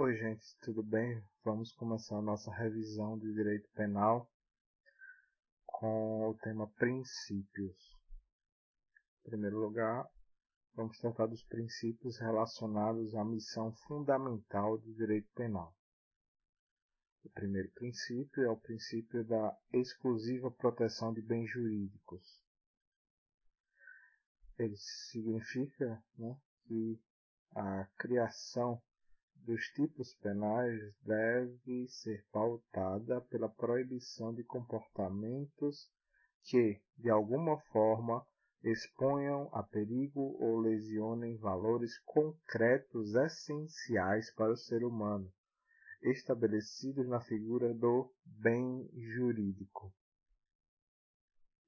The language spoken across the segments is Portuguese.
Oi, gente, tudo bem? Vamos começar a nossa revisão de direito penal com o tema princípios. Em primeiro lugar, vamos tratar dos princípios relacionados à missão fundamental do direito penal. O primeiro princípio é o princípio da exclusiva proteção de bens jurídicos. Ele significa né, que a criação dos tipos penais deve ser pautada pela proibição de comportamentos que, de alguma forma, exponham a perigo ou lesionem valores concretos essenciais para o ser humano, estabelecidos na figura do bem jurídico.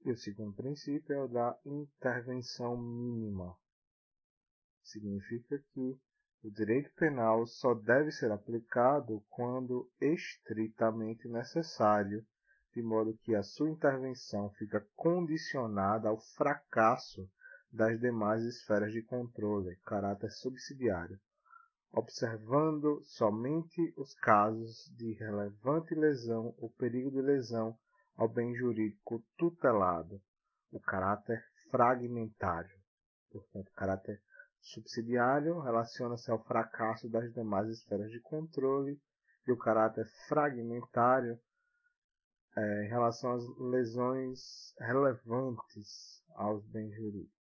E o segundo princípio é o da intervenção mínima. Significa que o direito penal só deve ser aplicado quando estritamente necessário, de modo que a sua intervenção fica condicionada ao fracasso das demais esferas de controle, caráter subsidiário, observando somente os casos de relevante lesão ou perigo de lesão ao bem jurídico tutelado, o caráter fragmentário, portanto, caráter subsidiário relaciona-se ao fracasso das demais esferas de controle e o caráter fragmentário é, em relação às lesões relevantes aos bens jurídicos.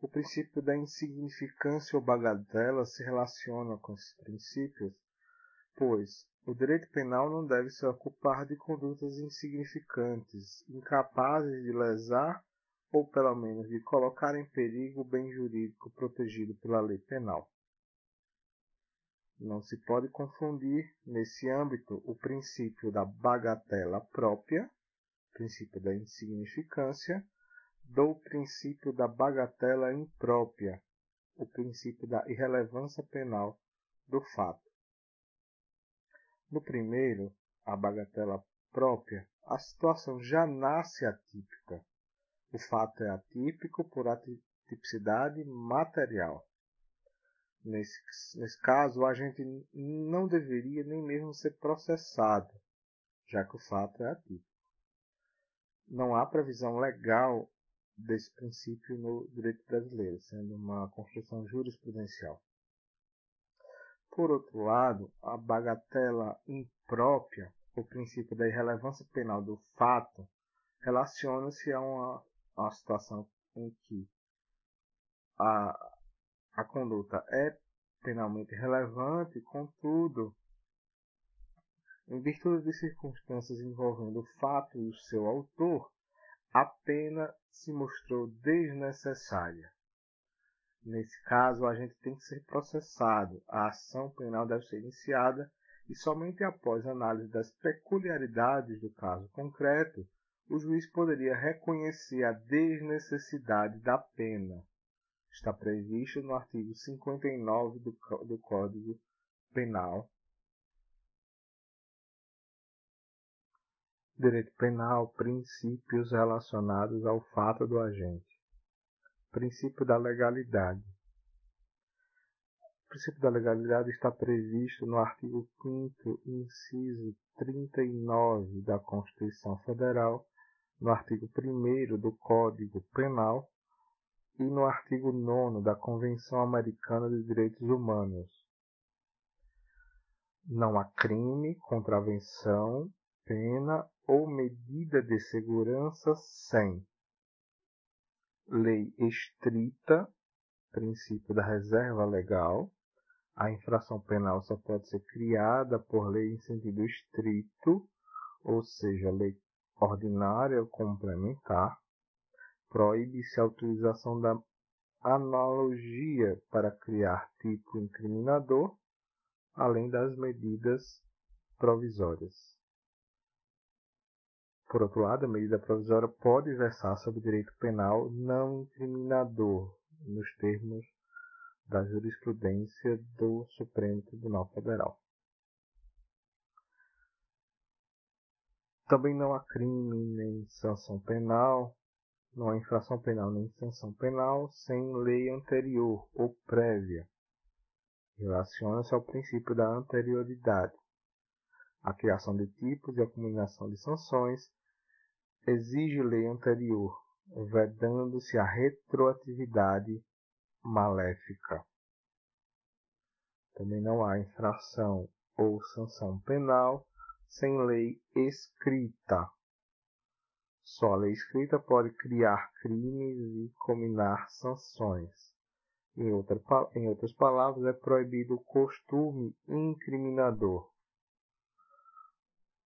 O princípio da insignificância ou bagatela se relaciona com esses princípios, pois o direito penal não deve se ocupar de condutas insignificantes, incapazes de lesar ou pelo menos de colocar em perigo o bem jurídico protegido pela lei penal. Não se pode confundir, nesse âmbito, o princípio da bagatela própria, princípio da insignificância, do princípio da bagatela imprópria, o princípio da irrelevância penal do fato. No primeiro, a bagatela própria, a situação já nasce atípica, o fato é atípico por atipicidade material. Nesse, nesse caso, o agente não deveria nem mesmo ser processado, já que o fato é atípico. Não há previsão legal desse princípio no direito brasileiro, sendo uma construção jurisprudencial. Por outro lado, a bagatela imprópria, o princípio da irrelevância penal do fato, relaciona-se a uma uma situação em que a, a conduta é penalmente relevante, contudo, em virtude de circunstâncias envolvendo o fato e o seu autor, a pena se mostrou desnecessária. Nesse caso, a gente tem que ser processado. A ação penal deve ser iniciada e somente após análise das peculiaridades do caso concreto o juiz poderia reconhecer a desnecessidade da pena. Está previsto no artigo 59 do, do Código Penal. Direito Penal, princípios relacionados ao fato do agente. Princípio da legalidade. O princípio da legalidade está previsto no artigo 5 inciso 39 da Constituição Federal no artigo 1 do Código Penal e no artigo 9 da Convenção Americana de Direitos Humanos. Não há crime, contravenção, pena ou medida de segurança sem lei estrita, princípio da reserva legal. A infração penal só pode ser criada por lei em sentido estrito, ou seja, lei ordinária ou complementar, proíbe-se a utilização da analogia para criar tipo incriminador, além das medidas provisórias. Por outro lado, a medida provisória pode versar sobre direito penal não incriminador, nos termos da jurisprudência do Supremo Tribunal Federal. Também não há crime nem sanção penal, não há infração penal nem sanção penal sem lei anterior ou prévia. Relaciona-se ao princípio da anterioridade. A criação de tipos e a combinação de sanções exige lei anterior, vedando-se a retroatividade maléfica. Também não há infração ou sanção penal sem lei escrita. Só a lei escrita pode criar crimes e combinar sanções. Em, outra, em outras palavras, é proibido o costume incriminador.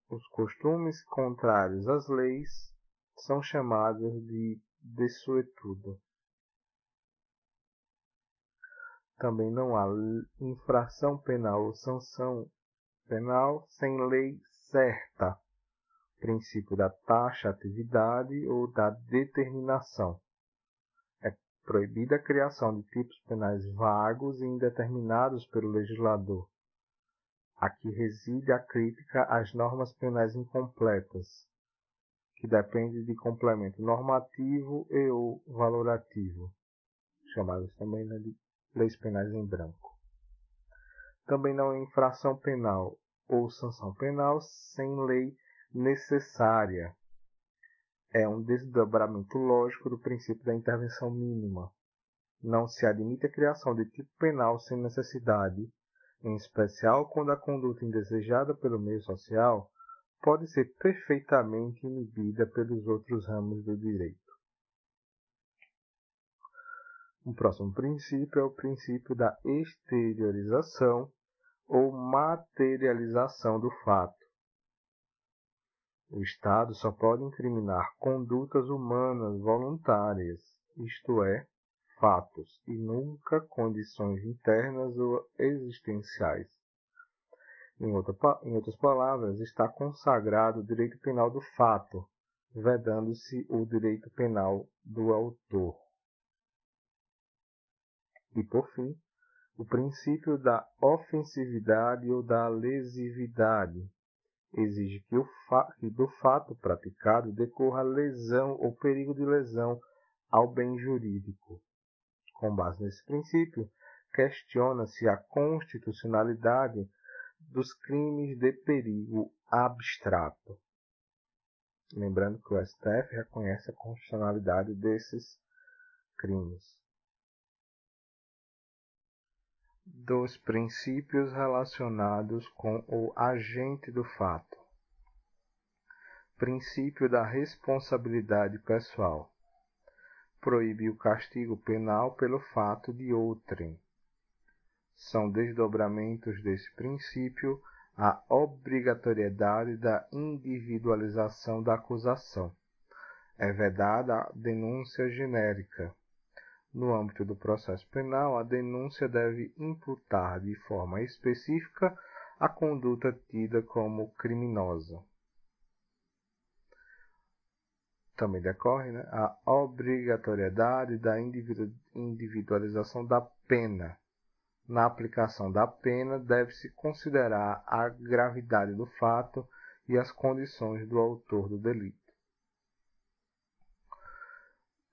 Os costumes contrários às leis são chamados de desuetudo. Também não há infração penal ou sanção penal sem lei certa, princípio da taxatividade ou da determinação. É proibida a criação de tipos penais vagos e indeterminados pelo legislador. Aqui reside a crítica às normas penais incompletas, que dependem de complemento normativo e ou valorativo, chamadas também né, de leis penais em branco. Também não é infração penal ou sanção penal sem lei necessária. É um desdobramento lógico do princípio da intervenção mínima. Não se admite a criação de tipo penal sem necessidade, em especial quando a conduta indesejada pelo meio social pode ser perfeitamente inibida pelos outros ramos do direito. O próximo princípio é o princípio da exteriorização ou materialização do fato. O Estado só pode incriminar condutas humanas voluntárias, isto é, fatos, e nunca condições internas ou existenciais. Em, outra, em outras palavras, está consagrado o direito penal do fato, vedando-se o direito penal do autor. E, por fim, o princípio da ofensividade ou da lesividade exige que, fa que do fato praticado decorra lesão ou perigo de lesão ao bem jurídico. Com base nesse princípio, questiona-se a constitucionalidade dos crimes de perigo abstrato. Lembrando que o STF reconhece a constitucionalidade desses crimes dos princípios relacionados com o agente do fato. Princípio da responsabilidade pessoal. Proíbe o castigo penal pelo fato de outrem. São desdobramentos desse princípio a obrigatoriedade da individualização da acusação. É vedada a denúncia genérica no âmbito do processo penal, a denúncia deve imputar de forma específica a conduta tida como criminosa. Também decorre né, a obrigatoriedade da individualização da pena. Na aplicação da pena, deve-se considerar a gravidade do fato e as condições do autor do delito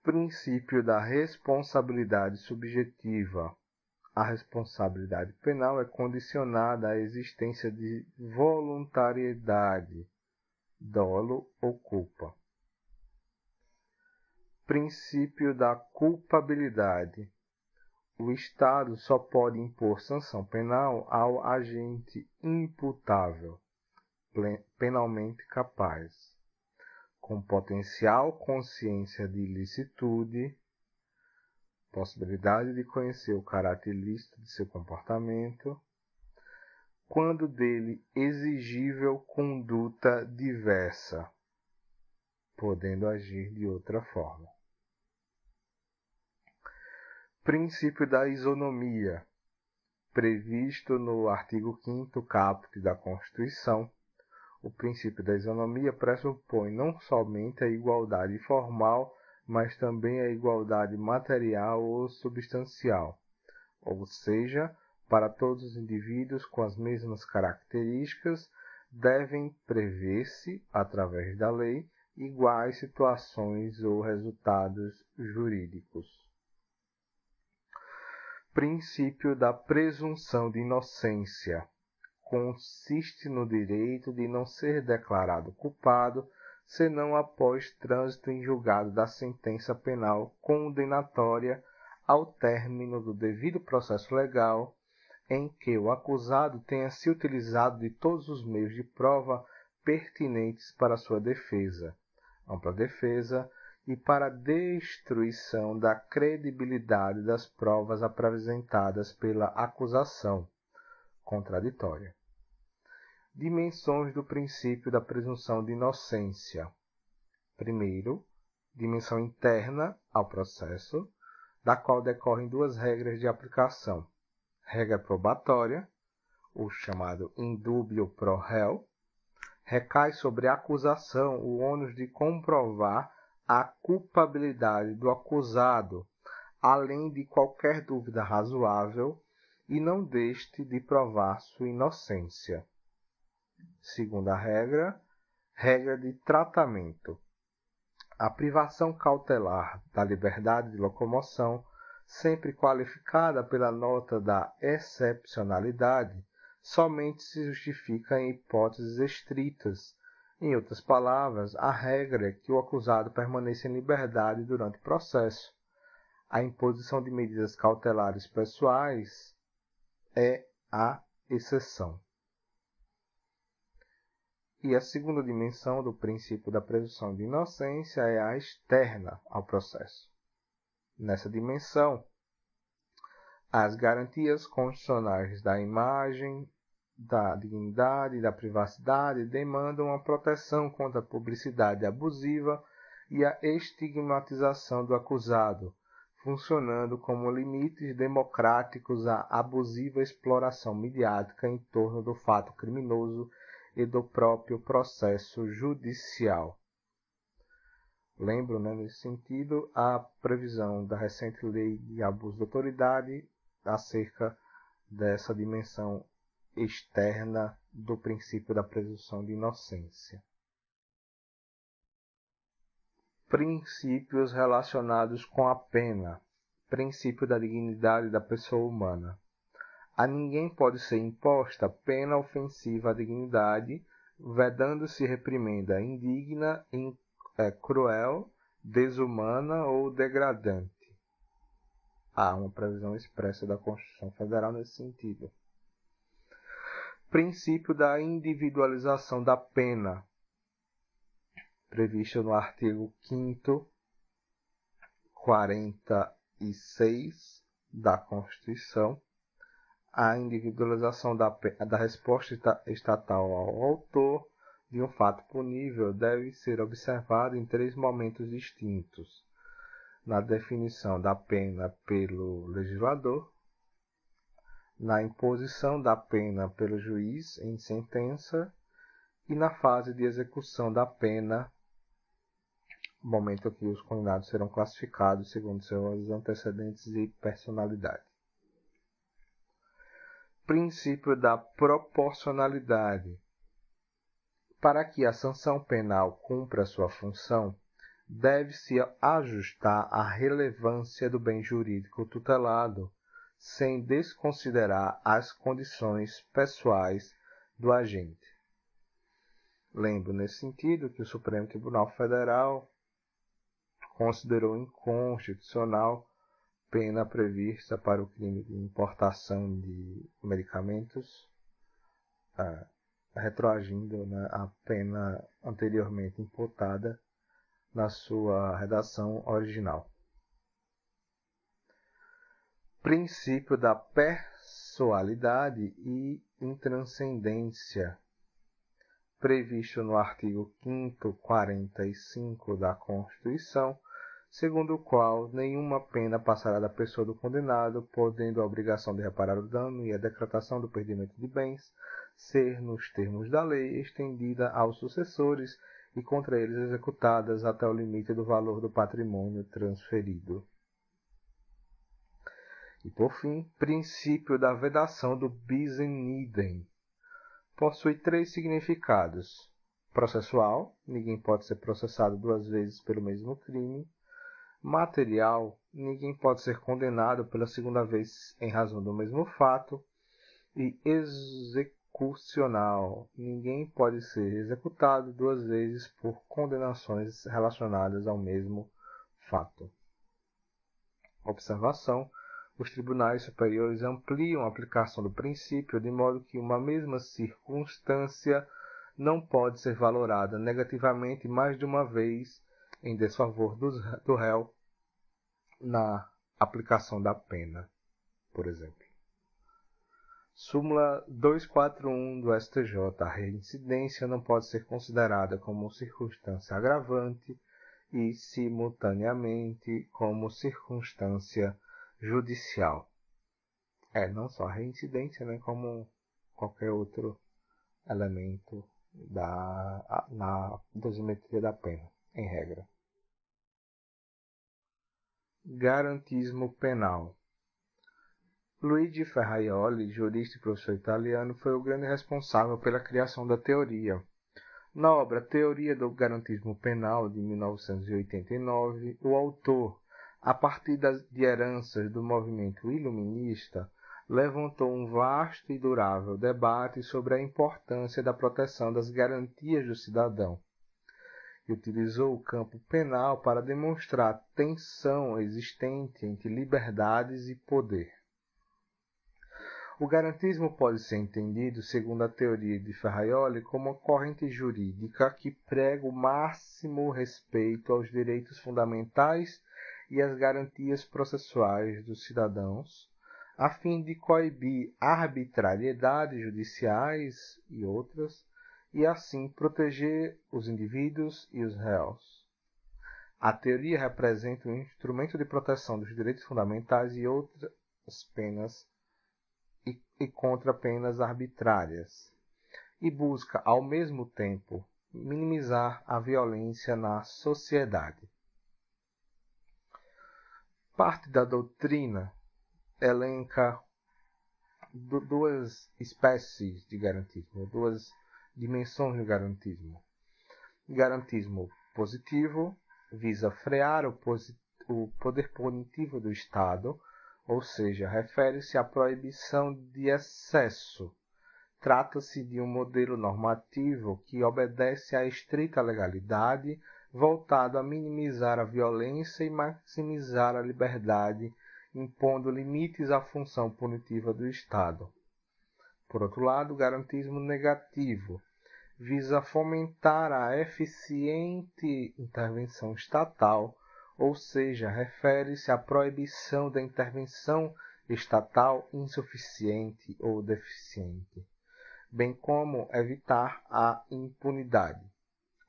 princípio da responsabilidade subjetiva. A responsabilidade penal é condicionada à existência de voluntariedade, dolo ou culpa. Princípio da culpabilidade. O Estado só pode impor sanção penal ao agente imputável, penalmente capaz com potencial consciência de ilicitude, possibilidade de conhecer o caráter ilícito de seu comportamento, quando dele exigível conduta diversa, podendo agir de outra forma. Princípio da isonomia, previsto no artigo 5 caput da Constituição, o princípio da isonomia pressupõe não somente a igualdade formal, mas também a igualdade material ou substancial, ou seja, para todos os indivíduos com as mesmas características, devem prever-se, através da lei, iguais situações ou resultados jurídicos. Princípio da presunção de inocência consiste no direito de não ser declarado culpado senão após trânsito em julgado da sentença penal condenatória ao término do devido processo legal em que o acusado tenha se utilizado de todos os meios de prova pertinentes para sua defesa, ampla defesa e para a destruição da credibilidade das provas apresentadas pela acusação contraditória. Dimensões do princípio da presunção de inocência. Primeiro, dimensão interna ao processo, da qual decorrem duas regras de aplicação. Regra probatória, o chamado indúbio pro réu, recai sobre a acusação o ônus de comprovar a culpabilidade do acusado, além de qualquer dúvida razoável, e não deste de provar sua inocência. Segunda regra, regra de tratamento. A privação cautelar da liberdade de locomoção, sempre qualificada pela nota da excepcionalidade, somente se justifica em hipóteses estritas. Em outras palavras, a regra é que o acusado permaneça em liberdade durante o processo. A imposição de medidas cautelares pessoais é a exceção. E a segunda dimensão do princípio da presunção de inocência é a externa ao processo. Nessa dimensão, as garantias constitucionais da imagem, da dignidade e da privacidade demandam a proteção contra a publicidade abusiva e a estigmatização do acusado, funcionando como limites democráticos à abusiva exploração midiática em torno do fato criminoso e do próprio processo judicial. Lembro, né, nesse sentido, a previsão da recente lei de abuso de autoridade acerca dessa dimensão externa do princípio da presunção de inocência. Princípios relacionados com a pena. Princípio da dignidade da pessoa humana. A ninguém pode ser imposta pena ofensiva à dignidade, vedando-se reprimenda indigna, in, é, cruel, desumana ou degradante. Há uma previsão expressa da Constituição Federal nesse sentido. Princípio da individualização da pena, previsto no artigo 5 46 da Constituição a individualização da, da resposta estatal ao autor de um fato punível deve ser observada em três momentos distintos: na definição da pena pelo legislador, na imposição da pena pelo juiz em sentença e na fase de execução da pena, momento que os condenados serão classificados segundo seus antecedentes e personalidade princípio da proporcionalidade. Para que a sanção penal cumpra sua função, deve-se ajustar à relevância do bem jurídico tutelado, sem desconsiderar as condições pessoais do agente. Lembro nesse sentido que o Supremo Tribunal Federal considerou inconstitucional pena prevista para o crime de importação de medicamentos, ah, retroagindo né, a pena anteriormente imputada na sua redação original. Princípio da pessoalidade e intranscendência, previsto no artigo 5 45 da Constituição, segundo o qual nenhuma pena passará da pessoa do condenado, podendo a obrigação de reparar o dano e a decretação do perdimento de bens ser, nos termos da lei, estendida aos sucessores e contra eles executadas até o limite do valor do patrimônio transferido. E por fim, princípio da vedação do bis in idem. Possui três significados: processual, ninguém pode ser processado duas vezes pelo mesmo crime material, ninguém pode ser condenado pela segunda vez em razão do mesmo fato, e execucional, ninguém pode ser executado duas vezes por condenações relacionadas ao mesmo fato. Observação: os tribunais superiores ampliam a aplicação do princípio de modo que uma mesma circunstância não pode ser valorada negativamente mais de uma vez em desfavor do réu na aplicação da pena, por exemplo. Súmula 241 do STJ. A reincidência não pode ser considerada como circunstância agravante e, simultaneamente, como circunstância judicial. É, não só a reincidência, né, como qualquer outro elemento da, na dosimetria da pena, em regra. Garantismo penal. Luigi Ferraioli, jurista e professor italiano, foi o grande responsável pela criação da teoria. Na obra Teoria do Garantismo Penal, de 1989, o autor, a partir das, de heranças do movimento iluminista, levantou um vasto e durável debate sobre a importância da proteção das garantias do cidadão e utilizou o campo penal para demonstrar a tensão existente entre liberdades e poder. O garantismo pode ser entendido, segundo a teoria de Ferraioli, como uma corrente jurídica que prega o máximo respeito aos direitos fundamentais e às garantias processuais dos cidadãos, a fim de coibir arbitrariedades judiciais e outras, e assim proteger os indivíduos e os réus. A teoria representa um instrumento de proteção dos direitos fundamentais e outras penas e, e contra penas arbitrárias, e busca, ao mesmo tempo, minimizar a violência na sociedade. Parte da doutrina elenca duas espécies de garantismo, duas dimensões do garantismo. Garantismo positivo visa frear o, o poder punitivo do Estado ou seja, refere-se à proibição de excesso. Trata-se de um modelo normativo que obedece à estrita legalidade, voltado a minimizar a violência e maximizar a liberdade, impondo limites à função punitiva do Estado. Por outro lado, o garantismo negativo visa fomentar a eficiente intervenção estatal ou seja, refere-se à proibição da intervenção estatal insuficiente ou deficiente, bem como evitar a impunidade.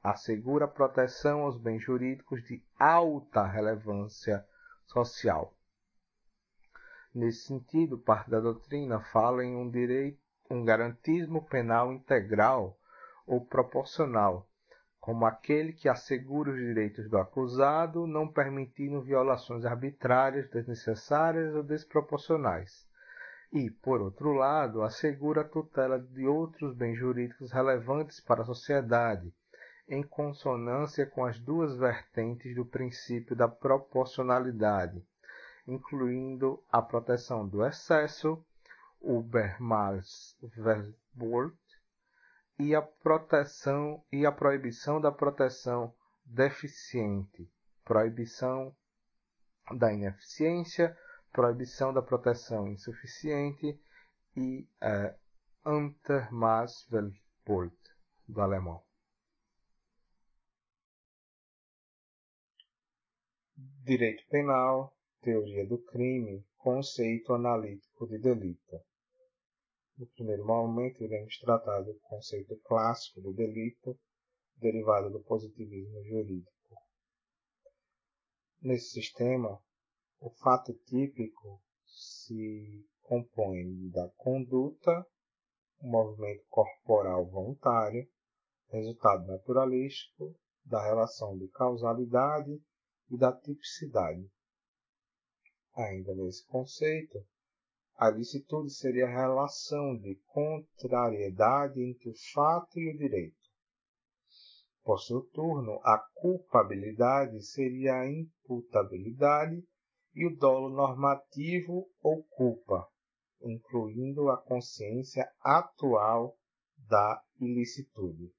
Assegura proteção aos bens jurídicos de alta relevância social. Nesse sentido, parte da doutrina fala em um direito, um garantismo penal integral ou proporcional, como aquele que assegura os direitos do acusado, não permitindo violações arbitrárias, desnecessárias ou desproporcionais. E, por outro lado, assegura a tutela de outros bens jurídicos relevantes para a sociedade, em consonância com as duas vertentes do princípio da proporcionalidade, incluindo a proteção do excesso, Ubermaßverbot, e a proteção e a proibição da proteção deficiente, proibição da ineficiência, proibição da proteção insuficiente e é, Untermaßverbot do alemão. Direito penal, teoria do crime, conceito analítico de delito. No primeiro momento, iremos tratar do conceito clássico do delito, derivado do positivismo jurídico. Nesse sistema, o fato típico se compõe da conduta, um movimento corporal voluntário, resultado naturalístico, da relação de causalidade e da tipicidade. Ainda nesse conceito, a licitude seria a relação de contrariedade entre o fato e o direito. Por seu turno, a culpabilidade seria a imputabilidade e o dolo normativo ou culpa, incluindo a consciência atual da ilicitude.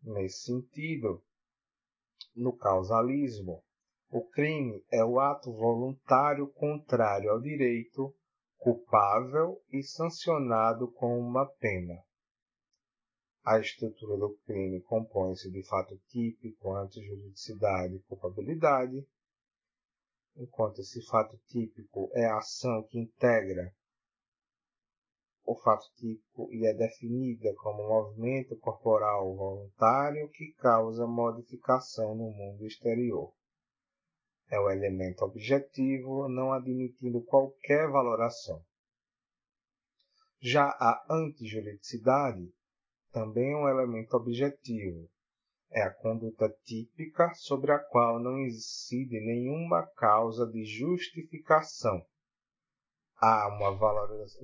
Nesse sentido, no causalismo, o crime é o ato voluntário contrário ao direito, culpável e sancionado com uma pena. A estrutura do crime compõe-se de fato típico, antijuridicidade e culpabilidade, enquanto esse fato típico é a ação que integra o fato típico e é definida como movimento corporal voluntário que causa modificação no mundo exterior. É o elemento objetivo, não admitindo qualquer valoração. Já a antijuridicidade também é um elemento objetivo, é a conduta típica sobre a qual não incide nenhuma causa de justificação. Há uma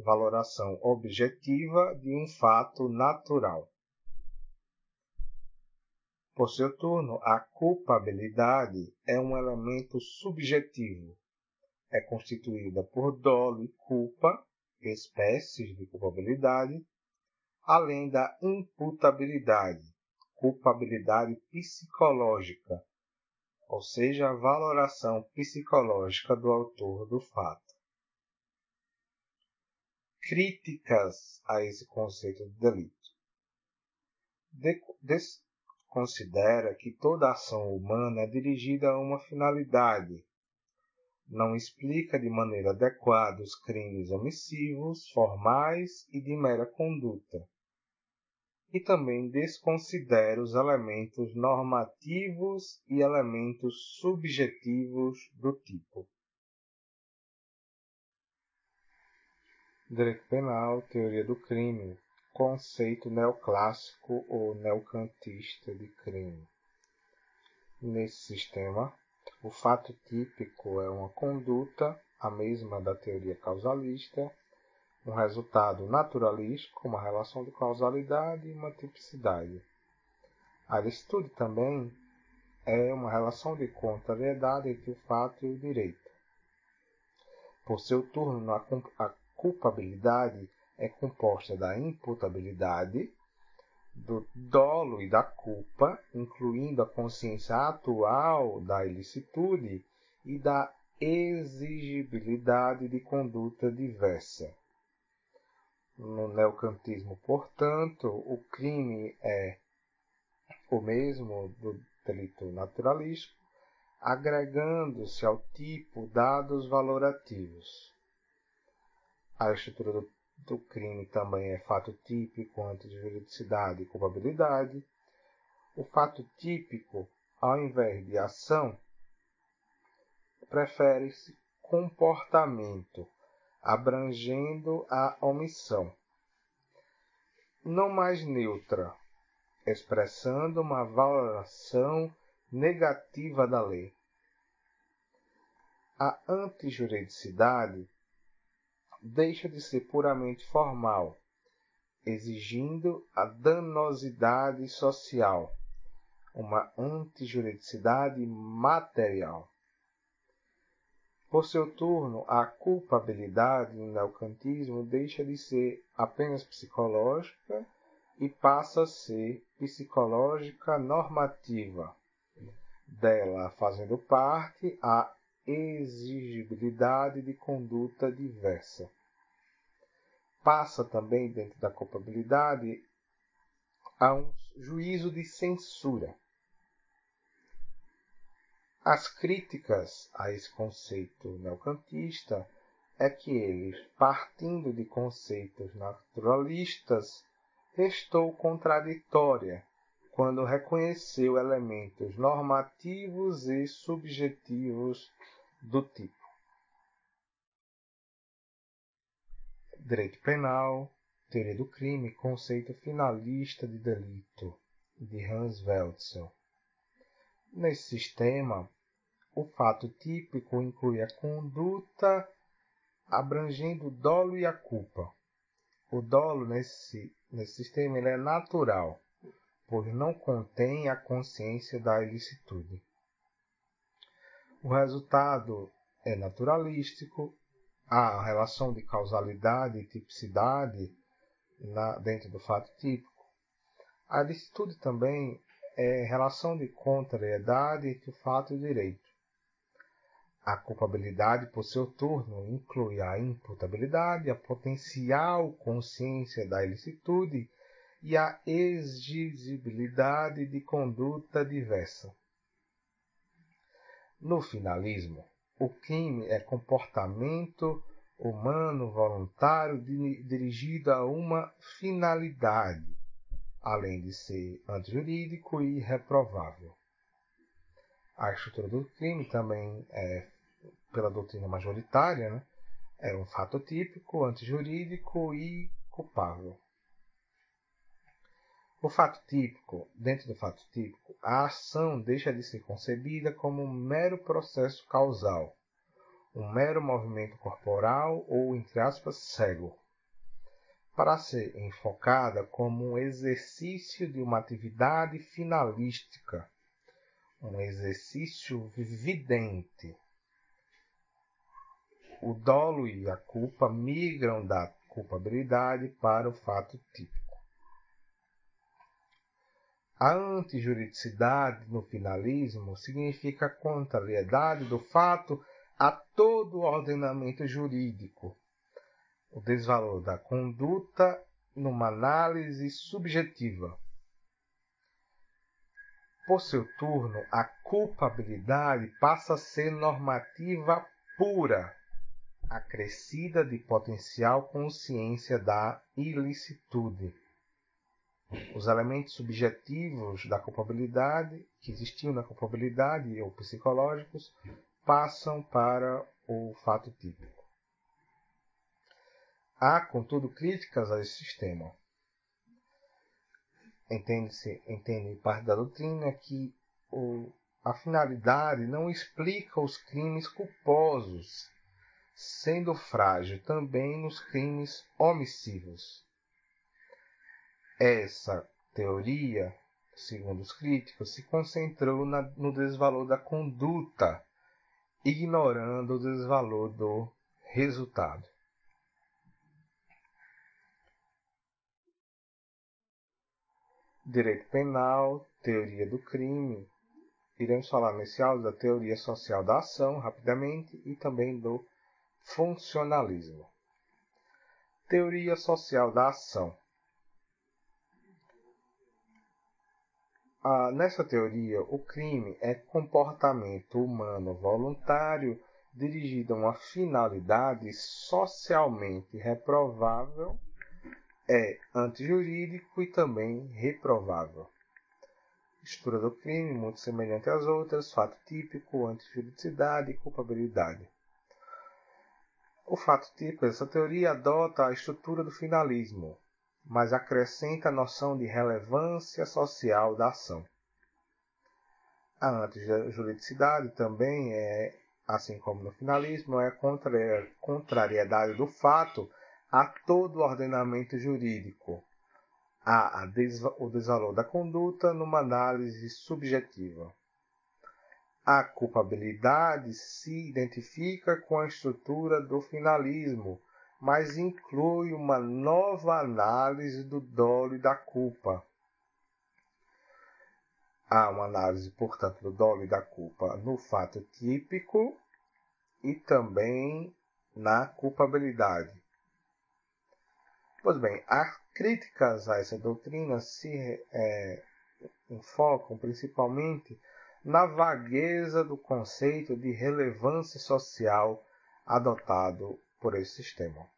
valoração objetiva de um fato natural. Por seu turno, a culpabilidade é um elemento subjetivo. É constituída por dolo e culpa, espécies de culpabilidade, além da imputabilidade, culpabilidade psicológica, ou seja, a valoração psicológica do autor do fato. Críticas a esse conceito de delito. Considera que toda ação humana é dirigida a uma finalidade. Não explica de maneira adequada os crimes omissivos, formais e de mera conduta e também desconsidera os elementos normativos e elementos subjetivos do tipo. Direito Penal, Teoria do Crime, conceito neoclássico ou neocantista de crime. Nesse sistema, o fato típico é uma conduta, a mesma da teoria causalista, um resultado naturalístico, uma relação de causalidade e uma tipicidade. A licitude também é uma relação de contrariedade entre o fato e o direito. Por seu turno, a culpabilidade é composta da imputabilidade, do dolo e da culpa, incluindo a consciência atual da ilicitude e da exigibilidade de conduta diversa. No neocantismo, portanto, o crime é o mesmo do delito naturalístico, agregando-se ao tipo dados valorativos. A estrutura do, do crime também é fato típico antes de juridicidade e culpabilidade. O fato típico, ao invés de ação, prefere-se comportamento abrangendo a omissão, não mais neutra, expressando uma valoração negativa da lei. A antijuridicidade deixa de ser puramente formal, exigindo a danosidade social, uma antijuridicidade material. Por seu turno, a culpabilidade no neocantismo deixa de ser apenas psicológica e passa a ser psicológica normativa, dela fazendo parte a exigibilidade de conduta diversa. Passa também dentro da culpabilidade a um juízo de censura as críticas a esse conceito neocantista é que ele, partindo de conceitos naturalistas, restou contraditória quando reconheceu elementos normativos e subjetivos do tipo direito penal, teoria do crime, conceito finalista de delito, de Hans Welzel. Nesse sistema, o fato típico inclui a conduta abrangendo o dolo e a culpa. O dolo nesse, nesse sistema ele é natural, pois não contém a consciência da ilicitude. O resultado é naturalístico, há relação de causalidade e tipicidade na, dentro do fato típico. A licitude também é relação de contrariedade entre o fato e o direito. A culpabilidade, por seu turno, inclui a imputabilidade, a potencial consciência da ilicitude e a exigibilidade de conduta diversa. No finalismo, o crime é comportamento humano voluntário dirigido a uma finalidade, além de ser antijurídico e reprovável. A estrutura do crime também é, pela doutrina majoritária, né, é um fato típico, antijurídico e culpável. O fato típico, dentro do fato típico, a ação deixa de ser concebida como um mero processo causal, um mero movimento corporal ou, entre aspas, cego, para ser enfocada como um exercício de uma atividade finalística, um exercício vidente. O dolo e a culpa migram da culpabilidade para o fato típico. A antijuridicidade no finalismo significa a contrariedade do fato a todo o ordenamento jurídico, o desvalor da conduta numa análise subjetiva. Por seu turno, a culpabilidade passa a ser normativa pura, acrescida de potencial consciência da ilicitude os elementos subjetivos da culpabilidade, que existiam na culpabilidade ou psicológicos, passam para o fato típico. Há, contudo, críticas a esse sistema. Entende-se, entende parte da doutrina que o, a finalidade não explica os crimes culposos, sendo frágil também nos crimes omissivos. Essa teoria, segundo os críticos, se concentrou na, no desvalor da conduta, ignorando o desvalor do resultado. Direito penal, teoria do crime. Iremos falar nesse áudio da teoria social da ação, rapidamente, e também do funcionalismo. Teoria social da ação. Ah, nessa teoria, o crime é comportamento humano voluntário dirigido a uma finalidade socialmente reprovável, é antijurídico e também reprovável. Estrutura do crime muito semelhante às outras, fato típico, antijuridicidade e culpabilidade. O fato típico dessa teoria adota a estrutura do finalismo, mas acrescenta a noção de relevância social da ação. A antijuridicidade também é, assim como no finalismo, é a contrariedade do fato a todo o ordenamento jurídico, há o desvalor da conduta numa análise subjetiva. A culpabilidade se identifica com a estrutura do finalismo, mas inclui uma nova análise do dolo e da culpa. Há uma análise, portanto, do dolo e da culpa no fato típico e também na culpabilidade. Pois bem, as críticas a essa doutrina se é, enfocam principalmente na vagueza do conceito de relevância social adotado por esse sistema.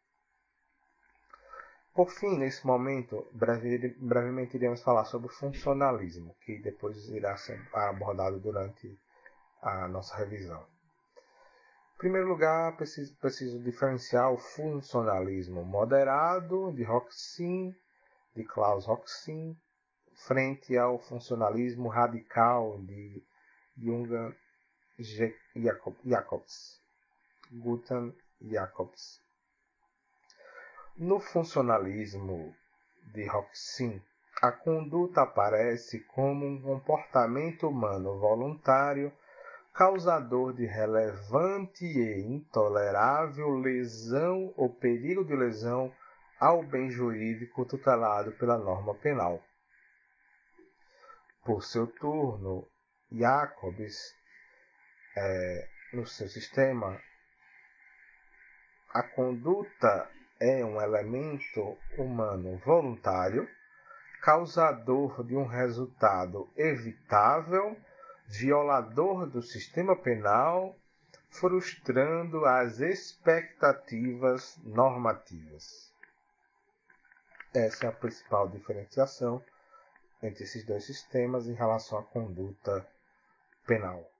Por fim, nesse momento, breve, brevemente iremos falar sobre o funcionalismo, que depois irá ser abordado durante a nossa revisão. Em primeiro lugar, preciso, preciso diferenciar o funcionalismo moderado de Roxin, de Klaus Roxin, frente ao funcionalismo radical de Jung Jacobs. Guten Jacobs. No funcionalismo de Roxin, a conduta aparece como um comportamento humano voluntário causador de relevante e intolerável lesão ou perigo de lesão ao bem jurídico tutelado pela norma penal. Por seu turno, Jacobs, é, no seu sistema, a conduta é um elemento humano voluntário, causador de um resultado evitável violador do sistema penal, frustrando as expectativas normativas. Essa é a principal diferenciação entre esses dois sistemas em relação à conduta penal.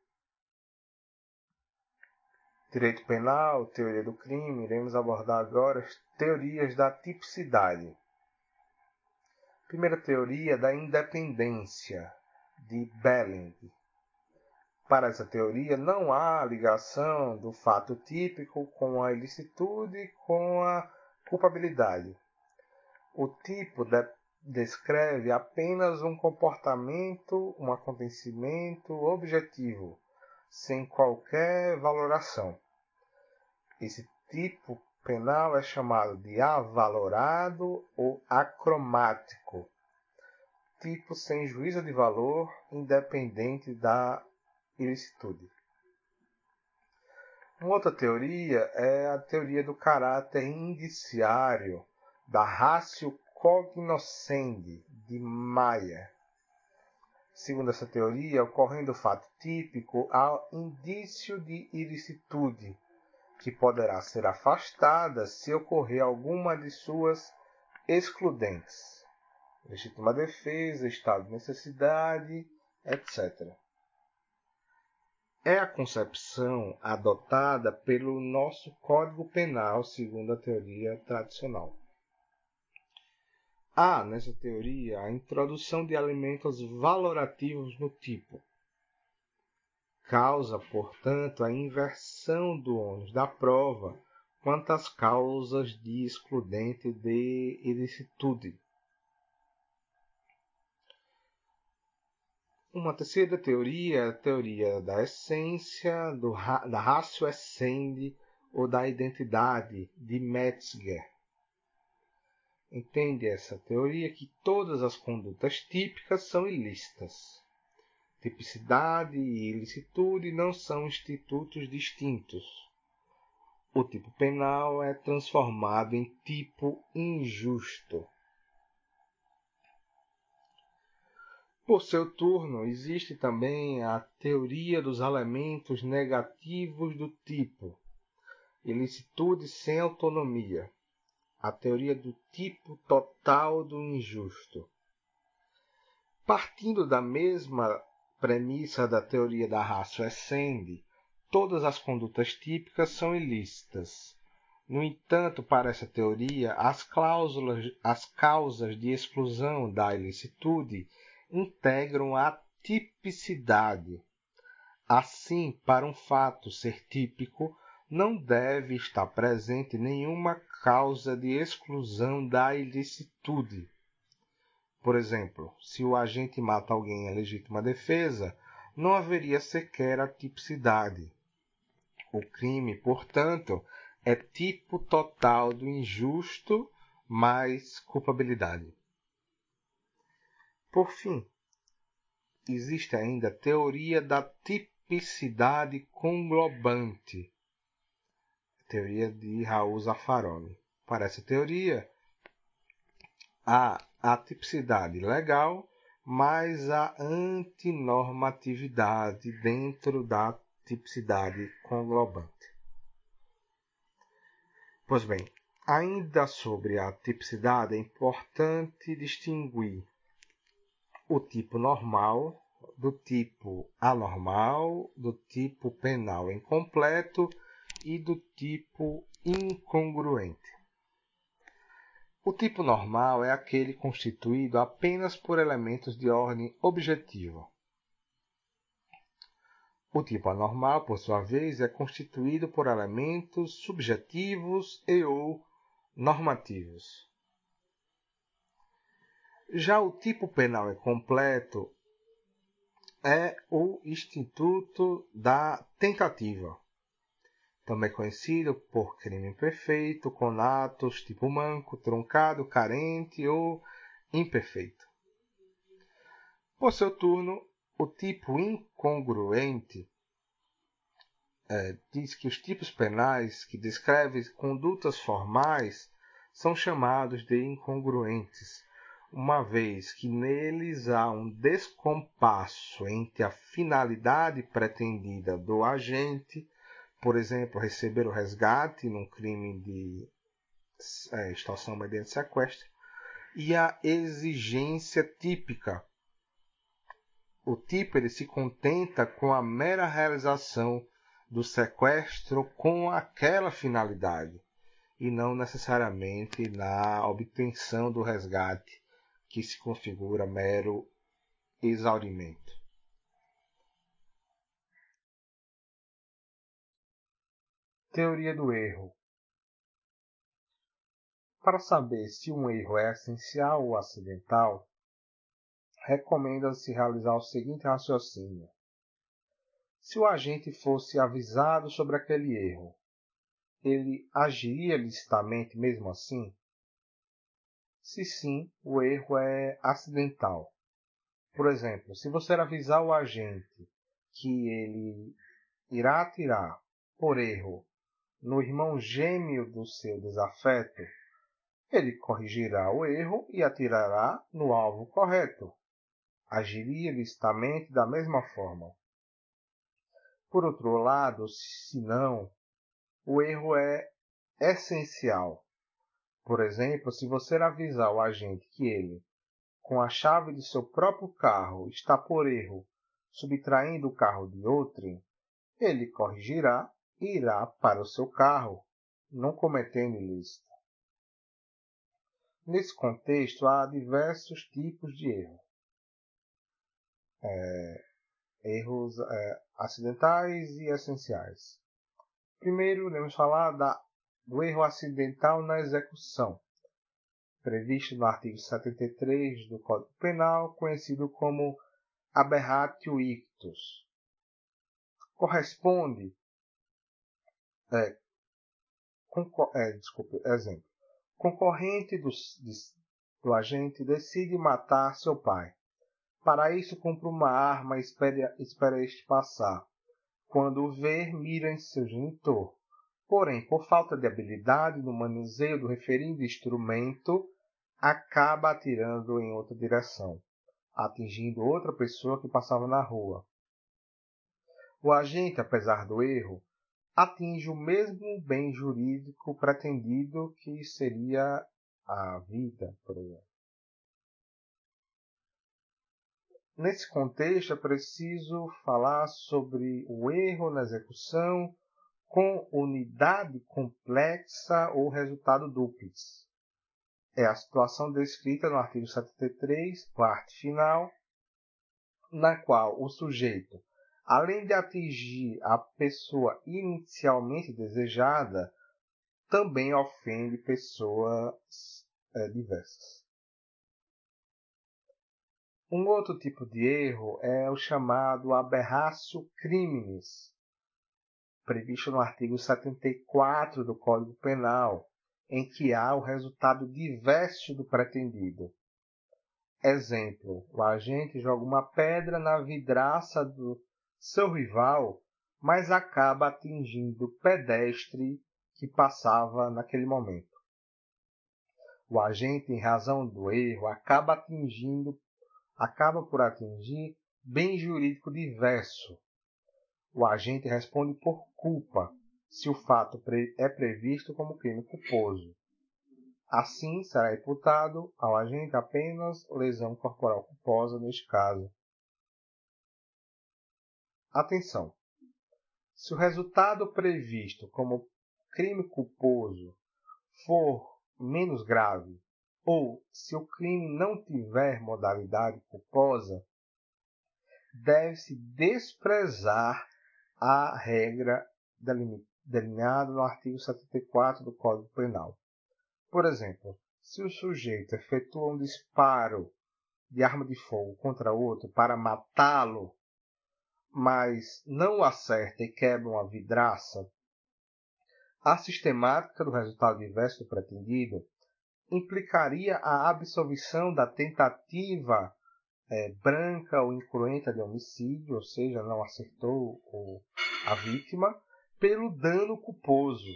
Direito penal, teoria do crime, iremos abordar agora as teorias da tipicidade. Primeira teoria da independência, de Belling, para essa teoria, não há ligação do fato típico com a ilicitude com a culpabilidade. O tipo de descreve apenas um comportamento, um acontecimento objetivo, sem qualquer valoração. Esse tipo penal é chamado de avalorado ou acromático, tipo sem juízo de valor, independente da ilicitude. Uma outra teoria é a teoria do caráter indiciário da ratio cognoscendi de Maia. Segundo essa teoria, ocorrendo o fato típico, há indício de ilicitude, que poderá ser afastada se ocorrer alguma de suas excludentes. Legítima defesa, estado de necessidade, etc é a concepção adotada pelo nosso Código Penal, segundo a teoria tradicional. Há, nessa teoria, a introdução de elementos valorativos no tipo. Causa, portanto, a inversão do ônus da prova quanto às causas de excludente de ilicitude. Uma terceira teoria é a teoria da essência, do, da ratio essendi ou da identidade de Metzger. Entende essa teoria que todas as condutas típicas são ilícitas. Tipicidade e ilicitude não são institutos distintos. O tipo penal é transformado em tipo injusto. Por seu turno, existe também a teoria dos elementos negativos do tipo ilicitude sem autonomia, a teoria do tipo total do injusto. Partindo da mesma premissa da teoria da raça essendi, todas as condutas típicas são ilícitas. No entanto, para essa teoria, as cláusulas, as causas de exclusão da ilicitude integram a tipicidade. Assim, para um fato ser típico, não deve estar presente nenhuma causa de exclusão da ilicitude. Por exemplo, se o agente mata alguém em legítima defesa, não haveria sequer a tipicidade. O crime, portanto, é tipo total do injusto mais culpabilidade. Por fim, existe ainda a teoria da tipicidade conglobante, teoria de Raul Zaffaroni. Para essa teoria, a tipicidade legal mais a antinormatividade dentro da tipicidade conglobante. Pois bem, ainda sobre a tipicidade, é importante distinguir o tipo normal, do tipo anormal, do tipo penal incompleto e do tipo incongruente. O tipo normal é aquele constituído apenas por elementos de ordem objetiva. O tipo anormal, por sua vez, é constituído por elementos subjetivos e ou normativos. Já o tipo penal é completo é o Instituto da Tentativa, também conhecido por crime perfeito, com atos tipo manco, truncado, carente ou imperfeito. Por seu turno, o tipo incongruente é, diz que os tipos penais que descrevem condutas formais são chamados de incongruentes, uma vez que neles há um descompasso entre a finalidade pretendida do agente, por exemplo, receber o resgate num crime de é, extorsão mediante sequestro, e a exigência típica. O tipo ele se contenta com a mera realização do sequestro com aquela finalidade e não necessariamente na obtenção do resgate que se configura mero exaurimento. Teoria do erro. Para saber se um erro é essencial ou acidental, recomenda-se realizar o seguinte raciocínio. Se o agente fosse avisado sobre aquele erro, ele agiria licitamente mesmo assim? Se sim, o erro é acidental. Por exemplo, se você avisar o agente que ele irá atirar, por erro, no irmão gêmeo do seu desafeto, ele corrigirá o erro e atirará no alvo correto. Agiria licitamente da mesma forma. Por outro lado, se não, o erro é essencial. Por exemplo, se você avisar o agente que ele, com a chave de seu próprio carro, está por erro subtraindo o carro de outrem, ele corrigirá irá para o seu carro, não cometendo ilícito. Nesse contexto, há diversos tipos de erro. É, erros é, acidentais e essenciais. Primeiro, devemos falar da do erro acidental na execução, previsto no artigo 73 do Código Penal, conhecido como aberratio ictus. Corresponde. É, é, desculpe, exemplo. Concorrente do, de, do agente decide matar seu pai. Para isso, compra uma arma e espera, espera este passar. Quando o ver, mira em seu genitor porém, por falta de habilidade no manuseio do referido instrumento, acaba atirando em outra direção, atingindo outra pessoa que passava na rua. O agente, apesar do erro, atinge o mesmo bem jurídico pretendido que seria a vida, por exemplo. Nesse contexto, é preciso falar sobre o erro na execução com unidade complexa ou resultado duplex. É a situação descrita no artigo 73, parte final, na qual o sujeito, além de atingir a pessoa inicialmente desejada, também ofende pessoas é, diversas. Um outro tipo de erro é o chamado aberratio criminis, previsto no artigo 74 do Código Penal, em que há o resultado diverso do pretendido. Exemplo: o agente joga uma pedra na vidraça do seu rival, mas acaba atingindo o pedestre que passava naquele momento. O agente, em razão do erro, acaba atingindo, acaba por atingir bem jurídico diverso, o agente responde por culpa, se o fato é previsto como crime culposo. Assim, será imputado ao agente apenas lesão corporal culposa neste caso. Atenção! Se o resultado previsto como crime culposo for menos grave, ou se o crime não tiver modalidade culposa, deve-se desprezar a regra delineada no artigo 74 do Código Penal. Por exemplo, se o sujeito efetua um disparo de arma de fogo contra outro para matá-lo, mas não acerta e quebra uma vidraça, a sistemática do resultado diverso do pretendido implicaria a absolvição da tentativa é, branca ou incruenta de homicídio, ou seja, não acertou o, a vítima, pelo dano culposo.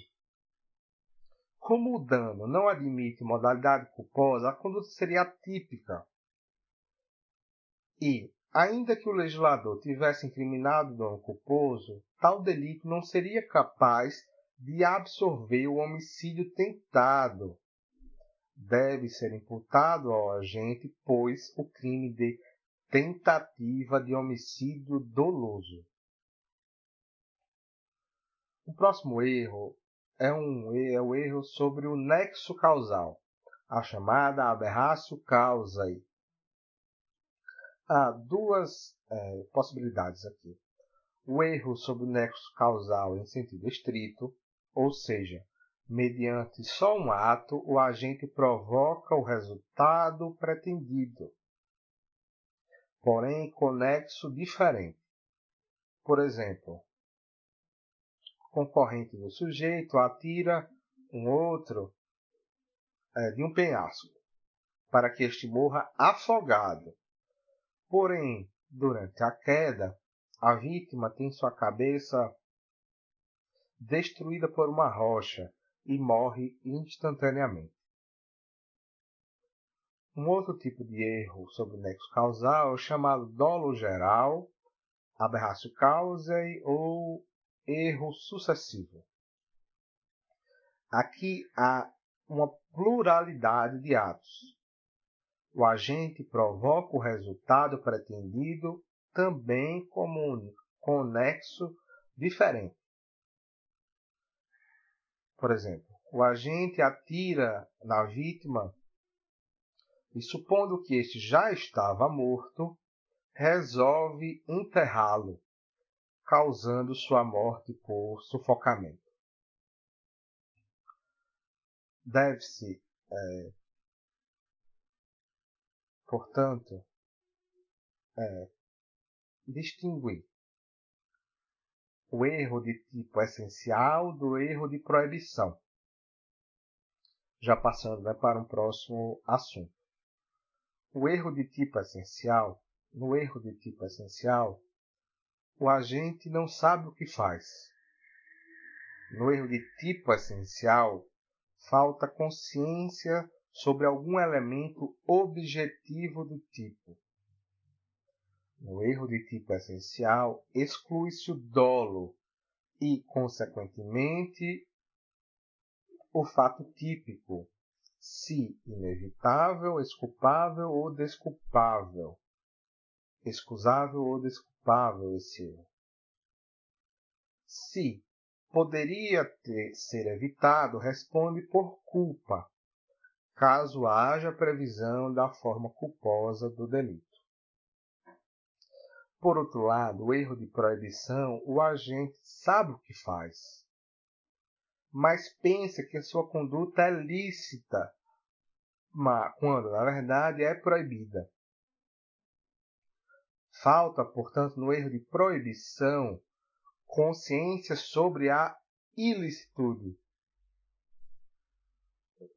Como o dano não admite modalidade culposa, a conduta seria atípica. E, ainda que o legislador tivesse incriminado o dano culposo, tal delito não seria capaz de absorver o homicídio tentado. Deve ser imputado ao agente, pois, o crime de tentativa de homicídio doloso. O próximo erro é, um, é o erro sobre o nexo causal, a chamada aberratio causae. Há duas é, possibilidades aqui. O erro sobre o nexo causal em sentido estrito, ou seja, mediante só um ato, o agente provoca o resultado pretendido porém conexo diferente. Por exemplo, o concorrente do sujeito atira um outro é, de um penhasco para que este morra afogado. Porém, durante a queda, a vítima tem sua cabeça destruída por uma rocha e morre instantaneamente. Um outro tipo de erro sobre o nexo causal é chamado dolo geral, aberratio causae ou erro sucessivo. Aqui há uma pluralidade de atos. O agente provoca o resultado pretendido também como um conexo diferente. Por exemplo, o agente atira na vítima e supondo que este já estava morto, resolve enterrá-lo, causando sua morte por sufocamento. Deve-se, é, portanto, é, distinguir o erro de tipo essencial do erro de proibição. Já passando né, para um próximo assunto. O erro de tipo essencial, no erro de tipo essencial, o agente não sabe o que faz. No erro de tipo essencial, falta consciência sobre algum elemento objetivo do tipo. No erro de tipo essencial, exclui-se o dolo e, consequentemente, o fato típico, se inevitável, exculpável ou desculpável. Excusável ou desculpável esse erro. Se poderia ter, ser evitado, responde por culpa, caso haja previsão da forma culposa do delito. Por outro lado, o erro de proibição, o agente sabe o que faz, mas pensa que a sua conduta é lícita quando, na verdade, é proibida. Falta, portanto, no erro de proibição, consciência sobre a ilicitude.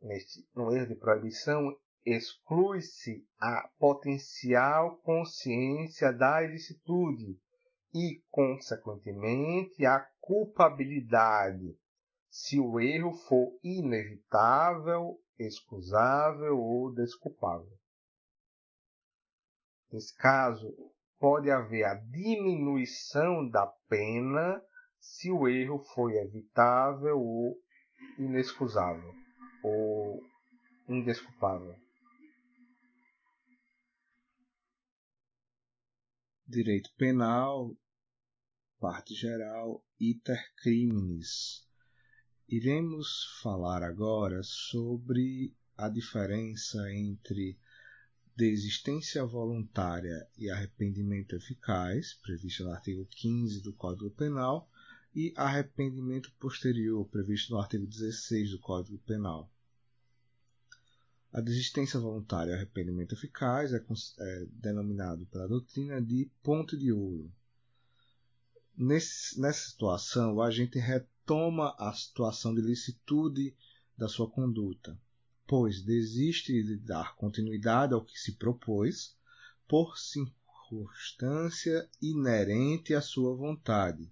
Neste, no erro de proibição, exclui-se a potencial consciência da ilicitude e, consequentemente, a culpabilidade, se o erro for inevitável excusável ou desculpável. Nesse caso, pode haver a diminuição da pena se o erro foi evitável ou inexcusável ou indesculpável. Direito penal, parte geral, iter criminis. Iremos falar agora sobre a diferença entre desistência voluntária e arrependimento eficaz, prevista no artigo 15 do Código Penal, e arrependimento posterior, previsto no artigo 16 do Código Penal. A desistência voluntária e arrependimento eficaz é, é denominado pela doutrina de ponto de ouro, Nesse, nessa situação, o agente retoma a situação de licitude da sua conduta, pois desiste de dar continuidade ao que se propôs por circunstância inerente à sua vontade,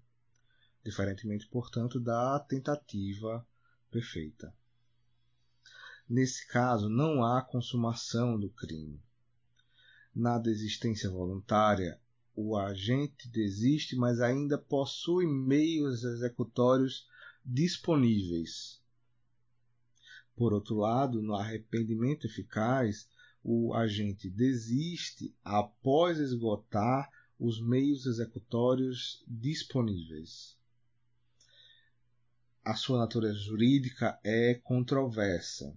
diferentemente, portanto, da tentativa perfeita. Nesse caso, não há consumação do crime. Na desistência voluntária, o agente desiste, mas ainda possui meios executórios disponíveis. Por outro lado, no arrependimento eficaz, o agente desiste após esgotar os meios executórios disponíveis. A sua natureza jurídica é controversa.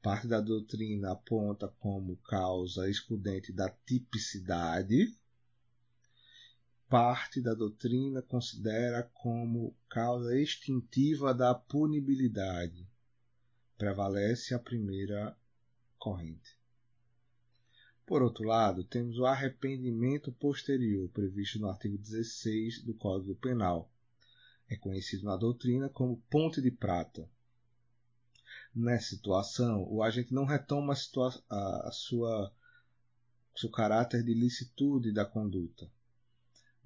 Parte da doutrina aponta como causa excludente da tipicidade, parte da doutrina considera como causa extintiva da punibilidade. Prevalece a primeira corrente. Por outro lado, temos o arrependimento posterior, previsto no artigo 16 do Código Penal. É conhecido na doutrina como ponte de prata. Nessa situação, o agente não retoma a, a, a sua seu caráter de licitude da conduta.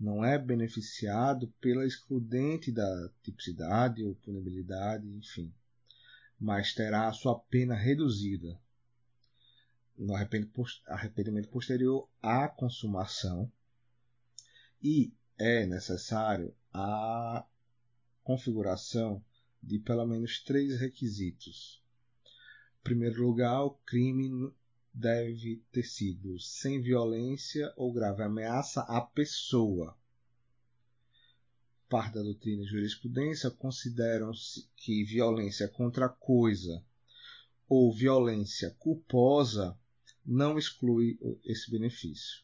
Não é beneficiado pela excludente da tipicidade ou punibilidade, enfim, mas terá a sua pena reduzida, no arrependimento posterior à consumação e é necessário a configuração de pelo menos três requisitos. Em primeiro lugar, o crime deve ter sido sem violência ou grave ameaça à pessoa. Parte da doutrina e jurisprudência consideram que violência contra a coisa ou violência culposa não exclui esse benefício.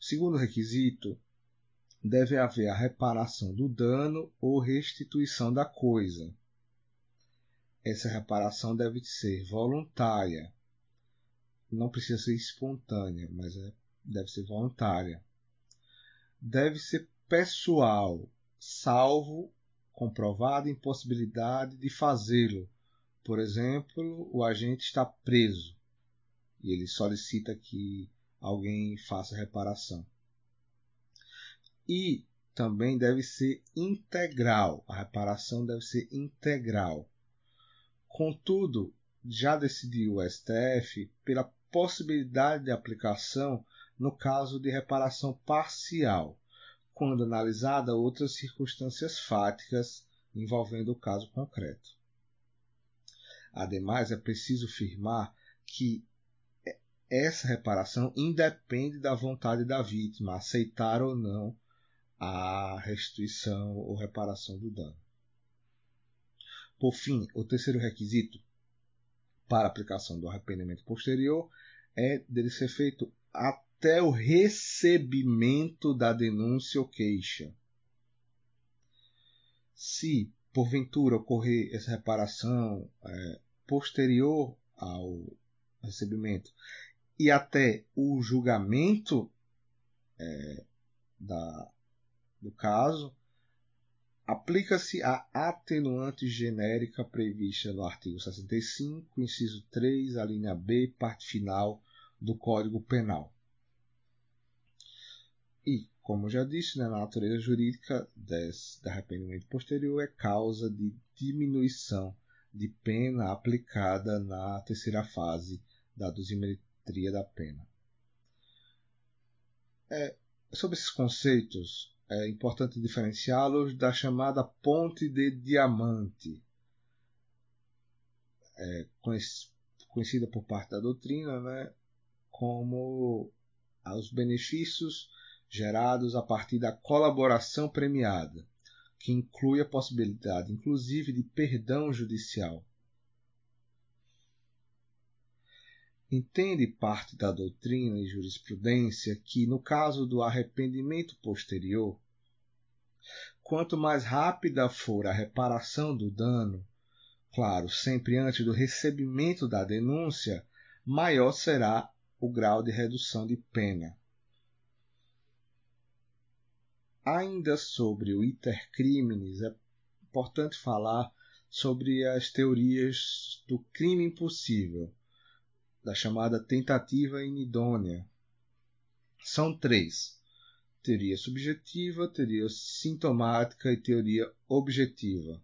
Segundo requisito, deve haver a reparação do dano ou restituição da coisa. Essa reparação deve ser voluntária. Não precisa ser espontânea, mas é, deve ser voluntária. Deve ser pessoal, salvo comprovada impossibilidade de fazê-lo. Por exemplo, o agente está preso e ele solicita que alguém faça reparação. E também deve ser integral, a reparação deve ser integral. Contudo, já decidiu o STF pela possibilidade de aplicação no caso de reparação parcial, quando analisada outras circunstâncias fáticas envolvendo o caso concreto. Ademais, é preciso afirmar que essa reparação independe da vontade da vítima, aceitar ou não a restituição ou reparação do dano. Por fim, o terceiro requisito para aplicação do arrependimento posterior é dele ser feito até o recebimento da denúncia ou queixa. Se porventura ocorrer essa reparação é, posterior ao recebimento e até o julgamento é, da, do caso, aplica-se a atenuante genérica prevista no artigo 65, inciso 3, a linha B, parte final do Código Penal. E, como já disse, né, na natureza jurídica desse arrependimento posterior é causa de diminuição de pena aplicada na terceira fase da dosimetria tria da pena. É, sobre esses conceitos, é importante diferenciá-los da chamada ponte de diamante, é, conhecida por parte da doutrina né, como os benefícios gerados a partir da colaboração premiada, que inclui a possibilidade, inclusive, de perdão judicial. Entende parte da doutrina e jurisprudência que, no caso do arrependimento posterior, quanto mais rápida for a reparação do dano, claro, sempre antes do recebimento da denúncia, maior será o grau de redução de pena. Ainda sobre o iter criminis, é importante falar sobre as teorias do crime impossível, da chamada tentativa inidônea. São três: teoria subjetiva, teoria sintomática e teoria objetiva.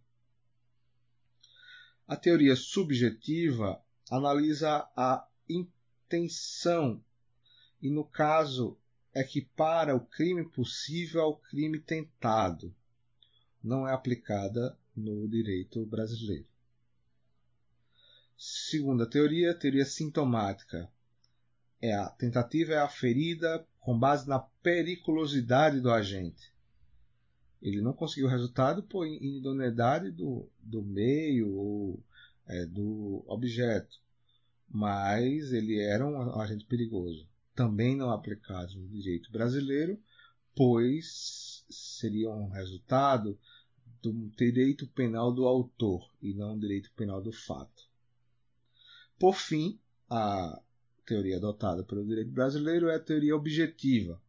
A teoria subjetiva analisa a intenção e, no caso, equipara o crime possível ao crime tentado. Não é aplicada no direito brasileiro. Segunda teoria, teoria sintomática. É a tentativa é aferida com base na periculosidade do agente. Ele não conseguiu resultado por idoneidade do, do meio ou é, do objeto, mas ele era um agente perigoso. Também não aplicado no direito brasileiro, pois seria um resultado do direito penal do autor e não direito penal do fato. Por fim, a teoria adotada pelo direito brasileiro é a teoria objetiva.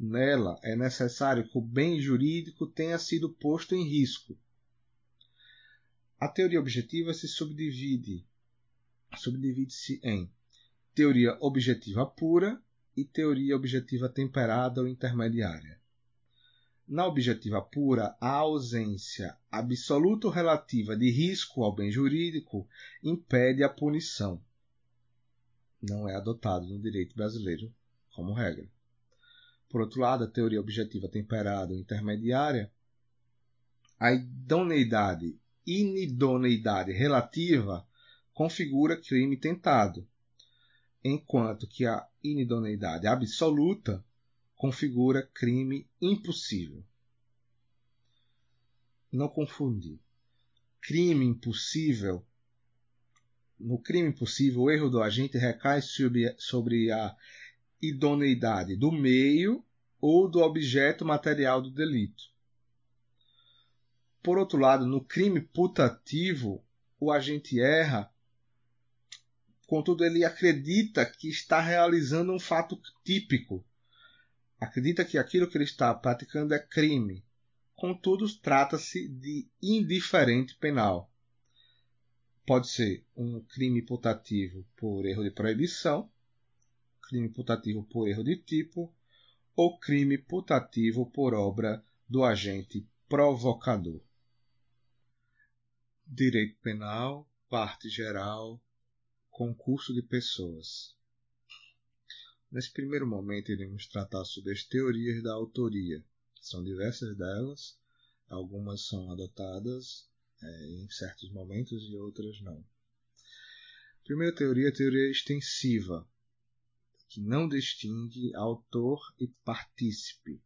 Nela é necessário que o bem jurídico tenha sido posto em risco. A teoria objetiva se subdivide subdivide-se em teoria objetiva pura e teoria objetiva temperada ou intermediária. Na objetiva pura, a ausência absoluta ou relativa de risco ao bem jurídico impede a punição. Não é adotado no direito brasileiro como regra. Por outro lado, a teoria objetiva temperada ou intermediária, a idoneidade, inidoneidade relativa configura crime tentado, enquanto que a inidoneidade absoluta configura crime impossível. Não confundir. Crime impossível. No crime impossível, o erro do agente recai sobre a idoneidade do meio ou do objeto material do delito. Por outro lado, no crime putativo, o agente erra, contudo, ele acredita que está realizando um fato típico, acredita que aquilo que ele está praticando é crime. Contudo, trata-se de indiferente penal. Pode ser um crime putativo por erro de proibição, crime putativo por erro de tipo ou crime putativo por obra do agente provocador. Direito Penal, Parte Geral, Concurso de Pessoas. Nesse primeiro momento, iremos tratar sobre as teorias da autoria. São diversas delas, algumas são adotadas é, em certos momentos e outras não. Primeira teoria é a teoria extensiva, que não distingue autor e partícipe,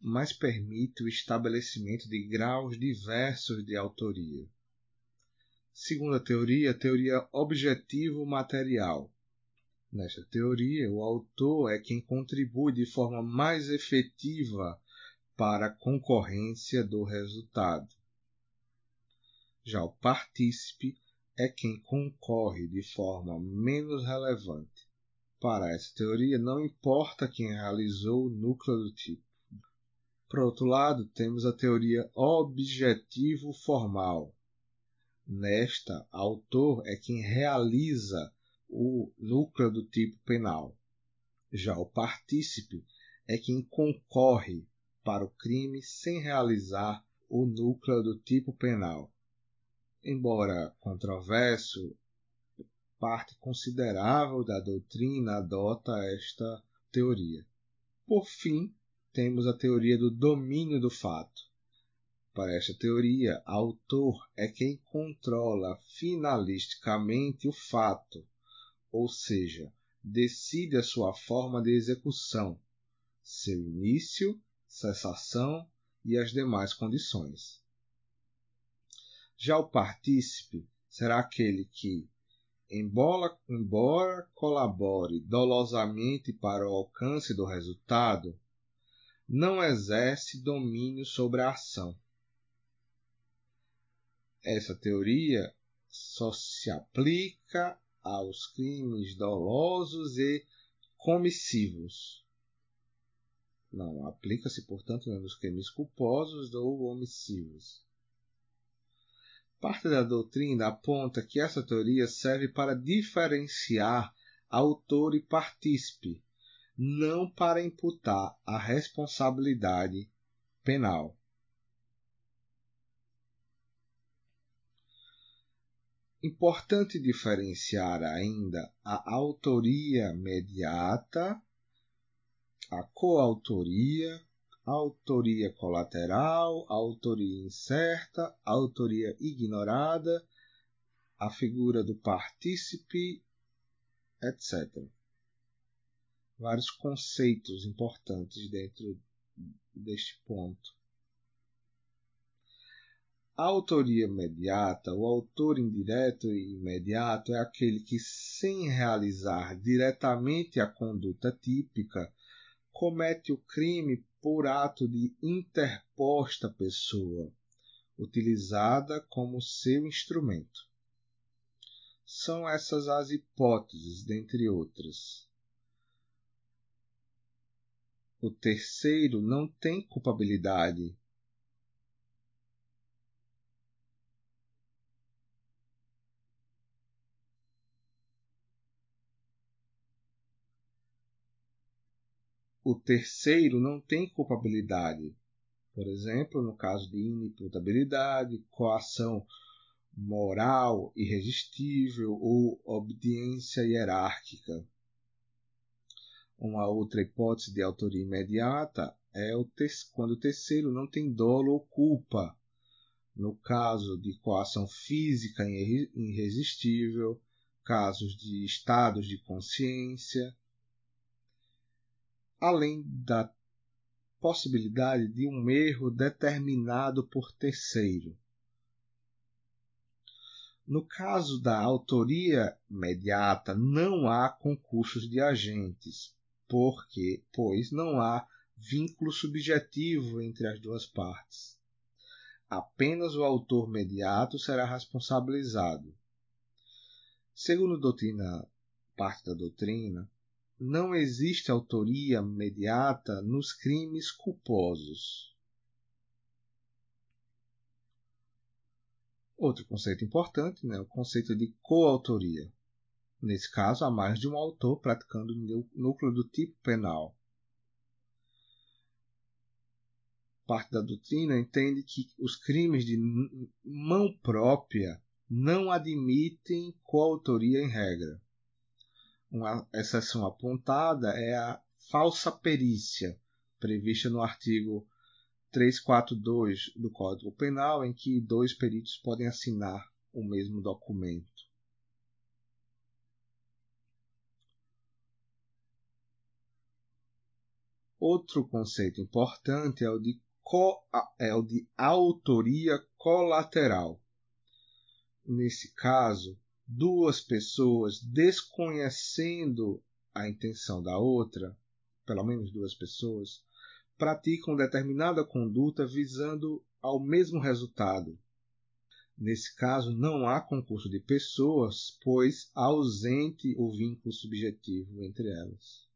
mas permite o estabelecimento de graus diversos de autoria. Segunda teoria, a teoria objetivo-material, Nesta teoria, o autor é quem contribui de forma mais efetiva para a concorrência do resultado. Já o partícipe é quem concorre de forma menos relevante. Para essa teoria, não importa quem realizou o núcleo do tipo. Por outro lado, temos a teoria objetivo-formal. Nesta, autor é quem realiza o núcleo do tipo penal. Já o partícipe é quem concorre para o crime sem realizar o núcleo do tipo penal. Embora controverso, parte considerável da doutrina adota esta teoria. Por fim, temos a teoria do domínio do fato. Para esta teoria, autor é quem controla finalisticamente o fato, ou seja, decide a sua forma de execução, seu início, cessação e as demais condições. Já o partícipe será aquele que, embora, embora colabore dolosamente para o alcance do resultado, não exerce domínio sobre a ação. Essa teoria só se aplica aos crimes dolosos e comissivos. Não aplica-se, portanto, nos crimes culposos ou omissivos. Parte da doutrina aponta que essa teoria serve para diferenciar autor e partícipe, não para imputar a responsabilidade penal. Importante diferenciar ainda a autoria mediata, a coautoria, autoria colateral, autoria incerta, autoria ignorada, a figura do partícipe, etc. Vários conceitos importantes dentro deste ponto. A autoria imediata, o autor indireto e imediato é aquele que, sem realizar diretamente a conduta típica, comete o crime por ato de interposta pessoa, utilizada como seu instrumento. São essas as hipóteses, dentre outras. O terceiro não tem culpabilidade o terceiro não tem culpabilidade. Por exemplo, no caso de inimputabilidade, coação moral irresistível ou obediência hierárquica. Uma outra hipótese de autoria imediata é o quando o terceiro não tem dolo ou culpa. No caso de coação física irresistível, casos de estados de consciência, além da possibilidade de um erro determinado por terceiro. No caso da autoria imediata, não há concursos de agentes, porque, pois não há vínculo subjetivo entre as duas partes. Apenas o autor imediato será responsabilizado. Segundo a doutrina, parte da doutrina, não existe autoria imediata nos crimes culposos. Outro conceito importante é né, o conceito de coautoria. Nesse caso, há mais de um autor praticando o núcleo do tipo penal. Parte da doutrina entende que os crimes de mão própria não admitem coautoria em regra uma exceção apontada é a falsa perícia, prevista no artigo 342 do Código Penal, em que dois peritos podem assinar o mesmo documento. Outro conceito importante é o de, co, é o de autoria colateral. Nesse caso, duas pessoas desconhecendo a intenção da outra, pelo menos duas pessoas, praticam determinada conduta visando ao mesmo resultado. Nesse caso, não há concurso de pessoas, pois ausente o vínculo subjetivo entre elas.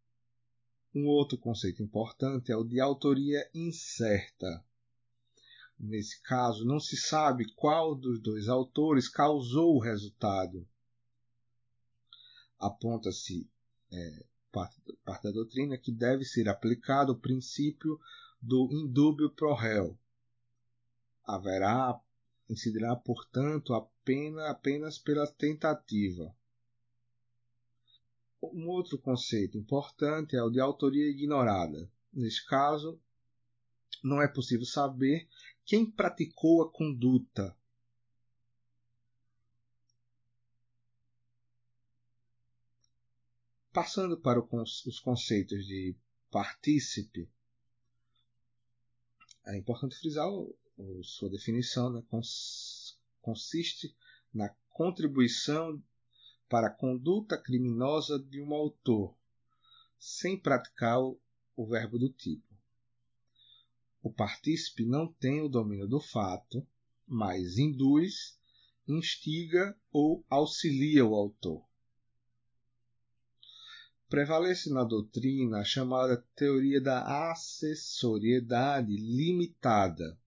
Um outro conceito importante é o de autoria incerta. Nesse caso, não se sabe qual dos dois autores causou o resultado. Aponta-se é, parte, parte da doutrina que deve ser aplicado o princípio do indúbio pro réu. Haverá, incidirá, portanto, a pena apenas pela tentativa. Um outro conceito importante é o de autoria ignorada. Neste caso, não é possível saber quem praticou a conduta. Passando para os conceitos de partícipe, é importante frisar sua definição, né? consiste na contribuição para a conduta criminosa de um autor, sem praticar o verbo do tipo. O partícipe não tem o domínio do fato, mas induz, instiga ou auxilia o autor. prevalece na doutrina a chamada teoria da acessoriedade limitada,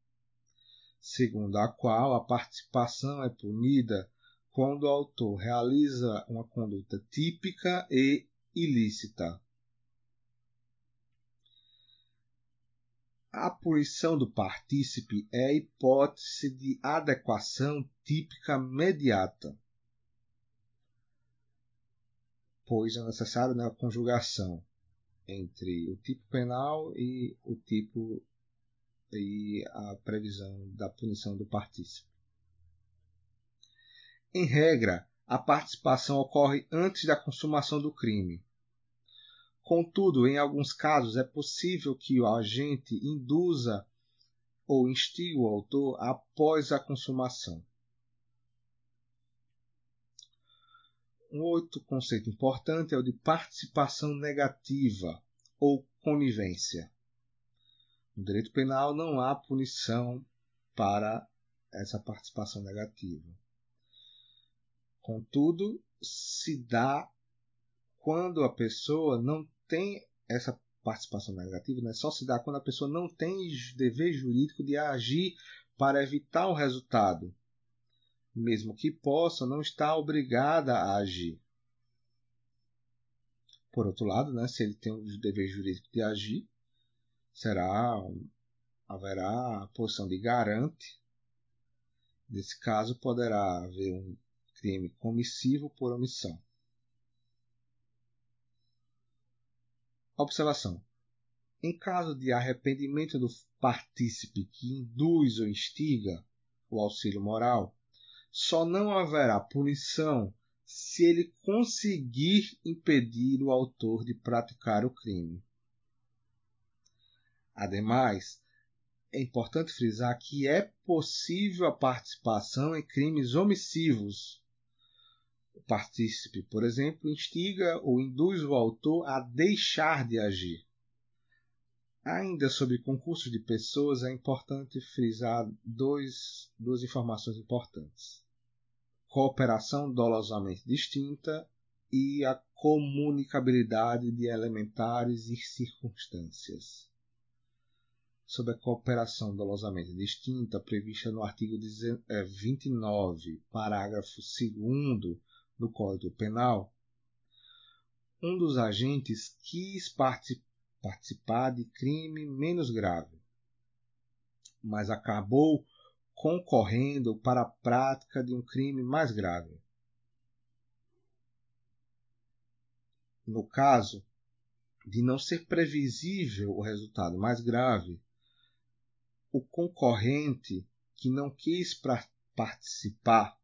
segundo a qual a participação é punida quando o autor realiza uma conduta típica e ilícita. A punição do partícipe é a hipótese de adequação típica mediata, pois é necessário né, a conjugação entre o tipo penal e o tipo e a previsão da punição do partícipe. Em regra, a participação ocorre antes da consumação do crime. Contudo, em alguns casos é possível que o agente induza ou instigue o autor após a consumação. Um outro conceito importante é o de participação negativa ou conivência. No direito penal não há punição para essa participação negativa. Contudo, se dá quando a pessoa não tem essa participação negativa, né? só se dá quando a pessoa não tem dever jurídico de agir para evitar o resultado mesmo que possa, não está obrigada a agir. Por outro lado, né, se ele tem o dever jurídico de agir, será haverá a posição de garante. Nesse caso, poderá haver um crime comissivo por omissão. Observação: em caso de arrependimento do partícipe que induz ou instiga o auxílio moral, só não haverá punição se ele conseguir impedir o autor de praticar o crime. Ademais, é importante frisar que é possível a participação em crimes omissivos. O partícipe, por exemplo, instiga ou induz o autor a deixar de agir. Ainda sobre concurso de pessoas, é importante frisar dois, duas informações importantes cooperação dolosamente distinta e a comunicabilidade de elementares e circunstâncias. Sobre a cooperação dolosamente distinta, prevista no artigo 29, é, parágrafo 2 do Código Penal, um dos agentes quis participar de crime menos grave, mas acabou concorrendo para a prática de um crime mais grave. No caso de não ser previsível o resultado mais grave, o concorrente que não quis participar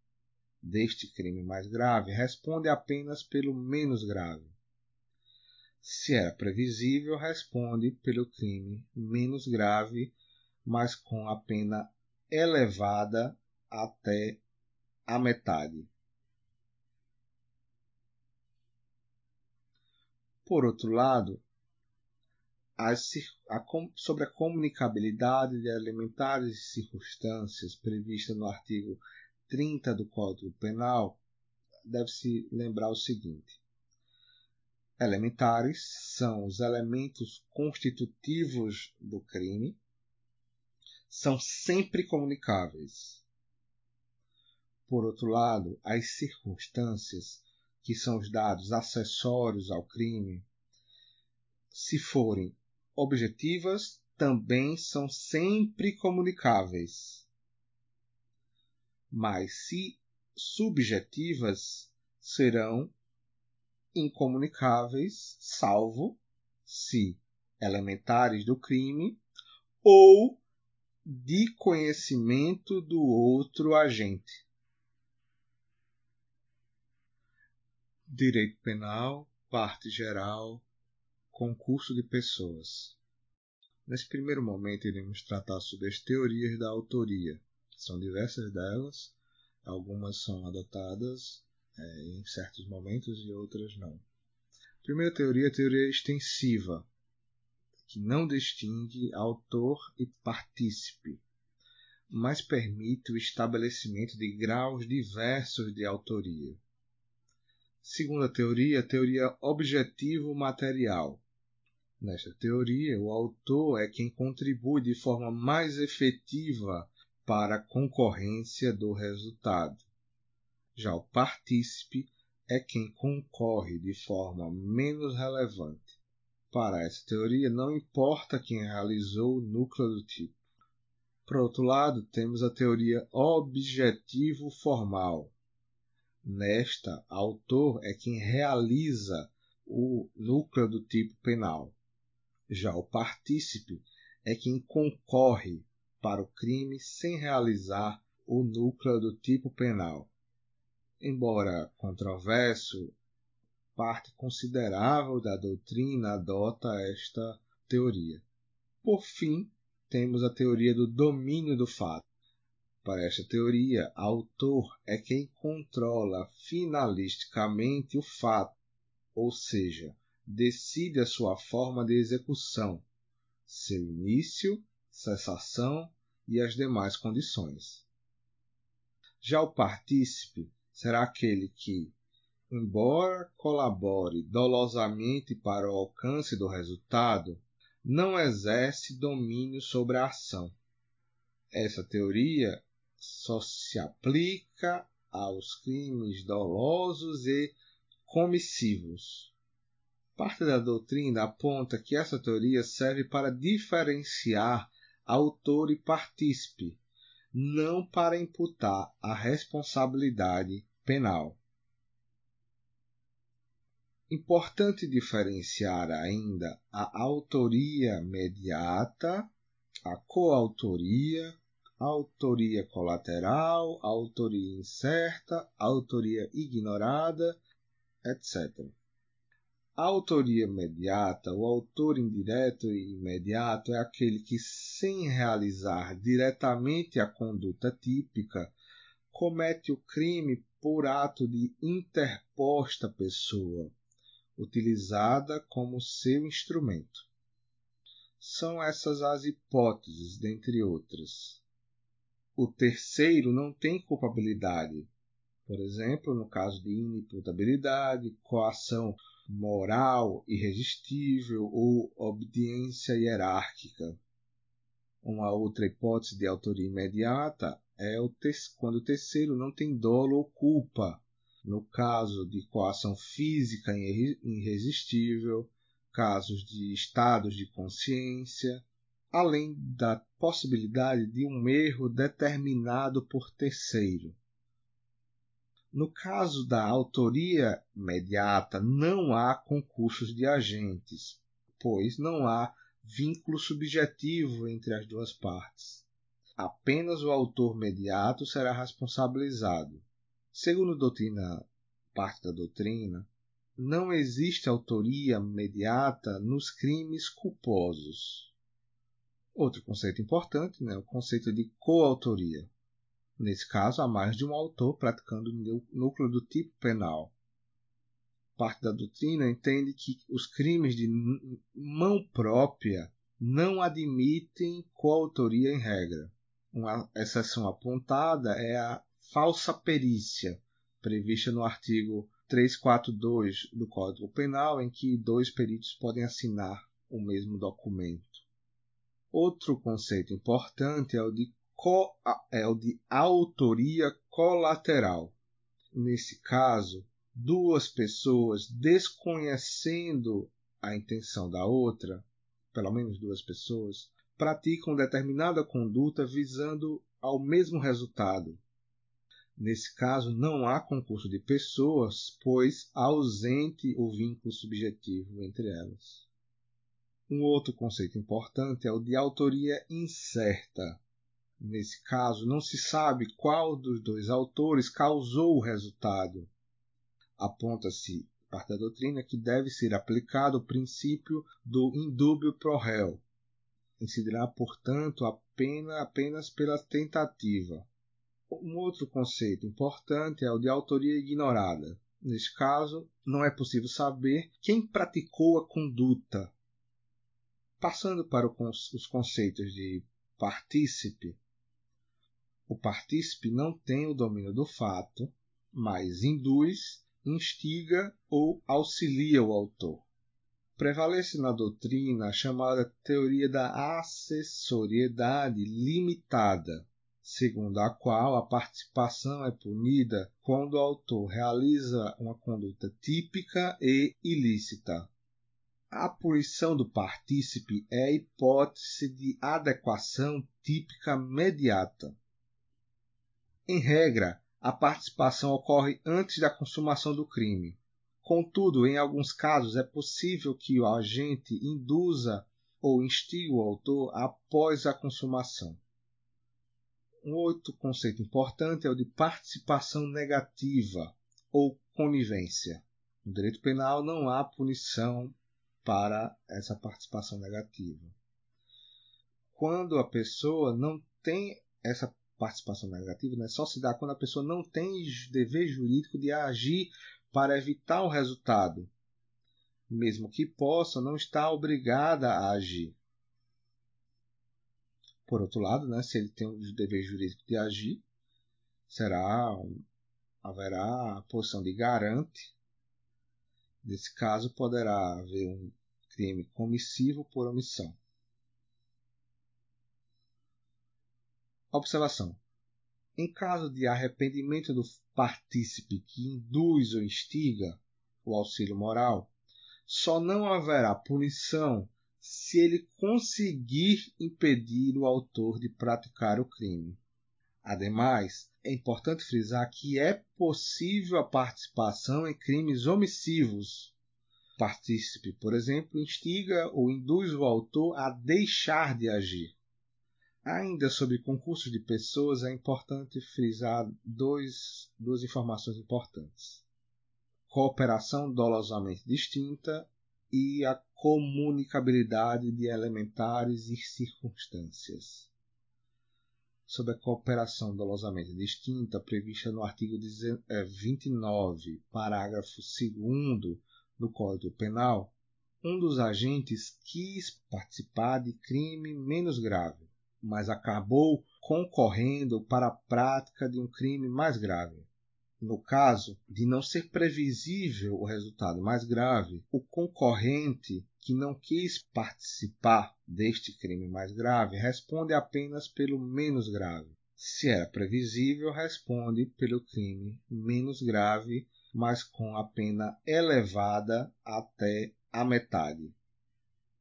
deste crime mais grave responde apenas pelo menos grave. Se era previsível, responde pelo crime menos grave, mas com a pena elevada até a metade. Por outro lado, a, sobre a comunicabilidade de elementares circunstâncias prevista no artigo 30 do Código Penal, deve-se lembrar o seguinte: elementares são os elementos constitutivos do crime são sempre comunicáveis. Por outro lado, as circunstâncias, que são os dados acessórios ao crime, se forem objetivas, também são sempre comunicáveis. Mas se subjetivas, serão incomunicáveis, salvo se elementares do crime ou de conhecimento do outro agente. Direito Penal, Parte Geral, Concurso de Pessoas. Nesse primeiro momento, iremos tratar sobre as teorias da autoria. São diversas delas, algumas são adotadas é, em certos momentos e outras não. A primeira teoria é a teoria extensiva, que não distingue autor e partícipe, mas permite o estabelecimento de graus diversos de autoria. Segunda teoria, teoria objetivo material. Nesta teoria, o autor é quem contribui de forma mais efetiva para concorrência do resultado. Já o partícipe é quem concorre de forma menos relevante. Para essa teoria, não importa quem realizou o núcleo do tipo. Por outro lado, temos a teoria objetivo formal. Nesta, autor é quem realiza o núcleo do tipo penal. Já o partícipe é quem concorre para o crime sem realizar o núcleo do tipo penal. Embora controverso, parte considerável da doutrina adota esta teoria. Por fim, temos a teoria do domínio do fato. Para esta teoria, autor é quem controla finalisticamente o fato, ou seja, decide a sua forma de execução, seu início, cessação e as demais condições. Já o partícipe será aquele que, embora colabore dolosamente para o alcance do resultado, não exerce domínio sobre a ação. Essa teoria só se aplica aos crimes dolosos e comissivos. Parte da doutrina aponta que essa teoria serve para diferenciar autor e partícipe, não para imputar a responsabilidade penal. Importante diferenciar ainda a autoria mediata, a coautoria, autoria colateral, autoria incerta, autoria ignorada, etc. A autoria mediata, o autor indireto e imediato é aquele que, sem realizar diretamente a conduta típica, comete o crime por ato de interposta pessoa, utilizada como seu instrumento. São essas as hipóteses, dentre outras. O terceiro não tem culpabilidade, por exemplo, no caso de inimputabilidade, coação moral irresistível ou obediência hierárquica. Uma outra hipótese de autoria imediata é o quando o terceiro não tem dolo ou culpa, no caso de coação física irresistível, casos de estados de consciência, além da possibilidade de um erro determinado por terceiro. No caso da autoria mediata, não há concursos de agentes, pois não há vínculo subjetivo entre as duas partes. Apenas o autor mediato será responsabilizado. Segundo doutrina, parte da doutrina, não existe autoria mediata nos crimes culposos. Outro conceito importante é né, o conceito de coautoria. Nesse caso, há mais de um autor praticando o núcleo do tipo penal. Parte da doutrina entende que os crimes de mão própria não admitem coautoria em regra. Uma exceção apontada é a falsa perícia, prevista no artigo 342 do Código Penal, em que dois peritos podem assinar o mesmo documento. Outro conceito importante é o de é o de autoria colateral. Nesse caso, duas pessoas desconhecendo a intenção da outra, pelo menos duas pessoas, praticam determinada conduta visando ao mesmo resultado. Nesse caso, não há concurso de pessoas, pois ausente o vínculo subjetivo entre elas. Um outro conceito importante é o de autoria incerta. Nesse caso, não se sabe qual dos dois autores causou o resultado. Aponta-se, parte da doutrina, que deve ser aplicado o princípio do indúbio pro réu. Incidirá, portanto, a pena apenas pela tentativa. Um outro conceito importante é o de autoria ignorada. Neste caso, não é possível saber quem praticou a conduta. Passando para os conceitos de partícipe, o partícipe não tem o domínio do fato, mas induz instiga ou auxilia o autor. Prevalece na doutrina a chamada teoria da acessoriedade limitada, segundo a qual a participação é punida quando o autor realiza uma conduta típica e ilícita. A punição do partícipe é a hipótese de adequação típica mediata. Em regra, a participação ocorre antes da consumação do crime. Contudo, em alguns casos é possível que o agente induza ou instigue o autor após a consumação. Um outro conceito importante é o de participação negativa ou conivência. No direito penal não há punição para essa participação negativa. Quando a pessoa não tem essa participação negativa, né, só se dá quando a pessoa não tem dever jurídico de agir para evitar o resultado, mesmo que possa, não está obrigada a agir. Por outro lado, né, se ele tem o dever jurídico de agir, será haverá a posição de garante. Nesse caso, poderá haver um crime comissivo por omissão. Observação: em caso de arrependimento do partícipe que induz ou instiga o auxílio moral, só não haverá punição se ele conseguir impedir o autor de praticar o crime. Ademais, é importante frisar que é possível a participação em crimes omissivos, partícipe, por exemplo, instiga ou induz o autor a deixar de agir. Ainda sobre concursos de pessoas, é importante frisar dois, duas informações importantes: cooperação dolosamente distinta e a comunicabilidade de elementares e circunstâncias. Sobre a cooperação dolosamente distinta, prevista no artigo 29, é, parágrafo 2 do Código Penal, um dos agentes quis participar de crime menos grave, mas acabou concorrendo para a prática de um crime mais grave. No caso de não ser previsível o resultado mais grave, o concorrente que não quis participar deste crime mais grave responde apenas pelo menos grave. Se era previsível, responde pelo crime menos grave mas com a pena elevada até a metade.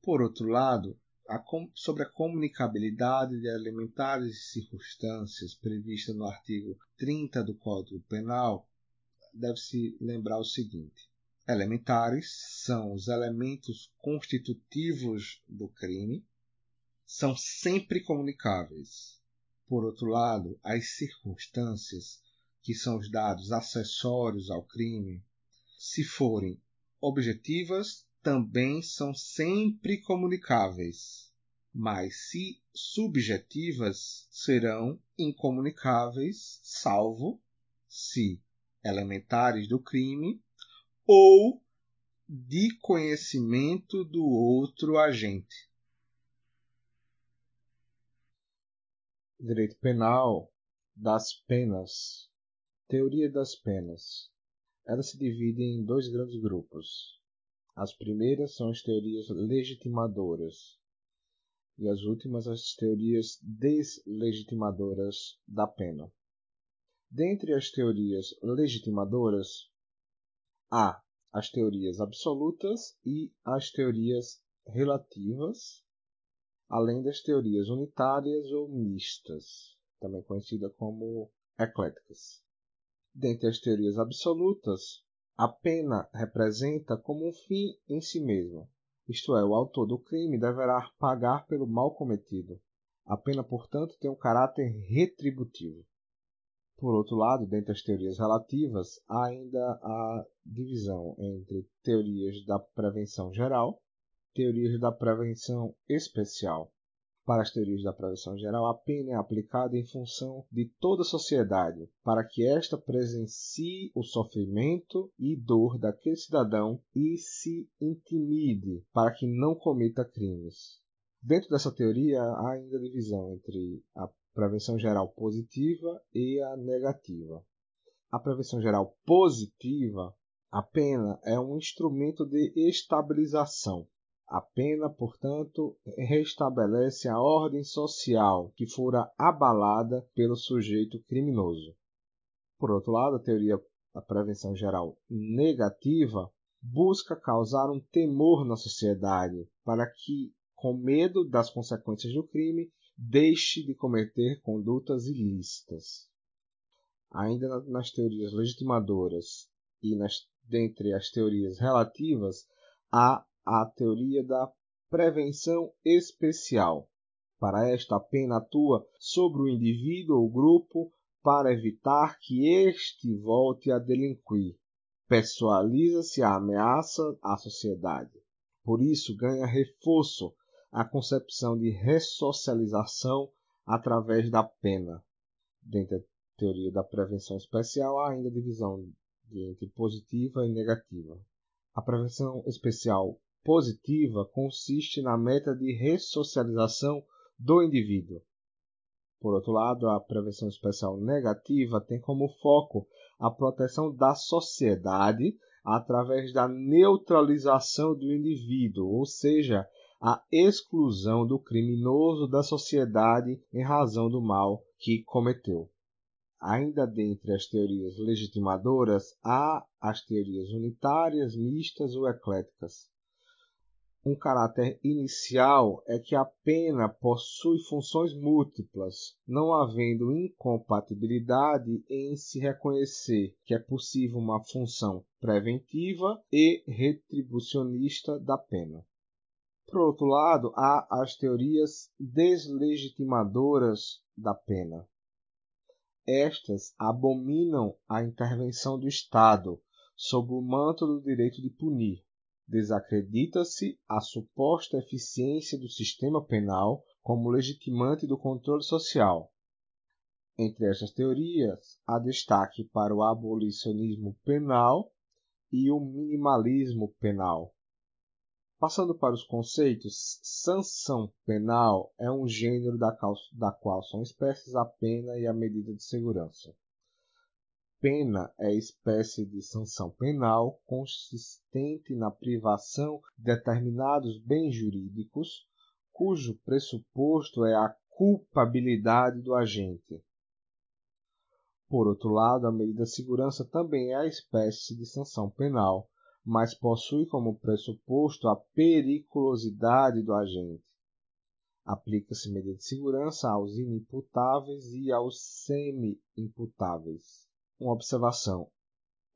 Por outro lado, a sobre a comunicabilidade de elementares circunstâncias prevista no artigo 30 do Código Penal, deve-se lembrar o seguinte: elementares são os elementos constitutivos do crime, são sempre comunicáveis. Por outro lado, as circunstâncias que são os dados acessórios ao crime, se forem objetivas, também são sempre comunicáveis, mas se subjetivas, serão incomunicáveis, salvo se elementares do crime ou de conhecimento do outro agente. Direito penal das penas Teoria das penas. Ela se divide em dois grandes grupos. As primeiras são as teorias legitimadoras e as últimas as teorias deslegitimadoras da pena. Dentre as teorias legitimadoras, há as teorias absolutas e as teorias relativas, além das teorias unitárias ou mistas, também conhecida como ecléticas. Dentre as teorias absolutas, a pena representa como um fim em si mesmo, isto é, o autor do crime deverá pagar pelo mal cometido. A pena, portanto, tem um caráter retributivo. Por outro lado, dentre as teorias relativas, há ainda a divisão entre teorias da prevenção geral, teorias da prevenção especial. Para as teorias da prevenção geral, a pena é aplicada em função de toda a sociedade, para que esta presencie o sofrimento e dor daquele cidadão e se intimide para que não cometa crimes. Dentro dessa teoria, há ainda divisão entre a prevenção geral positiva e a negativa. A prevenção geral positiva A pena é um instrumento de estabilização. A pena, portanto, restabelece a ordem social que fora abalada pelo sujeito criminoso. Por outro lado, a teoria da prevenção geral negativa busca causar um temor na sociedade para que, com medo das consequências do crime, deixe de cometer condutas ilícitas. Ainda nas teorias legitimadoras e nas, dentre as teorias relativas, há a teoria da prevenção especial. Para esta, a pena atua sobre o indivíduo ou grupo para evitar que este volte a delinquir. Pessoaliza-se a ameaça à sociedade. Por isso, ganha reforço a concepção de ressocialização através da pena. Dentro da teoria da prevenção especial, há ainda divisão entre positiva e negativa. A prevenção especial positiva consiste na meta de ressocialização do indivíduo. Por outro lado, a prevenção especial negativa tem como foco a proteção da sociedade através da neutralização do indivíduo, ou seja, a exclusão do criminoso da sociedade em razão do mal que cometeu. Ainda dentre as teorias legitimadoras, há as teorias unitárias, mistas ou ecléticas. Um caráter inicial é que a pena possui funções múltiplas, não havendo incompatibilidade em se reconhecer que é possível uma função preventiva e retribucionista da pena. Por outro lado, há as teorias deslegitimadoras da pena. Estas abominam a intervenção do Estado sob o manto do direito de punir. Desacredita-se a suposta eficiência do sistema penal como legitimante do controle social. Entre estas teorias, há destaque para o abolicionismo penal e o minimalismo penal. Passando para os conceitos, sanção penal é um gênero da, da qual são espécies a pena e a medida de segurança. Pena é espécie de sanção penal consistente na privação de determinados bens jurídicos, cujo pressuposto é a culpabilidade do agente. Por outro lado, a medida de segurança também é a espécie de sanção penal mas possui como pressuposto a periculosidade do agente. Aplica-se medida de segurança aos inimputáveis e aos semi-imputáveis. Uma observação.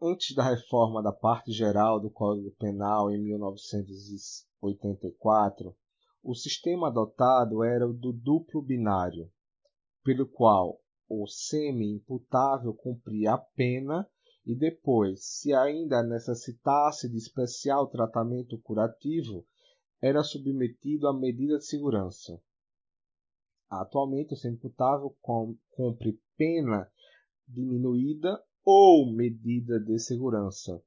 Antes da reforma da parte geral do Código Penal em 1984, o sistema adotado era o do duplo binário, pelo qual o semi-imputável cumpria a pena e depois, se ainda necessitasse de especial tratamento curativo, era submetido à medida de segurança. Atualmente, o sem-imputável cumpre pena diminuída ou medida de segurança.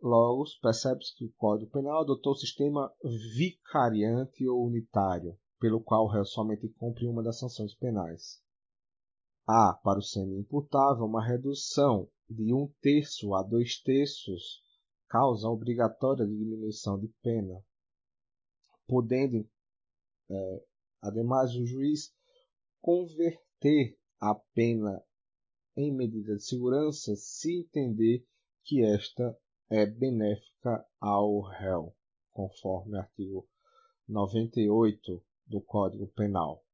Logo, percebe-se que o Código Penal adotou o sistema vicariante ou unitário, pelo qual o réu somente cumpre uma das sanções penais. Há, para o semi-imputável, uma redução de um terço a dois terços causa obrigatória de diminuição de pena, podendo, é, ademais, o juiz converter a pena em medida de segurança se entender que esta é benéfica ao réu, conforme artigo 98 do Código Penal.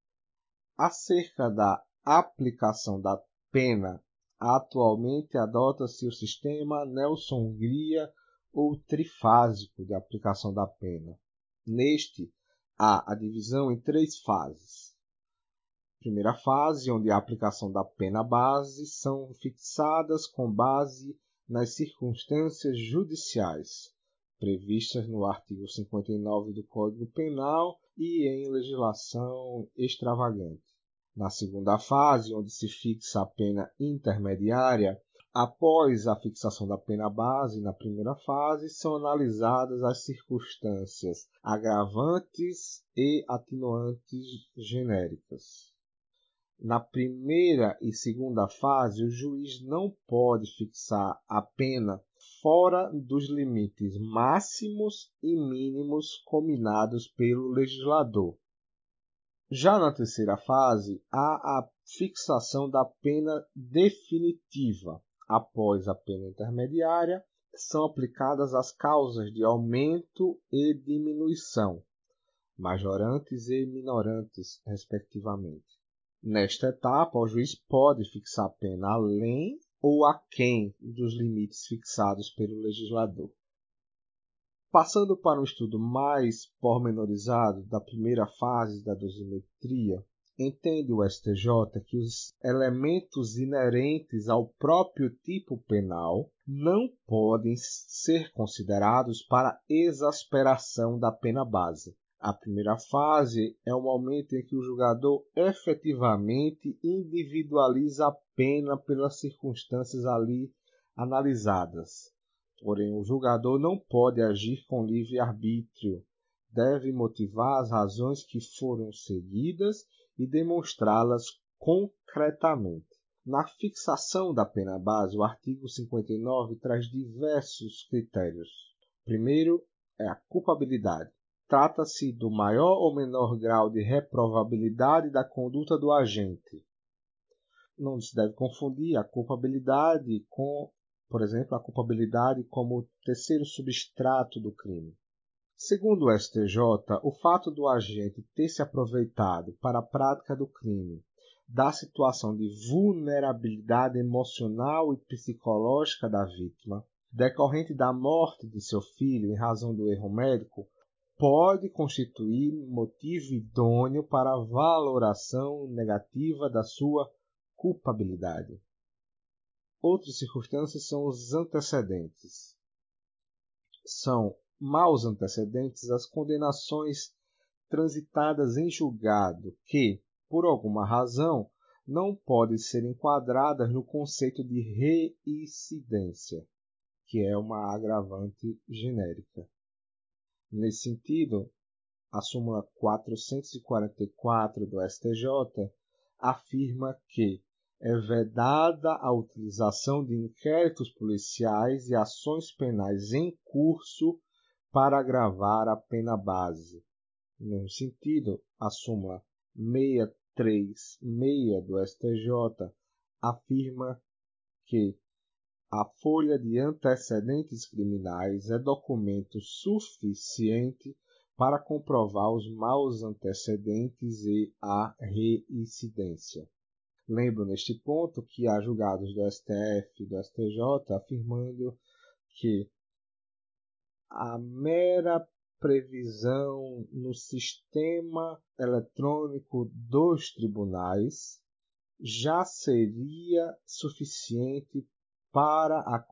Acerca da aplicação da pena Atualmente adota-se o sistema Nelson-Hungria ou trifásico de aplicação da pena. Neste, há a divisão em três fases. Primeira fase, onde a aplicação da pena base são fixadas com base nas circunstâncias judiciais, previstas no artigo 59 do Código Penal e em legislação extravagante. Na segunda fase, onde se fixa a pena intermediária, após a fixação da pena base na primeira fase, são analisadas as circunstâncias agravantes e atenuantes genéricas. Na primeira e segunda fase, o juiz não pode fixar a pena fora dos limites máximos e mínimos combinados pelo legislador. Já na terceira fase, há a fixação da pena definitiva. Após a pena intermediária, são aplicadas as causas de aumento e diminuição, majorantes e minorantes, respectivamente. Nesta etapa, o juiz pode fixar a pena além ou aquém dos limites fixados pelo legislador. Passando para um estudo mais pormenorizado da primeira fase da dosimetria, entende o STJ que os elementos inerentes ao próprio tipo penal não podem ser considerados para exasperação da pena base. A primeira fase é o momento em que o julgador efetivamente individualiza a pena pelas circunstâncias ali analisadas. Porém, o julgador não pode agir com livre arbítrio. Deve motivar as razões que foram seguidas e demonstrá-las concretamente. Na fixação da pena base, o artigo 59 traz diversos critérios. Primeiro é a culpabilidade. Trata-se do maior ou menor grau de reprovabilidade da conduta do agente. Não se deve confundir a culpabilidade com, por exemplo, a culpabilidade como terceiro substrato do crime. Segundo o STJ, o fato do agente ter se aproveitado para a prática do crime da situação de vulnerabilidade emocional e psicológica da vítima, decorrente da morte de seu filho em razão do erro médico, pode constituir motivo idôneo para a valoração negativa da sua culpabilidade. Outras circunstâncias são os antecedentes. São maus antecedentes as condenações transitadas em julgado que, por alguma razão, não podem ser enquadradas no conceito de reincidência, que é uma agravante genérica. Nesse sentido, a súmula 444 do STJ afirma que é vedada a utilização de inquéritos policiais e ações penais em curso para agravar a pena base. No mesmo sentido, a súmula 636 do STJ afirma que a folha de antecedentes criminais é documento suficiente para comprovar os maus antecedentes e a reincidência. Lembro neste ponto que há julgados do STF e do STJ afirmando que a mera previsão no sistema eletrônico dos tribunais já seria suficiente para a,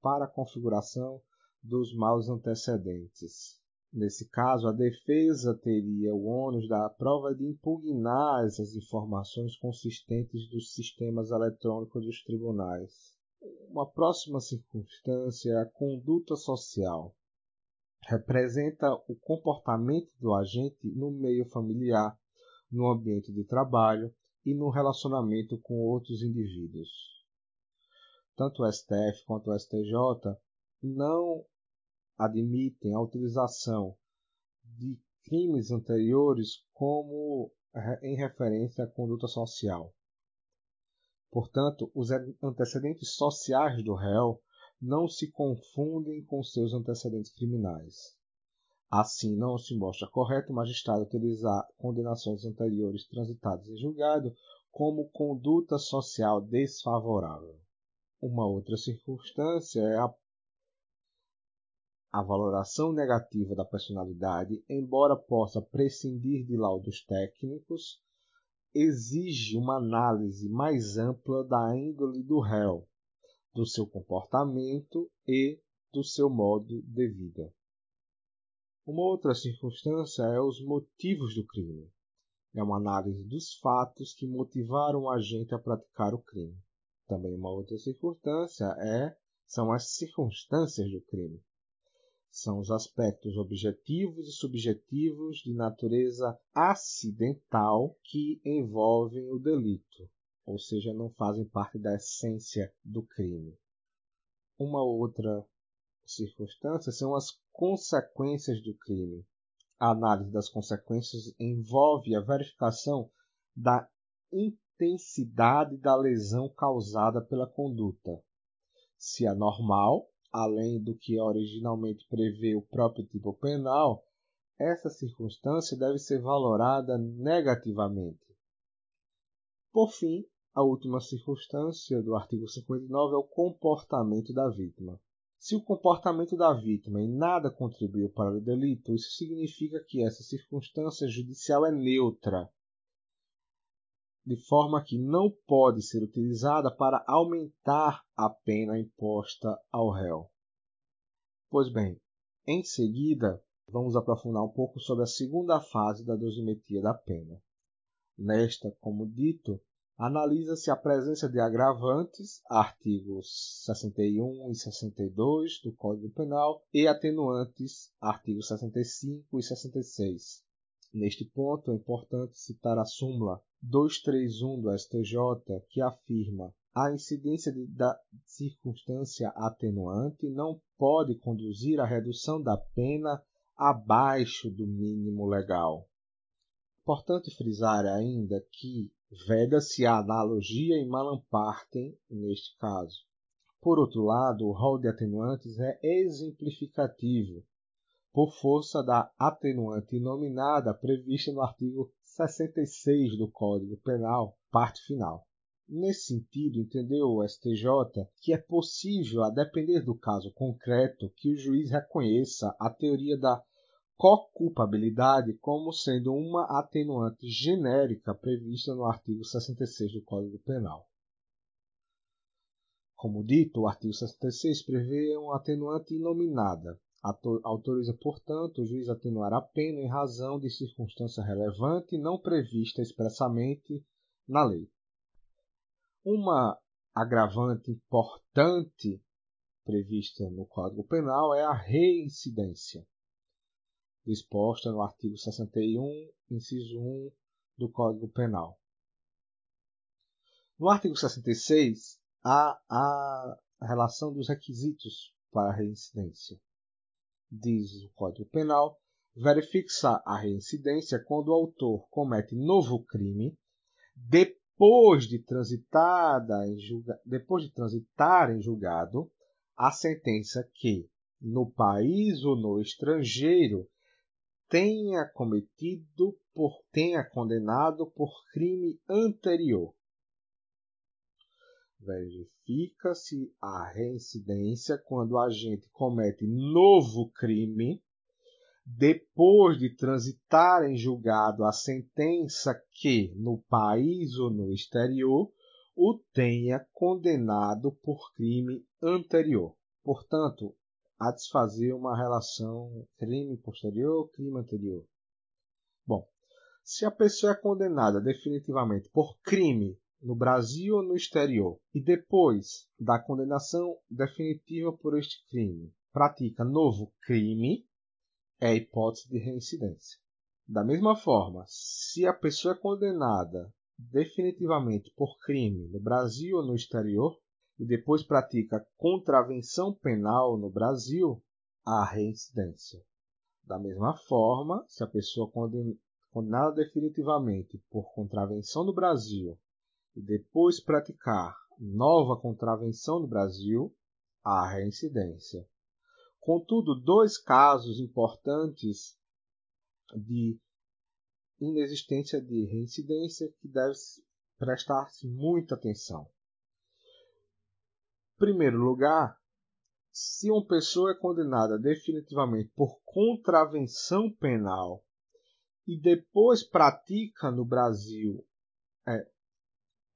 para a configuração dos maus antecedentes. Nesse caso, a defesa teria o ônus da prova de impugnar essas informações consistentes dos sistemas eletrônicos dos tribunais. Uma próxima circunstância é a conduta social. Representa o comportamento do agente no meio familiar, no ambiente de trabalho e no relacionamento com outros indivíduos tanto o STF quanto o STJ não admitem a utilização de crimes anteriores como em referência à conduta social. Portanto, os antecedentes sociais do réu não se confundem com seus antecedentes criminais. Assim, não se mostra correto o magistrado utilizar condenações anteriores transitadas em julgado como conduta social desfavorável. Uma outra circunstância é a, a valoração negativa da personalidade, embora possa prescindir de laudos técnicos, exige uma análise mais ampla da índole do réu, do seu comportamento e do seu modo de vida. Uma outra circunstância é os motivos do crime. É uma análise dos fatos que motivaram o agente a praticar o crime. Também uma outra circunstância é são as circunstâncias do crime. São os aspectos objetivos e subjetivos de natureza acidental que envolvem o delito, ou seja, não fazem parte da essência do crime. Uma outra circunstâncias são as consequências do crime. A análise das consequências envolve a verificação da intensidade da lesão causada pela conduta. Se é normal, além do que originalmente prevê o próprio tipo penal, essa circunstância deve ser valorada negativamente. Por fim, a última circunstância do artigo 59 é o comportamento da vítima. Se o comportamento da vítima em nada contribuiu para o delito, isso significa que essa circunstância judicial é neutra, de forma que não pode ser utilizada para aumentar a pena imposta ao réu. Pois bem, em seguida, vamos aprofundar um pouco sobre a segunda fase da dosimetria da pena. Nesta, como dito, analisa-se a presença de agravantes, artigos 61 e 62 do Código Penal, e atenuantes, artigos 65 e 66. Neste ponto, é importante citar a súmula 231 do STJ, que afirma a incidência de, da circunstância atenuante não pode conduzir à redução da pena abaixo do mínimo legal. Importante frisar ainda que veda-se a analogia em malam partem neste caso. Por outro lado, o rol de atenuantes é exemplificativo, por força da atenuante nominada prevista no artigo 66 do Código Penal, parte final. Nesse sentido, entendeu o STJ que é possível, a depender do caso concreto, que o juiz reconheça a teoria da co-culpabilidade como sendo uma atenuante genérica prevista no artigo 66 do Código Penal. Como dito, o artigo 66 prevê uma atenuante inominada. Autoriza, portanto, o juiz atenuar a pena em razão de circunstância relevante não prevista expressamente na lei. Uma agravante importante prevista no Código Penal é a reincidência disposta no artigo 61, inciso 1 do Código Penal. No artigo 66, há a relação dos requisitos para a reincidência. Diz o Código Penal, verifica a reincidência quando o autor comete novo crime depois de, transitada em julga... depois de transitar em julgado a sentença que, no país ou no estrangeiro, tenha cometido por tenha condenado por crime anterior. Verifica-se a reincidência quando o agente comete novo crime depois de transitar em julgado a sentença que, no país ou no exterior, o tenha condenado por crime anterior. Portanto, a desfazer uma relação crime posterior crime anterior. Bom, se a pessoa é condenada definitivamente por crime no Brasil ou no exterior e depois da condenação definitiva por este crime pratica novo crime, é hipótese de reincidência. Da mesma forma, se a pessoa é condenada definitivamente por crime no Brasil ou no exterior, e depois pratica contravenção penal no Brasil, há reincidência. Da mesma forma, se a pessoa condenada definitivamente por contravenção no Brasil e depois praticar nova contravenção no Brasil, há reincidência. Contudo, dois casos importantes de inexistência de reincidência que deve prestar-se muita atenção primeiro lugar, se uma pessoa é condenada definitivamente por contravenção penal e depois pratica no Brasil, é,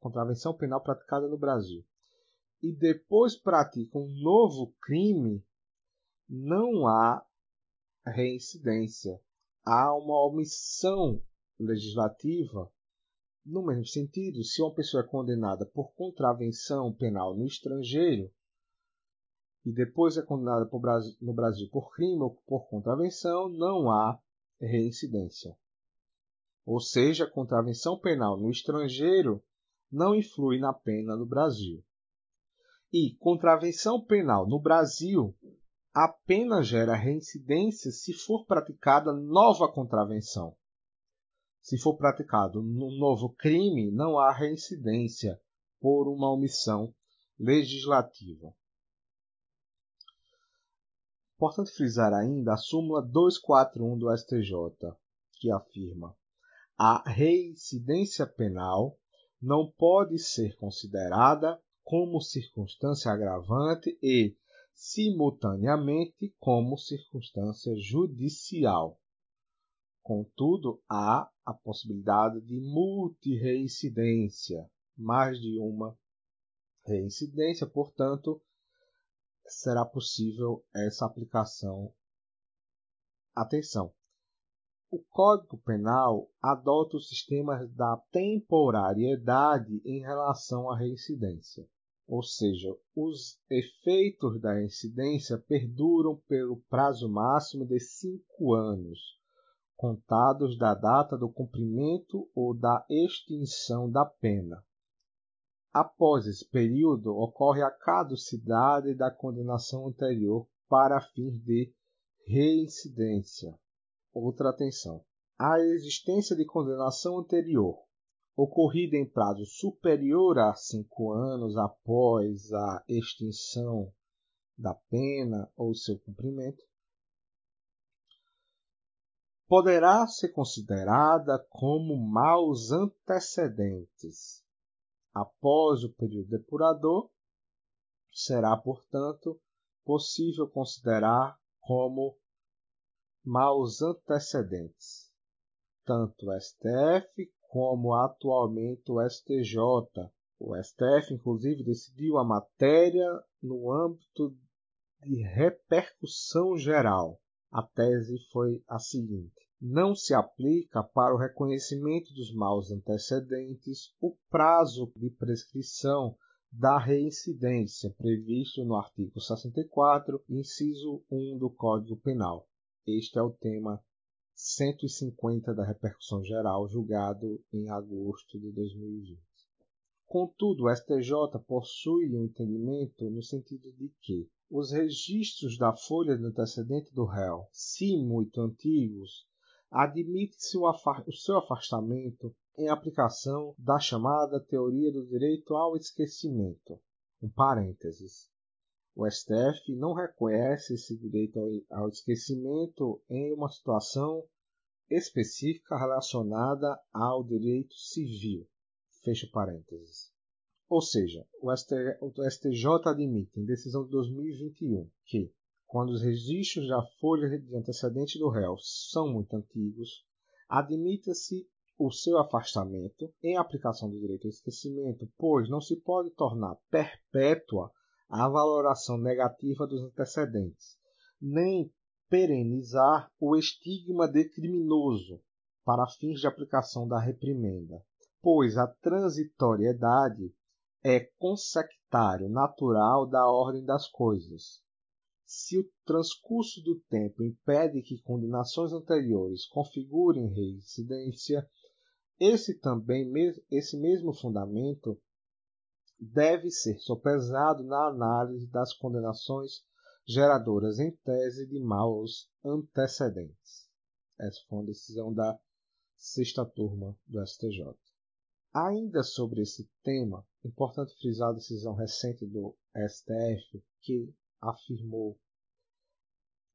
contravenção penal praticada no Brasil, e depois pratica um novo crime, não há reincidência. Há uma omissão legislativa no mesmo sentido, se uma pessoa é condenada por contravenção penal no estrangeiro e depois é condenada no Brasil por crime ou por contravenção, não há reincidência. Ou seja, a contravenção penal no estrangeiro não influi na pena no Brasil. E contravenção penal no Brasil a pena gera reincidência se for praticada nova contravenção. Se for praticado um novo crime, não há reincidência por uma omissão legislativa. Importante frisar ainda a súmula 241 do STJ, que afirma: a reincidência penal não pode ser considerada como circunstância agravante e, simultaneamente, como circunstância judicial. Contudo, há a possibilidade de multireincidência, mais de uma reincidência, portanto, será possível essa aplicação. Atenção! O Código Penal adota o sistema da temporariedade em relação à reincidência, ou seja, os efeitos da reincidência perduram pelo prazo máximo de cinco anos, contados da data do cumprimento ou da extinção da pena. Após esse período, ocorre a caducidade da condenação anterior para fins de reincidência. Outra atenção. A existência de condenação anterior, ocorrida em prazo superior a cinco anos após a extinção da pena ou seu cumprimento, poderá ser considerada como maus antecedentes após o período depurador, será, portanto, possível considerar como maus antecedentes tanto o STF como atualmente o STJ. O STF, inclusive, decidiu a matéria no âmbito de repercussão geral. A tese foi a seguinte: não se aplica para o reconhecimento dos maus antecedentes o prazo de prescrição da reincidência previsto no artigo 64, inciso 1 do Código Penal. Este é o tema 150 da repercussão geral, julgado em agosto de 2020. Contudo, o STJ possui um entendimento no sentido de que os registros da folha de antecedente do réu, se muito antigos, admite-se o, o seu afastamento em aplicação da chamada teoria do direito ao esquecimento. Um parênteses. O STF não reconhece esse direito ao esquecimento em uma situação específica relacionada ao direito civil. Fecha parênteses. Ou seja, o STJ admite, em decisão de 2021, que quando os registros da folha de antecedente do réu são muito antigos, admita-se o seu afastamento em aplicação do direito ao esquecimento, pois não se pode tornar perpétua a valoração negativa dos antecedentes, nem perenizar o estigma de criminoso para fins de aplicação da reprimenda, pois a transitoriedade é consectário natural da ordem das coisas, se o transcurso do tempo impede que condenações anteriores configurem reincidência, esse também esse mesmo fundamento deve ser sopesado na análise das condenações geradoras em tese de maus antecedentes. Essa foi uma decisão da sexta turma do STJ. Ainda sobre esse tema, importante frisar a decisão recente do STF que afirmou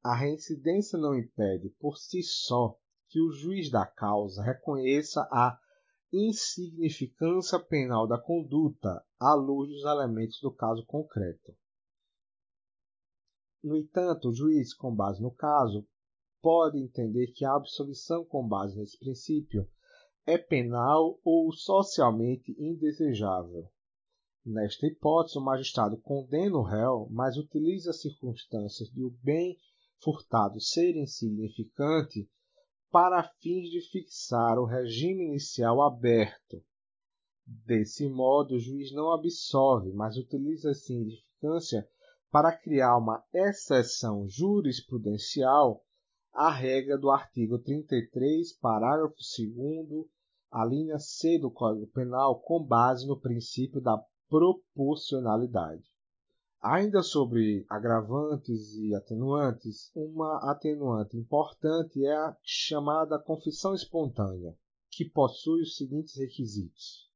a reincidência não impede, por si só, que o juiz da causa reconheça a insignificância penal da conduta à luz dos elementos do caso concreto. No entanto, o juiz, com base no caso, pode entender que a absolvição com base nesse princípio é penal ou socialmente indesejável. Nesta hipótese, o magistrado condena o réu, mas utiliza as circunstâncias de o bem furtado ser insignificante para fins de fixar o regime inicial aberto. Desse modo, o juiz não absolve, mas utiliza a significância para criar uma exceção jurisprudencial à regra do artigo 33, parágrafo 2 a linha C do Código Penal, com base no princípio da proporcionalidade. Ainda sobre agravantes e atenuantes, uma atenuante importante é a chamada confissão espontânea, que possui os seguintes requisitos: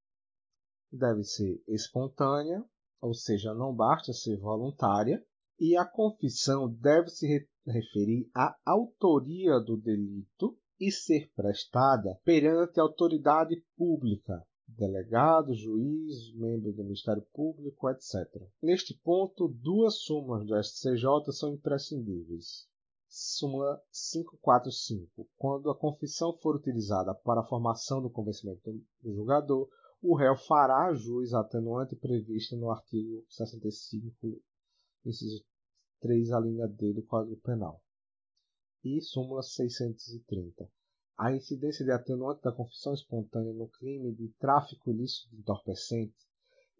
deve ser espontânea, ou seja, não basta ser voluntária, e a confissão deve se re referir à autoria do delito e ser prestada perante autoridade pública, delegado, juiz, membro do Ministério Público, etc. Neste ponto, duas súmulas do STCJ são imprescindíveis. Súmula 545. Quando a confissão for utilizada para a formação do convencimento do julgador, o réu fará jus atenuante prevista no artigo 65, inciso 3, a linha D do Código Penal. E súmula 630. A incidência de atenuante da confissão espontânea no crime de tráfico ilícito de entorpecentes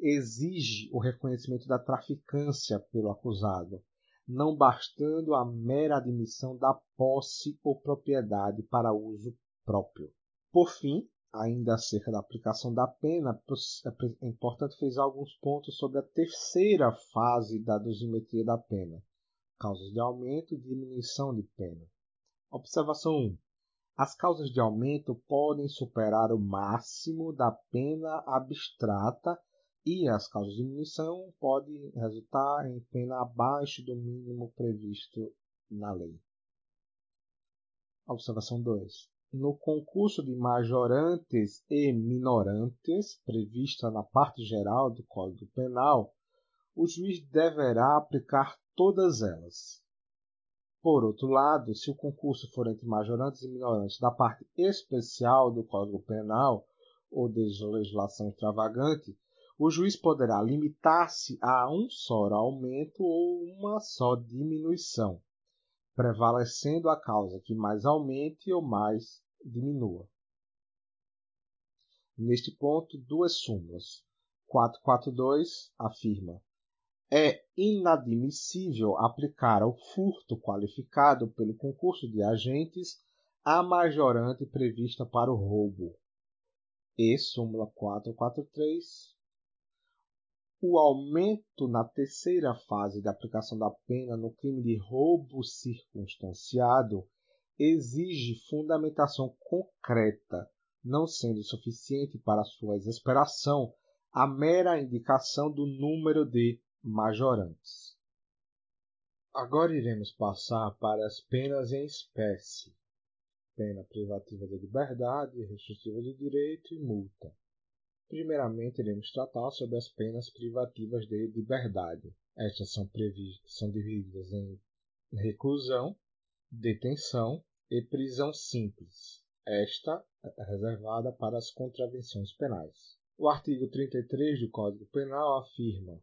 exige o reconhecimento da traficância pelo acusado, não bastando a mera admissão da posse ou propriedade para uso próprio. Por fim, ainda acerca da aplicação da pena, é importante frisar alguns pontos sobre a terceira fase da dosimetria da pena, causas de aumento e diminuição de pena. Observação 1. As causas de aumento podem superar o máximo da pena abstrata e as causas de diminuição podem resultar em pena abaixo do mínimo previsto na lei. Observação 2. No concurso de majorantes e minorantes, prevista na parte geral do Código Penal, o juiz deverá aplicar todas elas. Por outro lado, se o concurso for entre majorantes e minorantes da parte especial do Código Penal ou de legislação extravagante, o juiz poderá limitar-se a um só aumento ou uma só diminuição, prevalecendo a causa que mais aumente ou mais diminua. Neste ponto, duas súmulas. 442 afirma: é inadmissível aplicar ao furto qualificado pelo concurso de agentes a majorante prevista para o roubo. E súmula 443. O aumento na terceira fase de aplicação da pena no crime de roubo circunstanciado exige fundamentação concreta, não sendo suficiente para sua exasperação a mera indicação do número de majorantes. Agora iremos passar para as penas em espécie: pena privativa de liberdade, restritiva de direito e multa. Primeiramente, iremos tratar sobre as penas privativas de liberdade. Estas são, são divididas em reclusão, detenção e prisão simples. Esta é reservada para as contravenções penais. O artigo 33 do Código Penal afirma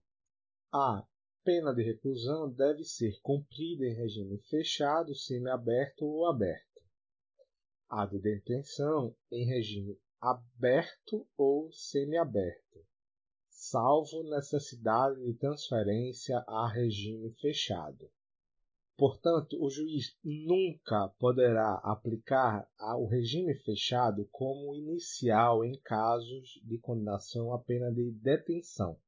a pena de reclusão deve ser cumprida em regime fechado, semiaberto ou aberto. A de detenção em regime aberto ou semiaberto, salvo necessidade de transferência a regime fechado. Portanto, o juiz nunca poderá aplicar o regime fechado como inicial em casos de condenação à pena de detenção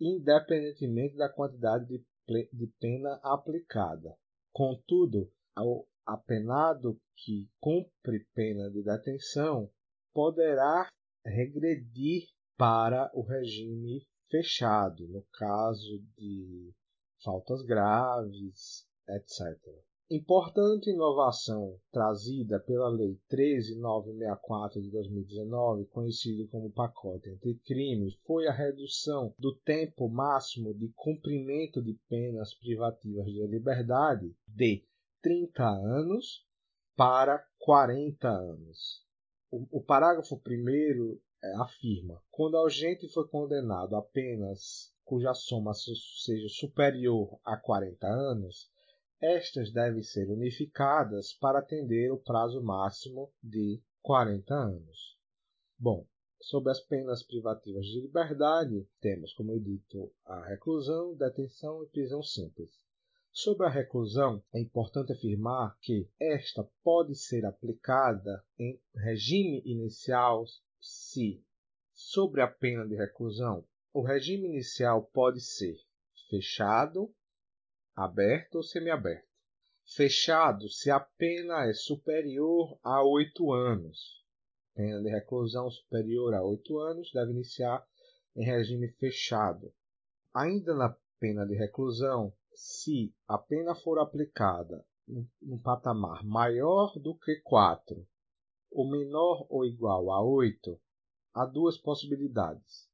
independentemente da quantidade de, de pena aplicada. Contudo, o apenado que cumpre pena de detenção poderá regredir para o regime fechado, no caso de faltas graves, etc. Importante inovação trazida pela Lei 13964 de 2019, conhecido como pacote anticrime, foi a redução do tempo máximo de cumprimento de penas privativas de liberdade de 30 anos para 40 anos. O, o parágrafo 1 é, afirma: quando agente foi condenado a penas cuja soma seja superior a 40 anos, estas devem ser unificadas para atender o prazo máximo de 40 anos. Bom, sobre as penas privativas de liberdade, temos, como eu dito, a reclusão, detenção e prisão simples. Sobre a reclusão, é importante afirmar que esta pode ser aplicada em regime inicial se, sobre a pena de reclusão, o regime inicial pode ser fechado, aberto ou semiaberto. Fechado se a pena é superior a oito anos. Pena de reclusão superior a oito anos deve iniciar em regime fechado. Ainda na pena de reclusão, se a pena for aplicada num patamar maior do que 4 ou menor ou igual a 8, há duas possibilidades.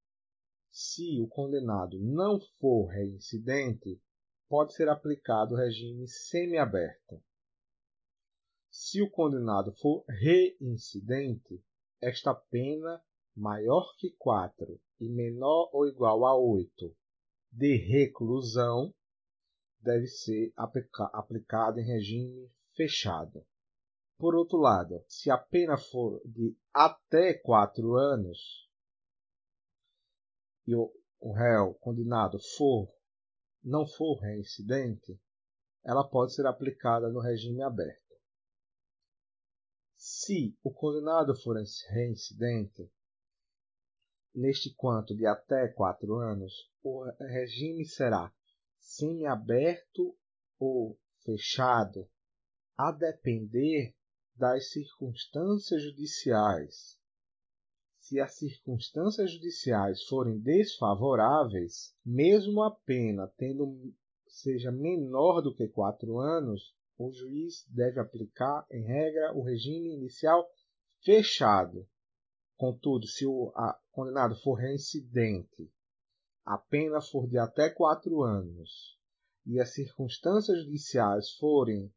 Se o condenado não for reincidente, pode ser aplicado o regime semiaberto. Se o condenado for reincidente, esta pena maior que 4 e menor ou igual a 8 de reclusão deve ser aplica aplicada em regime fechado. Por outro lado, se a pena for de até 4 anos e o, réu condenado for não for reincidente, ela pode ser aplicada no regime aberto. Se o condenado for reincidente, neste quanto de até 4 anos, o regime será semiaberto ou fechado, a depender das circunstâncias judiciais. Se as circunstâncias judiciais forem desfavoráveis, mesmo a pena tendo seja menor do que quatro anos, o juiz deve aplicar, em regra, o regime inicial fechado. Contudo, se o condenado for reincidente a pena for de até quatro anos e as circunstâncias judiciais forem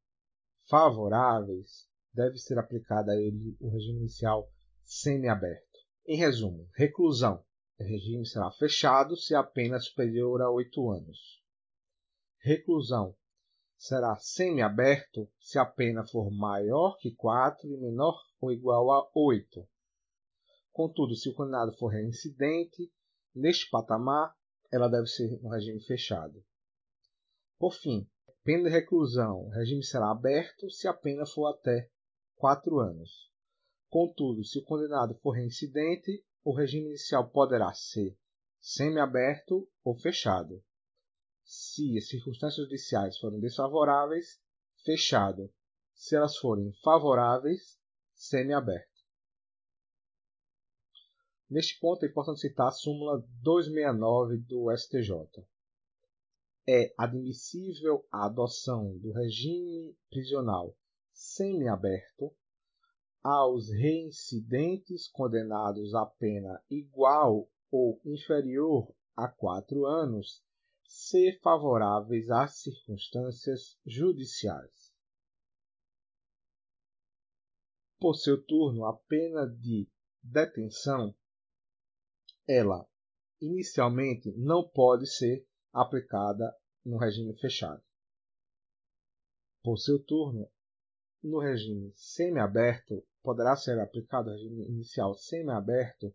favoráveis, deve ser aplicado a ele o regime inicial semiaberto. Em resumo, reclusão. O regime será fechado se a pena superior a oito anos. Reclusão será semiaberto se a pena for maior que 4 e menor ou igual a 8. Contudo, se o condenado for reincidente, neste patamar, ela deve ser no regime fechado. Por fim, pena de reclusão. O regime será aberto se a pena for até 4 anos. Contudo, se o condenado for reincidente, o regime inicial poderá ser semiaberto ou fechado. Se as circunstâncias judiciais forem desfavoráveis, fechado. Se elas forem favoráveis, semiaberto. Neste ponto é importante citar a súmula 269 do STJ. É admissível a adoção do regime prisional semiaberto aos reincidentes condenados a pena igual ou inferior a quatro anos, se favoráveis às circunstâncias judiciais. Por seu turno, a pena de detenção ela inicialmente não pode ser aplicada no regime fechado. Por seu turno, no regime semiaberto, poderá ser aplicado regime inicial semiaberto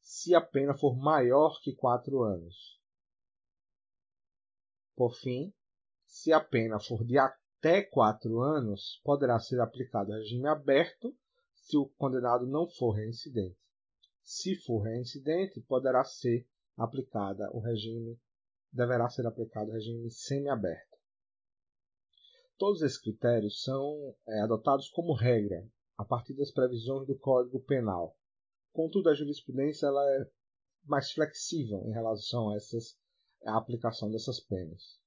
se a pena for maior que 4 anos. Por fim, se a pena for de até 4 anos, poderá ser aplicado regime aberto se o condenado não for reincidente. Se for reincidente, poderá ser aplicada o regime deverá ser aplicado o regime semiaberto. Todos esses critérios são é, adotados como regra a partir das previsões do Código Penal. Contudo, a jurisprudência ela é mais flexível em relação a, essas, a aplicação dessas penas.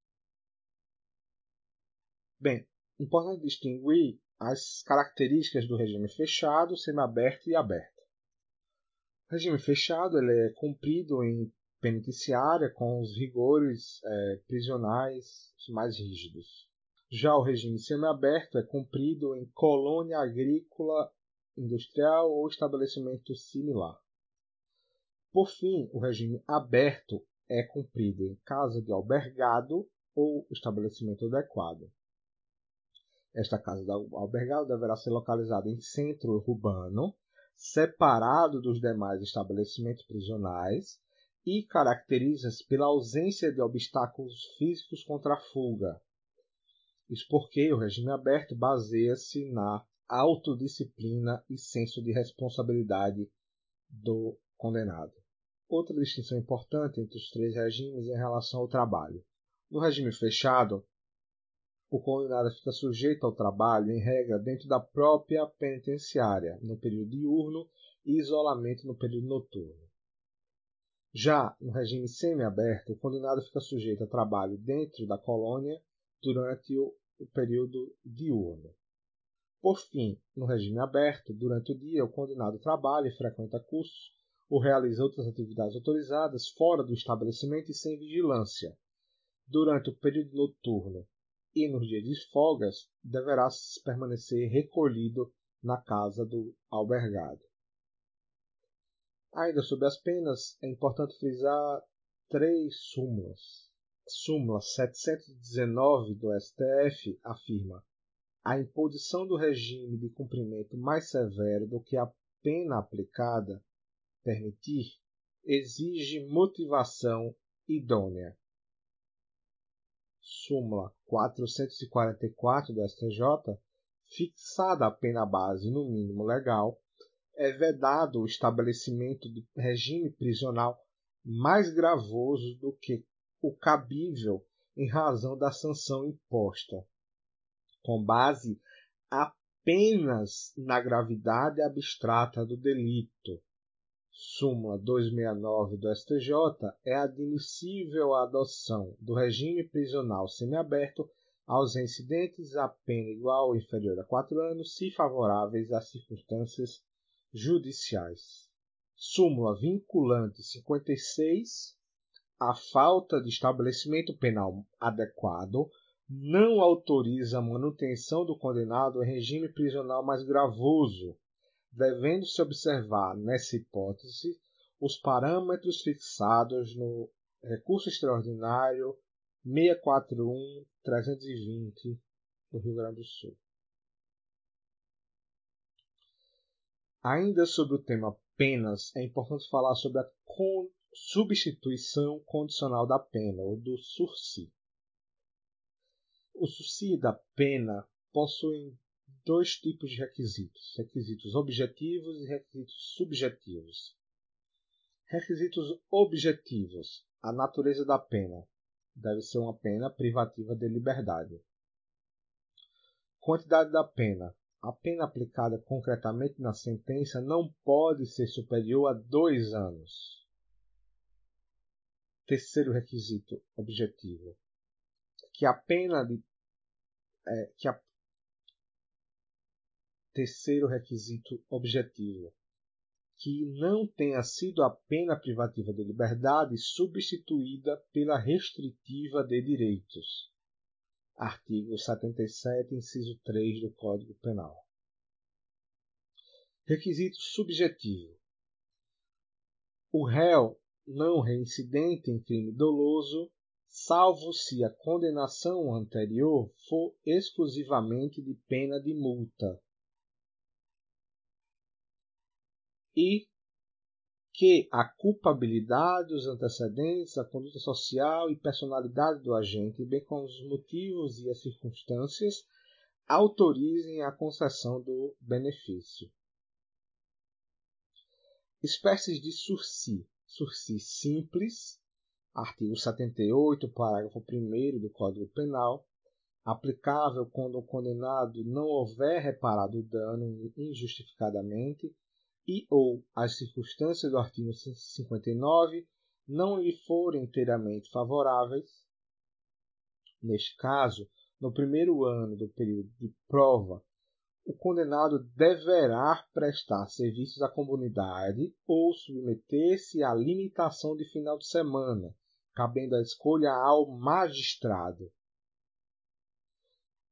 Bem, importante distinguir as características do regime fechado, semiaberto e aberto regime fechado ele é cumprido em penitenciária com os rigores é, prisionais mais rígidos. Já o regime semiaberto é cumprido em colônia agrícola, industrial ou estabelecimento similar. Por fim, o regime aberto é cumprido em casa de albergado ou estabelecimento adequado. Esta casa de albergado deverá ser localizada em centro urbano separado dos demais estabelecimentos prisionais e caracteriza-se pela ausência de obstáculos físicos contra a fuga. Isso porque o regime aberto baseia-se na autodisciplina e senso de responsabilidade do condenado. Outra distinção importante entre os três regimes é em relação ao trabalho. No regime fechado, o condenado fica sujeito ao trabalho, em regra, dentro da própria penitenciária, no período diurno e isolamento no período noturno. Já no regime semiaberto, o condenado fica sujeito a trabalho dentro da colônia durante o, período diurno. Por fim, no regime aberto, durante o dia, o condenado trabalha e frequenta cursos ou realiza outras atividades autorizadas fora do estabelecimento e sem vigilância. Durante o período noturno, e nos dias de folgas deverá permanecer recolhido na casa do albergado. Ainda sobre as penas, é importante frisar três súmulas. Súmula 719 do STF afirma a imposição do regime de cumprimento mais severo do que a pena aplicada permitir exige motivação idônea. Súmula 444 do STJ, fixada a pena base no mínimo legal, é vedado o estabelecimento de regime prisional mais gravoso do que o cabível em razão da sanção imposta, com base apenas na gravidade abstrata do delito, súmula 269 do STJ, é admissível a adoção do regime prisional semiaberto aos incidentes a pena igual ou inferior a quatro anos, se favoráveis às circunstâncias judiciais. Súmula vinculante 56. A falta de estabelecimento penal adequado não autoriza a manutenção do condenado em regime prisional mais gravoso, devendo-se observar, nessa hipótese, os parâmetros fixados no recurso extraordinário 641-320 do Rio Grande do Sul. Ainda sobre o tema penas, é importante falar sobre a substituição condicional da pena, ou do sursi. O sursi da pena possui dois tipos de requisitos: requisitos objetivos e requisitos subjetivos. Requisitos objetivos: a natureza da pena deve ser uma pena privativa de liberdade. Quantidade da pena: a pena aplicada concretamente na sentença não pode ser superior a dois anos. Terceiro requisito objetivo: que a pena de, é, que a Terceiro requisito objetivo: que não tenha sido a pena privativa de liberdade substituída pela restritiva de direitos. Artigo 77, inciso 3 do Código Penal. Requisito subjetivo: o réu não reincidente em crime doloso, salvo se a condenação anterior for exclusivamente de pena de multa e que a culpabilidade, os antecedentes, a conduta social e personalidade do agente, bem como os motivos e as circunstâncias, autorizem a concessão do benefício. Espécies de sursi. Sursi simples, artigo 78, parágrafo 1 do Código Penal, aplicável quando o condenado não houver reparado o dano injustificadamente e ou as circunstâncias do artigo 59 não lhe forem inteiramente favoráveis, neste caso, no primeiro ano do período de prova, o condenado deverá prestar serviços à comunidade ou submeter-se à limitação de final de semana, cabendo a escolha ao magistrado.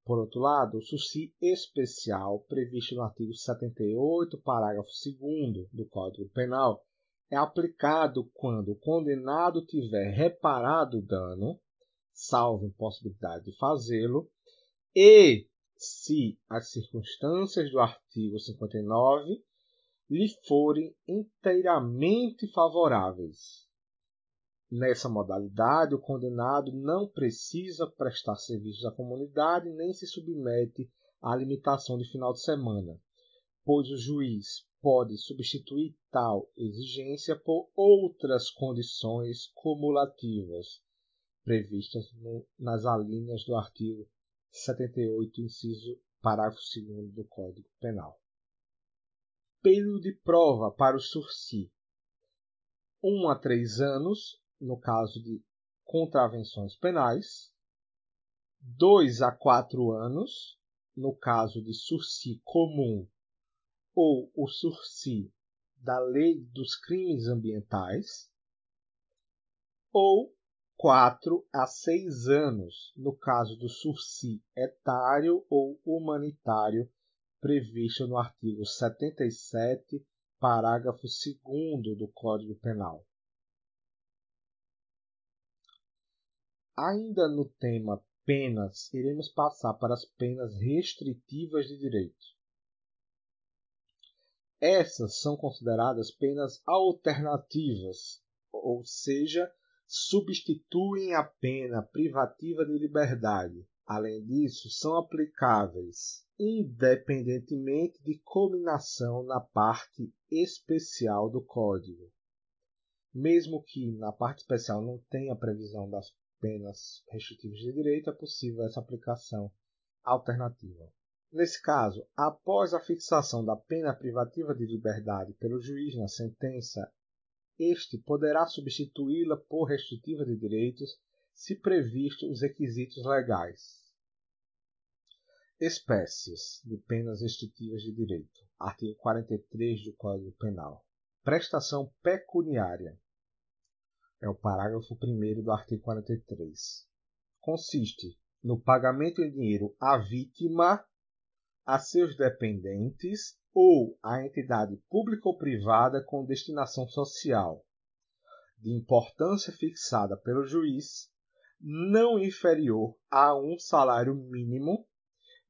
Por outro lado, o SUSI especial, previsto no artigo 78, parágrafo 2 do Código Penal, é aplicado quando o condenado tiver reparado o dano, salvo impossibilidade de fazê-lo, e se as circunstâncias do artigo 59 lhe forem inteiramente favoráveis. Nessa modalidade, o condenado não precisa prestar serviços à comunidade nem se submete à limitação de final de semana, pois o juiz pode substituir tal exigência por outras condições cumulativas, previstas no, nas alíneas do artigo 78, inciso parágrafo 2 do Código Penal. Período de prova para o sursi: 1 a 3 anos, no caso de contravenções penais, 2 a 4 anos, no caso de sursi comum ou o sursi da Lei dos Crimes Ambientais, ou 4 a 6 anos, no caso do sursi etário ou humanitário previsto no artigo 77, parágrafo 2 do Código Penal. Ainda no tema penas, iremos passar para as penas restritivas de direito. Essas são consideradas penas alternativas, ou seja, substituem a pena privativa de liberdade. Além disso, são aplicáveis independentemente de combinação na parte especial do código. Mesmo que na parte especial não tenha previsão das penas restritivas de direito, é possível essa aplicação alternativa. Nesse caso, após a fixação da pena privativa de liberdade pelo juiz na sentença, este poderá substituí-la por restritiva de direitos se previsto os requisitos legais. Espécies de penas restritivas de direito. Artigo 43 do Código Penal. Prestação pecuniária. É o parágrafo 1 do artigo 43. Consiste no pagamento em dinheiro à vítima a seus dependentes ou a entidade pública ou privada com destinação social, de importância fixada pelo juiz, não inferior a um salário mínimo,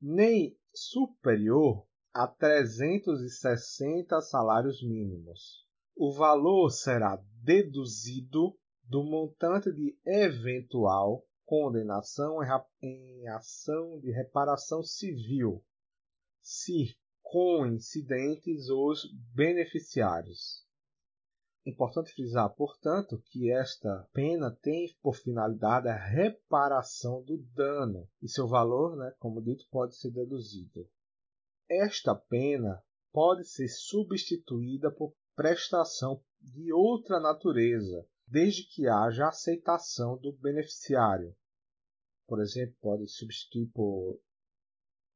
nem superior a 360 salários mínimos. O valor será deduzido do montante de eventual condenação em ação de reparação civil se coincidentes os beneficiários. Importante frisar, portanto, que esta pena tem por finalidade a reparação do dano e seu valor, né, como dito, pode ser deduzido. Esta pena pode ser substituída por prestação de outra natureza, desde que haja aceitação do beneficiário. Por exemplo, pode substituir por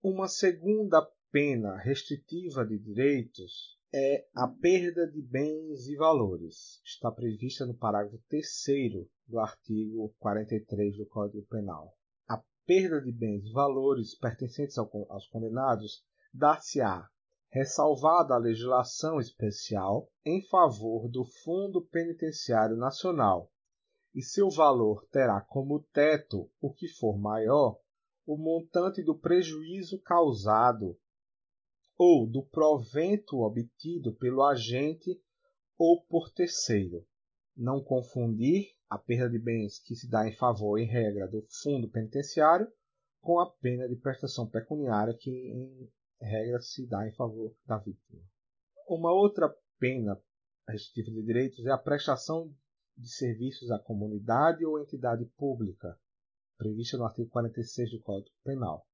uma segunda pena restritiva de direitos é a perda de bens e valores. Está prevista no parágrafo 3 do artigo 43 do Código Penal. A perda de bens e valores pertencentes aos condenados dar-se-á ressalvada a legislação especial em favor do Fundo Penitenciário Nacional, e seu valor terá como teto o que for maior o montante do prejuízo causado ou do provento obtido pelo agente ou por terceiro. Não confundir a perda de bens que se dá em favor, em regra, do fundo penitenciário com a pena de prestação pecuniária que, em regra, se dá em favor da vítima. Uma outra pena restritiva de direitos é a prestação de serviços à comunidade ou entidade pública, prevista no artigo 46 do Código Penal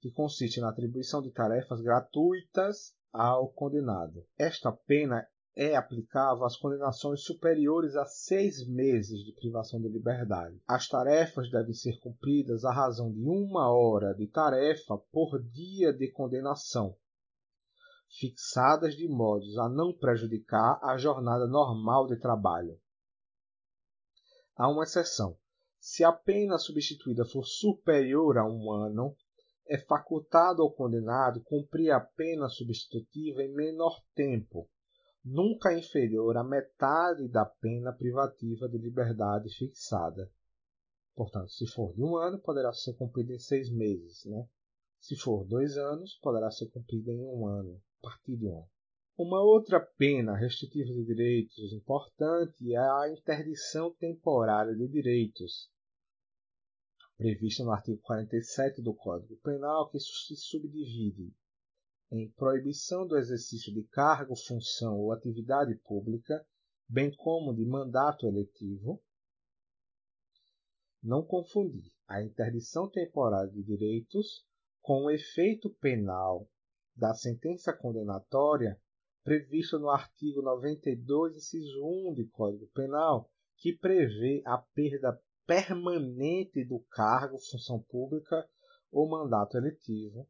que consiste na atribuição de tarefas gratuitas ao condenado. Esta pena é aplicável às condenações superiores a seis meses de privação de liberdade. As tarefas devem ser cumpridas à razão de uma hora de tarefa por dia de condenação, fixadas de modos a não prejudicar a jornada normal de trabalho. Há uma exceção. Se a pena substituída for superior a um ano, é facultado ao condenado cumprir a pena substitutiva em menor tempo, nunca inferior à metade da pena privativa de liberdade fixada. Portanto, se for de um ano, poderá ser cumprida em seis meses. Né? Se for dois anos, poderá ser cumprida em um ano, a partir de um ano. Uma outra pena restritiva de direitos importante é a interdição temporária de direitos, prevista no artigo 47 do Código Penal, que se subdivide em proibição do exercício de cargo, função ou atividade pública, bem como de mandato eletivo, não confundir a interdição temporária de direitos com o efeito penal da sentença condenatória prevista no artigo 92, inciso 1 do Código Penal, que prevê a perda permanente do cargo, função pública ou mandato eletivo,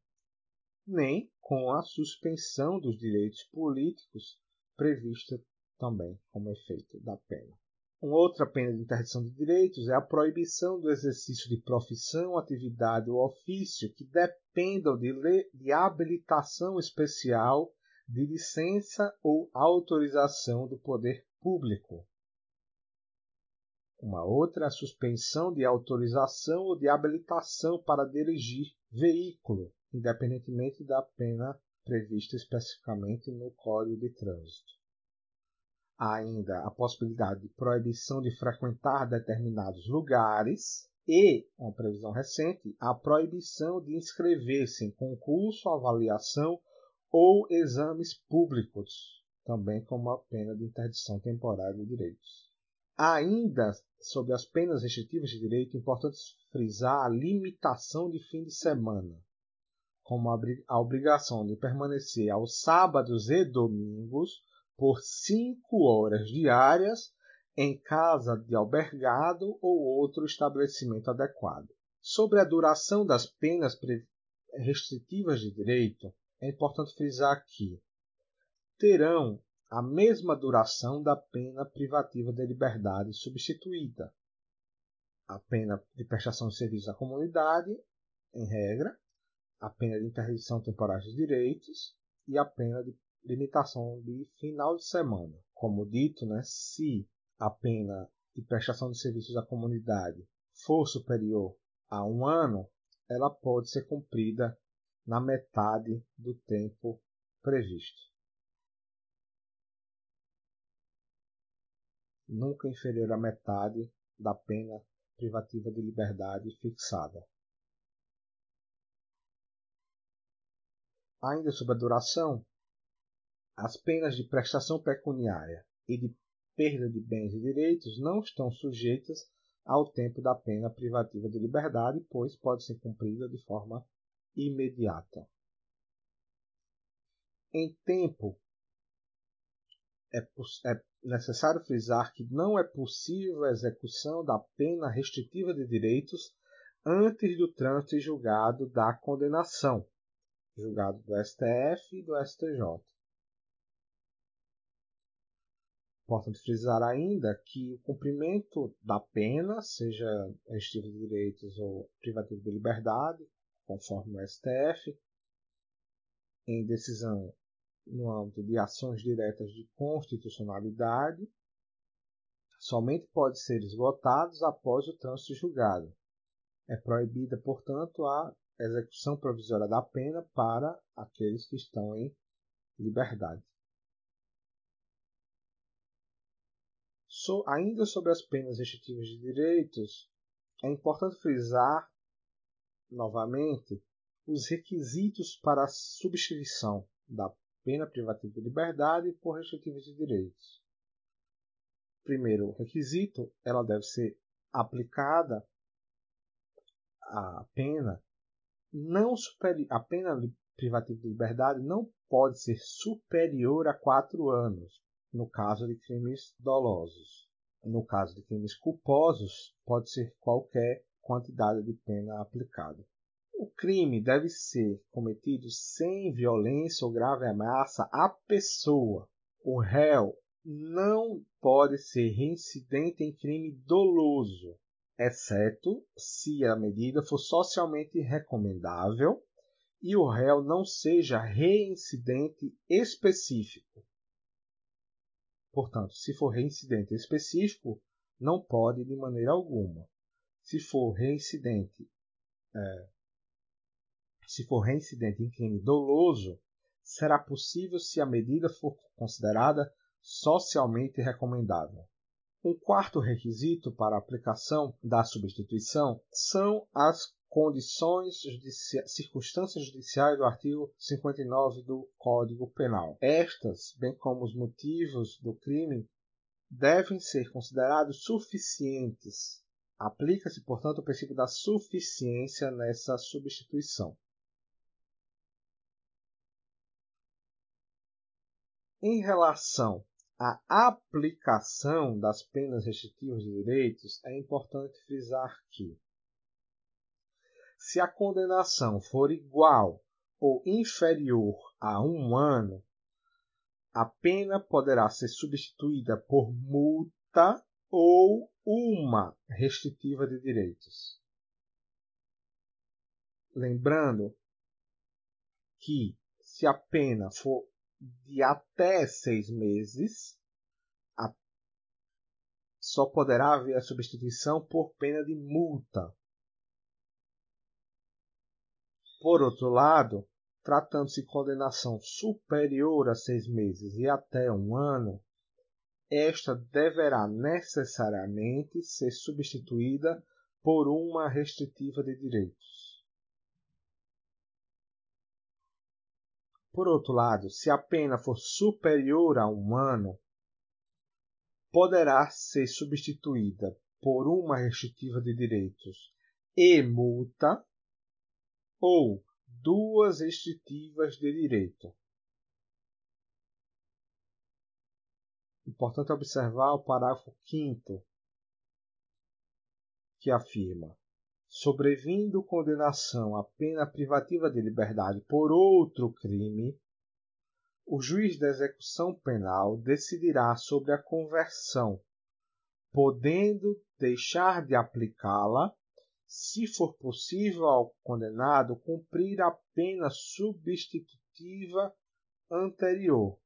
nem com a suspensão dos direitos políticos prevista também como efeito da pena. Uma outra pena de interdição de direitos é a proibição do exercício de profissão, atividade ou ofício que dependam de, de habilitação especial, de licença ou autorização do poder público. Uma outra é a suspensão de autorização ou de habilitação para dirigir veículo, independentemente da pena prevista especificamente no Código de Trânsito. Há ainda a possibilidade de proibição de frequentar determinados lugares e, uma previsão recente, a proibição de inscrever-se em concurso, avaliação ou exames públicos, também como a pena de interdição temporária de direitos. Ainda sobre as penas restritivas de direito, é importante frisar a limitação de fim de semana, como a obrigação de permanecer aos sábados e domingos por cinco horas diárias em casa de albergado ou outro estabelecimento adequado. Sobre a duração das penas restritivas de direito, é importante frisar que terão a mesma duração da pena privativa de liberdade substituída. A pena de prestação de serviços à comunidade, em regra, a pena de interdição temporária de direitos e a pena de limitação de final de semana. Como dito, né, se a pena de prestação de serviços à comunidade for superior a um ano, ela pode ser cumprida na metade do tempo previsto. Nunca inferior à metade da pena privativa de liberdade fixada. Ainda sobre a duração, as penas de prestação pecuniária e de perda de bens e direitos não estão sujeitas ao tempo da pena privativa de liberdade, pois pode ser cumprida de forma imediata. Em tempo, é, é necessário frisar que não é possível a execução da pena restritiva de direitos antes do trânsito e julgado da condenação, julgado do STF e do STJ. Importante frisar ainda que o cumprimento da pena, seja restritivo de direitos ou privativo de liberdade, conforme o STF, em decisão no âmbito de ações diretas de constitucionalidade, somente pode ser esgotados após o trânsito julgado. É proibida, portanto, a execução provisória da pena para aqueles que estão em liberdade. So, ainda sobre as penas restritivas de direitos, é importante frisar novamente os requisitos para a substituição da pena privativa de liberdade por restritivas de direitos. Primeiro requisito, ela deve ser aplicada a pena não superi a pena privativa de liberdade não pode ser superior a quatro anos, no caso de crimes dolosos. No caso de crimes culposos, pode ser qualquer quantidade de pena aplicada. O crime deve ser cometido sem violência ou grave ameaça à pessoa. O réu não pode ser reincidente em crime doloso, exceto se a medida for socialmente recomendável e o réu não seja reincidente específico. Portanto, se for reincidente específico, não pode de maneira alguma. Se for reincidente, é, se for reincidente em crime doloso, será possível se a medida for considerada socialmente recomendável. Um quarto requisito para a aplicação da substituição são as condições, circunstâncias judiciais do artigo 59 do Código Penal. Estas, bem como os motivos do crime, devem ser considerados suficientes Aplica-se, portanto, o princípio da suficiência nessa substituição. Em relação à aplicação das penas restritivas de direitos, é importante frisar que, se a condenação for igual ou inferior a um ano, a pena poderá ser substituída por multa ou uma restritiva de direitos. Lembrando que, se a pena for de até seis meses, a... só poderá haver a substituição por pena de multa. Por outro lado, tratando-se de condenação superior a seis meses e até um ano, esta deverá necessariamente ser substituída por uma restritiva de direitos. Por outro lado, se a pena for superior a um ano, poderá ser substituída por uma restritiva de direitos e multa ou duas restritivas de direito. Importante observar o parágrafo 5 que afirma: sobrevindo condenação à pena privativa de liberdade por outro crime, o juiz da execução penal decidirá sobre a conversão, podendo deixar de aplicá-la se for possível ao condenado cumprir a pena substitutiva anterior.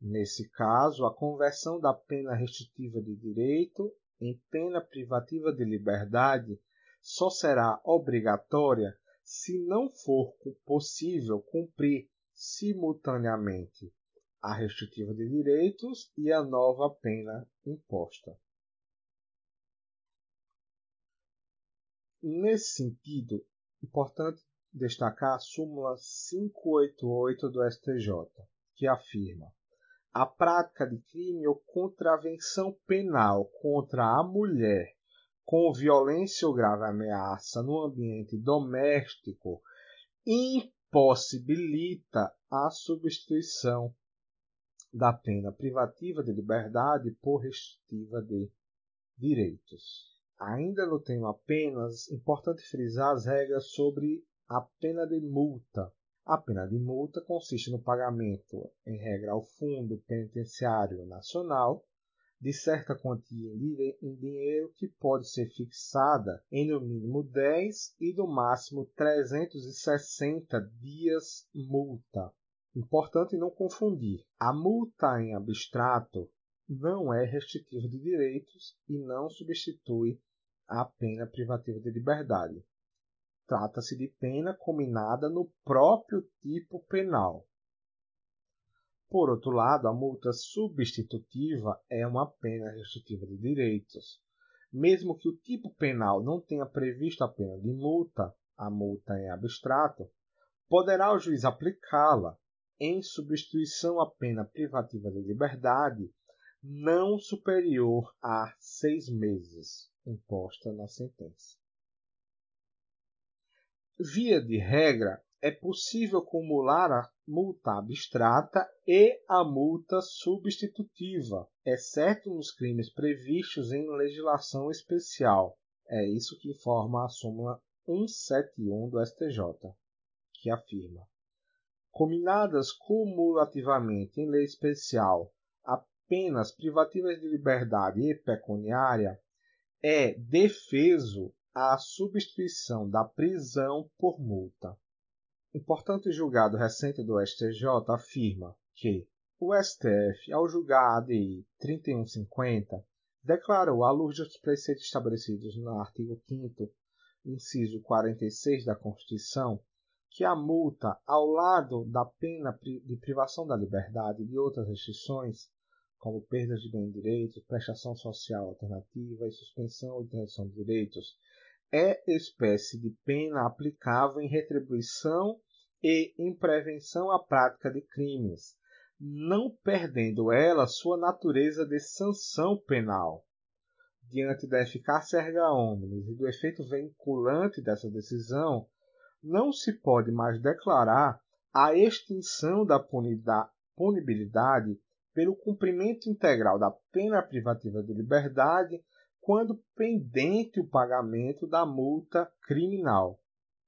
Nesse caso, a conversão da pena restritiva de direito em pena privativa de liberdade só será obrigatória se não for possível cumprir simultaneamente a restritiva de direitos e a nova pena imposta. Nesse sentido, importante destacar a súmula 588 do STJ, que afirma: a prática de crime ou contravenção penal contra a mulher com violência ou grave ameaça no ambiente doméstico impossibilita a substituição da pena privativa de liberdade por restritiva de direitos. Ainda no tema penas, importante frisar as regras sobre a pena de multa. A pena de multa consiste no pagamento, em regra, ao Fundo Penitenciário Nacional de certa quantia em dinheiro que pode ser fixada em no mínimo 10 e no máximo 360 dias multa. Importante não confundir. A multa em abstrato não é restritiva de direitos e não substitui a pena privativa de liberdade. Trata-se de pena combinada no próprio tipo penal. Por outro lado, a multa substitutiva é uma pena restritiva de direitos. Mesmo que o tipo penal não tenha previsto a pena de multa, a multa em abstrato, poderá o juiz aplicá-la em substituição à pena privativa de liberdade não superior a seis meses, imposta na sentença. Via de regra, é possível acumular a multa abstrata e a multa substitutiva, exceto nos crimes previstos em legislação especial. É isso que informa a súmula 171 do STJ, que afirma: combinadas cumulativamente em lei especial apenas privativas de liberdade e pecuniária, é defeso a substituição da prisão por multa. Importante julgado recente do STJ afirma que o STF, ao julgar a ADI 3150, declarou, à luz dos preceitos estabelecidos no artigo 5 inciso 46 da Constituição, que a multa, ao lado da pena de privação da liberdade e de outras restrições, como perdas de bem direitos, prestação social alternativa e suspensão ou interdição de direitos, é espécie de pena aplicável em retribuição e em prevenção à prática de crimes, não perdendo ela sua natureza de sanção penal. diante da eficácia erga omnes e do efeito vinculante dessa decisão, não se pode mais declarar a extinção da punibilidade pelo cumprimento integral da pena privativa de liberdade quando pendente o pagamento da multa criminal.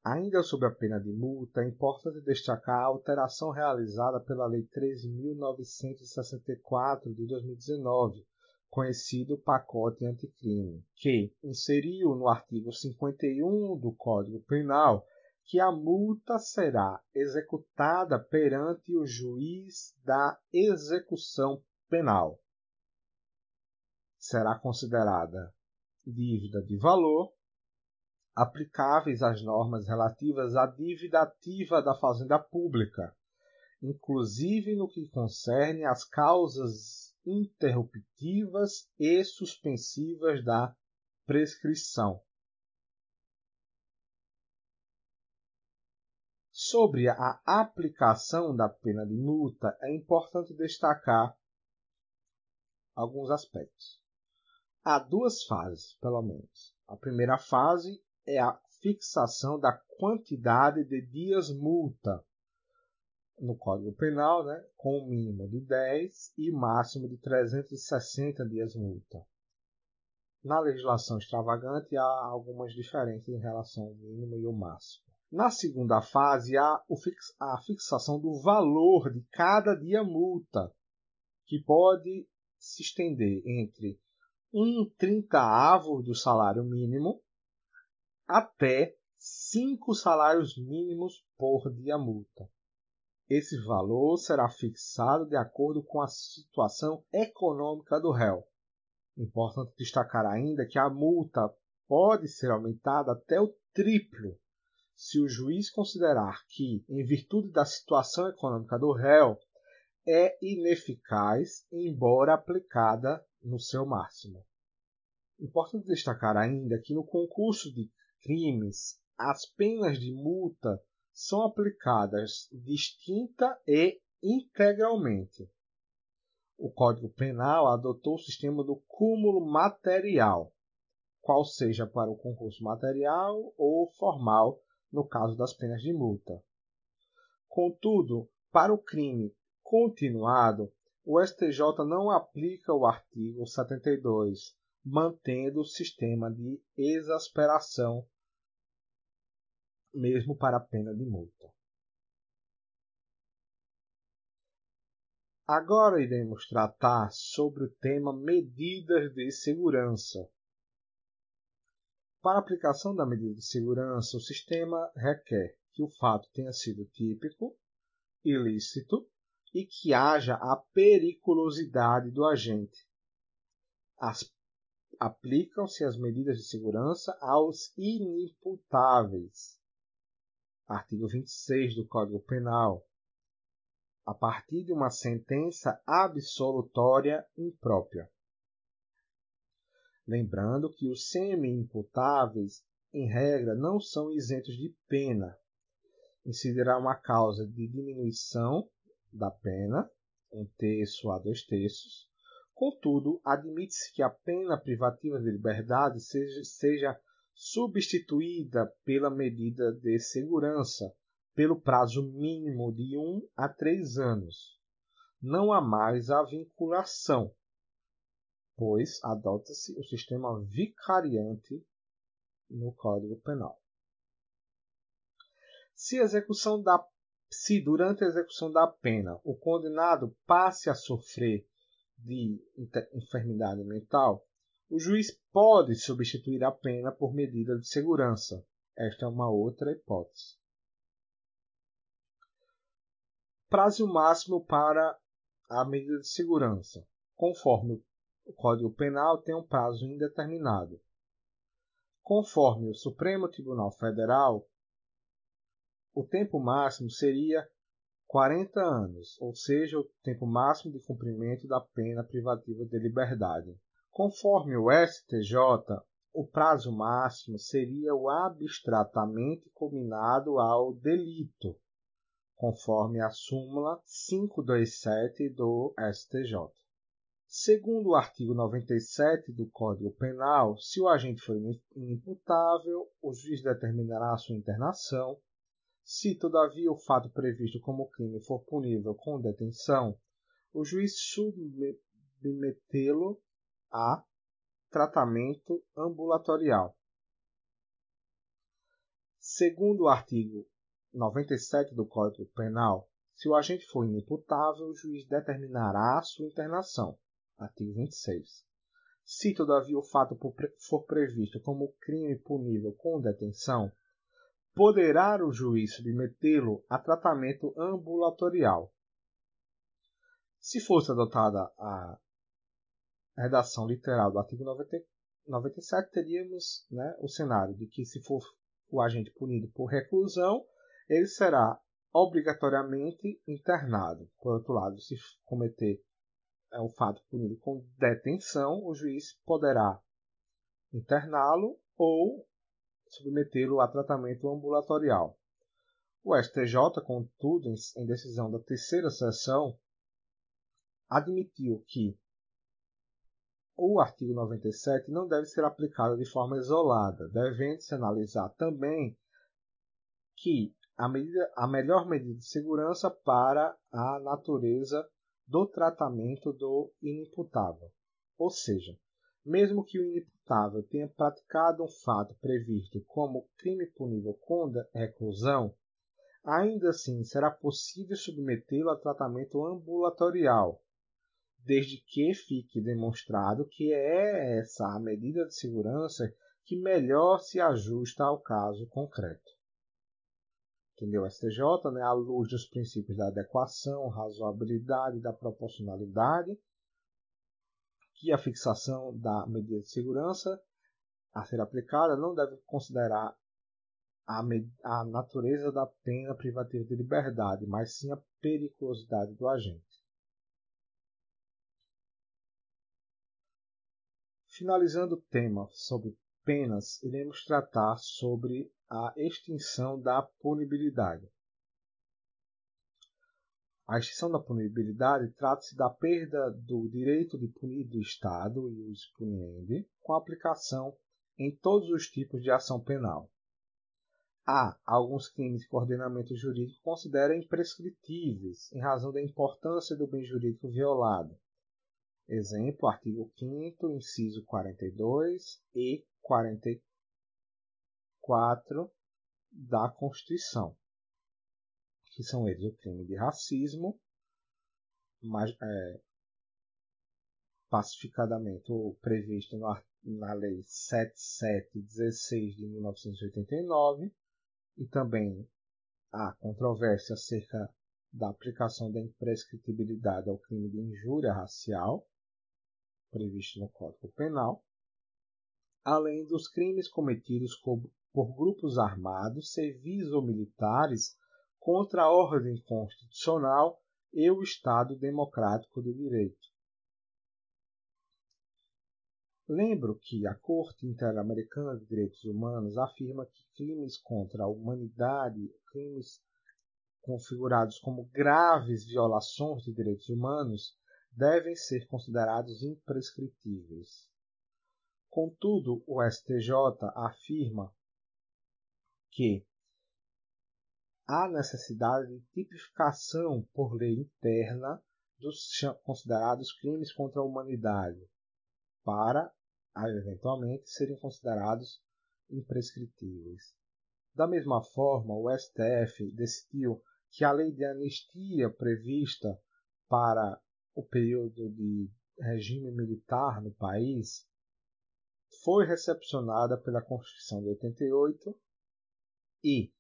Ainda sob a pena de multa, é importante destacar a alteração realizada pela Lei 13.964 de 2019, conhecido pacote anticrime, que inseriu no artigo 51 do Código Penal que a multa será executada perante o juiz da execução penal. Será considerada dívida de valor aplicáveis às normas relativas à dívida ativa da fazenda pública, inclusive no que concerne às causas interruptivas e suspensivas da prescrição. Sobre a aplicação da pena de multa, é importante destacar alguns aspectos. Há duas fases, pelo menos. A primeira fase é a fixação da quantidade de dias multa no Código Penal, né, com um mínimo de 10 e máximo de 360 dias multa. Na legislação extravagante há algumas diferenças em relação ao mínimo e ao máximo. Na segunda fase há a fixação do valor de cada dia multa, que pode se estender entre um trintaavo do salário mínimo até cinco salários mínimos por dia multa. Esse valor será fixado de acordo com a situação econômica do réu. Importante destacar ainda que a multa pode ser aumentada até o triplo se o juiz considerar que, em virtude da situação econômica do réu, é ineficaz, embora aplicada no seu máximo. Importante destacar ainda que no concurso de crimes, as penas de multa são aplicadas distinta e integralmente. O Código Penal adotou o sistema do cúmulo material, qual seja para o concurso material ou formal, no caso das penas de multa. Contudo, para o crime continuado, o STJ não aplica o artigo 72 mantendo o sistema de exasperação mesmo para a pena de multa. Agora iremos tratar sobre o tema medidas de segurança. Para a aplicação da medida de segurança, o sistema requer que o fato tenha sido típico, ilícito e que haja a periculosidade do agente. As aplicam-se as medidas de segurança aos inimputáveis. Artigo 26 do Código Penal. A partir de uma sentença absolutória imprópria. Lembrando que os semi-imputáveis, em regra, não são isentos de pena. Incidirá uma causa de diminuição da pena, um terço a dois terços, Contudo, admite-se que a pena privativa de liberdade seja, seja substituída pela medida de segurança pelo prazo mínimo de um a três anos. Não há mais a vinculação, pois adota-se o sistema vicariante no Código Penal. Se, da, se durante a execução da pena o condenado passe a sofrer de enfermidade mental, o juiz pode substituir a pena por medida de segurança. Esta é uma outra hipótese. Prazo máximo para a medida de segurança. Conforme o Código Penal tem um prazo indeterminado. Conforme o Supremo Tribunal Federal, o tempo máximo seria 40 anos, ou seja, o tempo máximo de cumprimento da pena privativa de liberdade. Conforme o STJ, o prazo máximo seria o abstratamente combinado ao delito, conforme a súmula 527 do STJ. Segundo o artigo 97 do Código Penal, se o agente for inimputável, o juiz determinará sua internação. Se, todavia, o fato previsto como crime for punível com detenção, o juiz submetê-lo a tratamento ambulatorial. Segundo o artigo 97 do Código Penal, se o agente for inimputável, o juiz determinará a sua internação. Artigo 26. Se, todavia, o fato for previsto como crime punível com detenção, poderá o juiz submetê-lo a tratamento ambulatorial. Se fosse adotada a redação literal do artigo 90, 97, teríamos né, o cenário de que, se for o agente punido por reclusão, ele será obrigatoriamente internado. Por outro lado, se cometer é, o fato punido com detenção, o juiz poderá interná-lo ou submetê-lo a tratamento ambulatorial. O STJ, contudo, em decisão da terceira sessão, admitiu que o artigo 97 não deve ser aplicado de forma isolada, devendo-se analisar também que a, medida, a melhor medida de segurança para a natureza do tratamento do inimputável. Ou seja, mesmo que o inimputável tenha praticado um fato previsto como crime punível com reclusão, ainda assim será possível submetê-lo a tratamento ambulatorial, desde que fique demonstrado que é essa a medida de segurança que melhor se ajusta ao caso concreto. Entendeu o STJ, né, à luz dos princípios da adequação, razoabilidade e da proporcionalidade, que a fixação da medida de segurança a ser aplicada não deve considerar a, a natureza da pena privativa de liberdade, mas sim a periculosidade do agente. Finalizando o tema sobre penas, iremos tratar sobre a extinção da punibilidade. A extinção da punibilidade trata-se da perda do direito de punir do Estado e os puniendi com aplicação em todos os tipos de ação penal. Há alguns crimes que o ordenamento jurídico considera imprescritíveis em razão da importância do bem jurídico violado, Exemplo, artigo 5 inciso 42 e 44 da Constituição, que são eles o crime de racismo, mas, é, pacificadamente previsto na, na Lei 7716 de 1989, e também a controvérsia acerca da aplicação da imprescritibilidade ao crime de injúria racial, previsto no Código Penal, além dos crimes cometidos por grupos armados, civis ou militares contra a ordem constitucional e o Estado democrático de direito. Lembro que a Corte Interamericana de Direitos Humanos afirma que crimes contra a humanidade, crimes configurados como graves violações de direitos humanos, devem ser considerados imprescritíveis. Contudo, o STJ afirma que há necessidade de tipificação por lei interna dos considerados crimes contra a humanidade, para, eventualmente, serem considerados imprescritíveis. Da mesma forma, o STF decidiu que a lei de anistia prevista para o período de regime militar no país foi recepcionada pela Constituição de 88 e